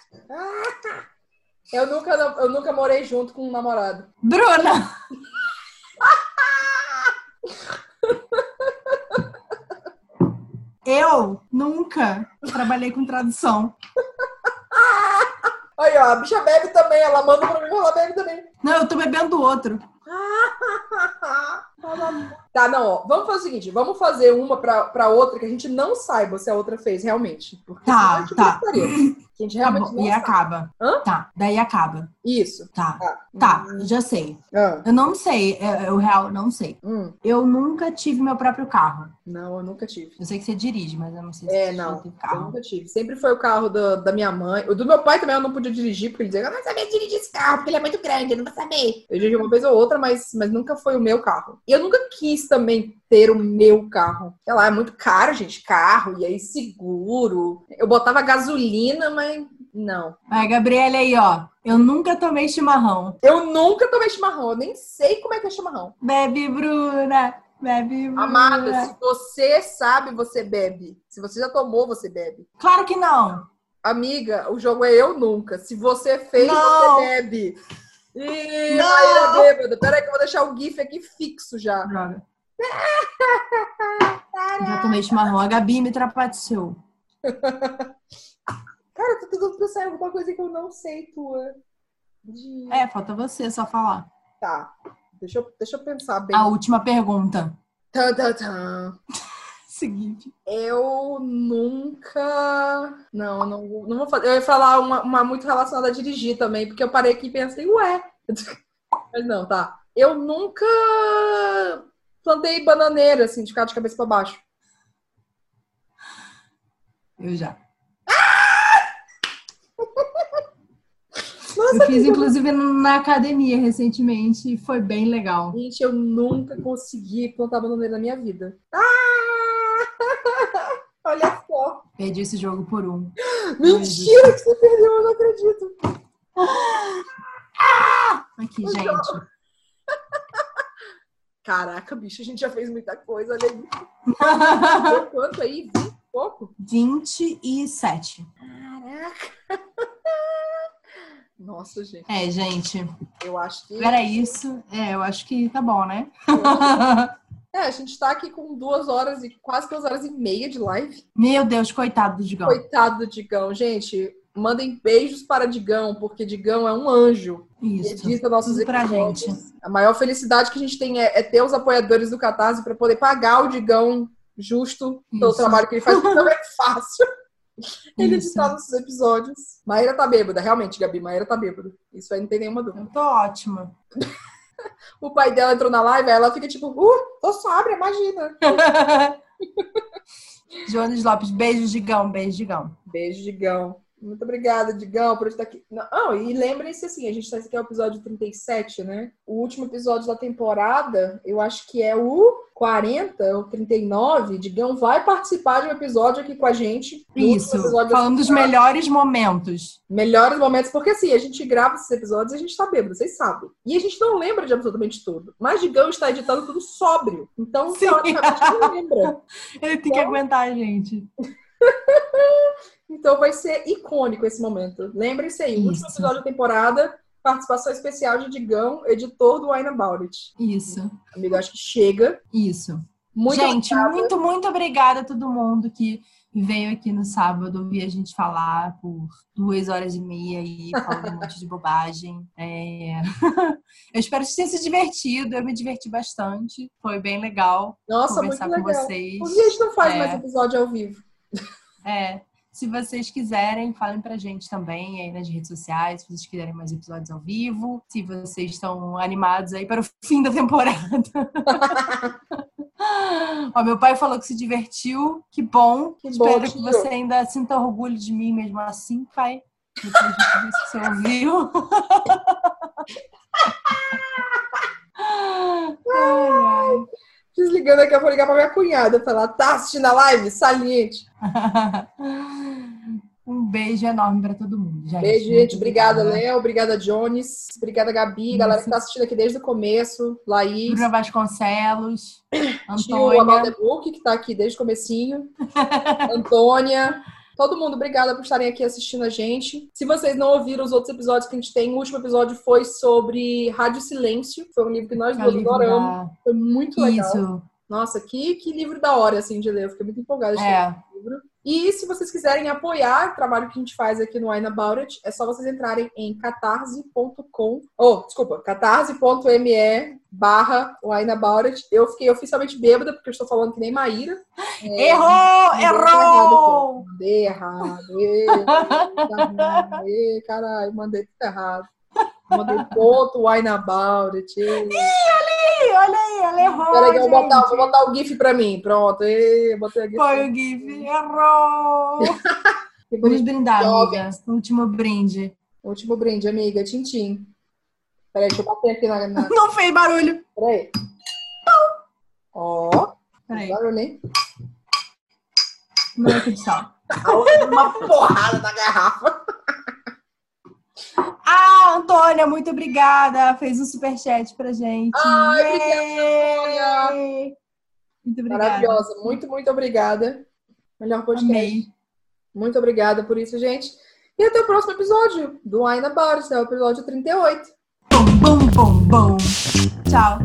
Eu nunca, eu nunca morei junto com um namorado. Bruna! Eu nunca trabalhei com tradução. Aí, ó, a bicha bebe também, ela manda pra mim, ela bebe também. Não, eu tô bebendo outro. Tá, não, ó. Vamos fazer o seguinte: vamos fazer uma pra, pra outra que a gente não saiba se a outra fez realmente. Porque Tá, tá. Que a gente Tá realmente bom, não e sabe. acaba. Hã? Tá, daí acaba. Isso. Tá. Tá. Tá, já sei. Ah, Eu não sei, é, é o real, não sei. hum. Eu nunca tive meu próprio carro. Não, eu nunca tive. Eu sei que você dirige, mas eu não sei se É, você não. teve Eu carro. nunca tive. Sempre foi o carro da, da minha mãe. O do meu pai também eu não podia dirigir, porque ele dizia, eu não sabia dirigir esse carro, porque ele é muito grande, eu não vou saber. Eu dirigi uma vez ou outra, mas, mas nunca foi o meu carro. E eu nunca quis também ter o meu carro. Sei lá, é muito caro, gente, carro, e aí seguro. Eu botava gasolina, mas não. Vai, Gabriela aí, ó. Eu nunca tomei chimarrão. Eu nunca tomei chimarrão, eu nem sei como é que é chimarrão. Bebe, Bruna. Bebe, Bruna. Amada, se você sabe, você bebe. Se você já tomou, você bebe. Claro que não. Amiga, o jogo é eu nunca. Se você fez, Não. você bebe. Ih, Não. Maíra bêbada. Peraí que eu vou deixar o GIF aqui fixo já. Droga. Já tomei chimarrão. A Gabi me trapaceou. Cara, eu tô tentando pensar em alguma coisa que eu não sei tua. De- É, falta você só falar. Tá. Deixa eu, deixa eu pensar bem. A última pergunta. Tan, tan, tan. Seguinte. Eu nunca. Não, eu não, não vou fazer. Eu ia falar uma, uma muito relacionada a dirigir também, porque eu parei aqui e pensei, ué. Mas não, tá. Eu nunca plantei bananeira, assim, de ficar de cabeça pra baixo. Eu já. Nossa, Eu fiz, inclusive, na academia recentemente e foi bem legal. gente, eu nunca consegui plantar bananeira na minha vida. Ah! Perdi esse jogo por um. Mentira que você perdeu, eu não acredito. Aqui, gente. Caraca, bicho, a gente já fez muita coisa, olha aí. Quanto aí? 20 e pouco? 27. Caraca. Nossa, gente. É, gente. Eu acho que. Era isso. É, eu acho que tá bom, né? É, a gente tá aqui com duas horas e quase duas horas e meia de live. Meu Deus, coitado do Digão. Coitado do Digão. Gente, mandem beijos para Digão, porque Digão é um anjo. Isso. edita nossos Tudo pra gente. A maior felicidade que a gente tem é, é ter os apoiadores do Catarse para poder pagar o Digão justo pelo Isso. trabalho que ele faz, porque não é fácil. Ele editar nossos episódios. Maíra tá bêbada, realmente, Gabi. Maíra tá bêbada. Isso aí não tem nenhuma dúvida. Eu tô ótima. O pai dela entrou na live, ela fica tipo, uh, tô sóbria, imagina. Jones Lopes, beijo, Digão, beijo, Digão. Beijo, Digão. Muito obrigada, Digão, por estar aqui. Não, e lembrem-se assim, a gente está aqui é o episódio 37, né? O último episódio da temporada, eu acho que é o 40 ou 39, Digão vai participar de um episódio aqui com a gente. Isso, falando dos melhores momentos. Melhores momentos, porque assim, a gente grava esses episódios e a gente tá bêbado, vocês sabem. E a gente não lembra de absolutamente tudo. Mas Digão está editando tudo sóbrio. Então, Sim. teoricamente, não lembra. Ele tem então... que aguentar a gente. então vai ser icônico esse momento. Lembrem-se aí, último episódio da temporada participação especial de Digão, editor do Wine About It. Isso. Amigo, acho que chega. Isso. Muito gente, obrigada. muito, muito obrigada a todo mundo que veio aqui no sábado ouvir a gente falar por duas horas e meia e falando um monte de bobagem. É... eu espero que tenha se divertido. Eu me diverti bastante. Foi bem legal Nossa, conversar muito legal. com vocês. Por que a gente não faz é... mais episódio ao vivo? É. Se vocês quiserem, falem pra gente também aí nas redes sociais, se vocês quiserem mais episódios ao vivo, se vocês estão animados aí para o fim da temporada. Ó, meu pai falou que se divertiu, que bom. Que Espero bom, que você ainda sinta orgulho de mim mesmo assim, pai. Depois de que você ouviu. ai, ai. Desligando aqui, eu vou ligar pra minha cunhada falar, tá assistindo a live? Saliente. um beijo enorme para todo mundo. Gente. Beijo, gente. Obrigada, Léo. Obrigada, Jones. Obrigada, Gabi. Isso. Galera que tá assistindo aqui desde o começo. Laís. Bruna Vasconcelos. Antônia. Tio Amaldebook, que tá aqui desde o comecinho. Antônia. Todo mundo, obrigada por estarem aqui assistindo a gente. Se vocês não ouviram os outros episódios que a gente tem, o último episódio foi sobre Rádio Silêncio. Foi um livro que nós dois adoramos. Foi muito legal. Isso. Nossa, que, que livro da hora, assim, de ler. Eu fiquei muito empolgada de é. ler esse livro. E se vocês quiserem apoiar o trabalho que a gente faz aqui no Wine About It, é só vocês entrarem em catarse.com, oh, desculpa, catarse.me barra Wine About It. Eu fiquei oficialmente bêbada, porque eu estou falando que nem Maíra. É, errou! Errou! Mandei errado. Mandei caralho, mandei tudo errado. Mandei ponto Wine About It. Ih, olha aí, olha aí, ela errou. Peraí, vou botar, vou botar o GIF pra mim. Pronto. E, botei o GIF. Foi o GIF. Errou. Vamos brindar, amiga. Último brinde. Último brinde, amiga. Tintim. Peraí, deixa eu bater aqui na. na... Não fez barulho. Peraí. Ó. Peraí. Barulho, hein? Não é de sal. Uma porrada na garrafa. Ah, Antônia, muito obrigada. Fez um superchat pra gente. Ai, obrigada, Antônia. Muito obrigada. Maravilhosa. Muito, muito obrigada. Melhor podcast. Amei. Muito obrigada por isso, gente. E até o próximo episódio do Wine About, é o episódio 38. Bom, bom, bom, bom. Tchau.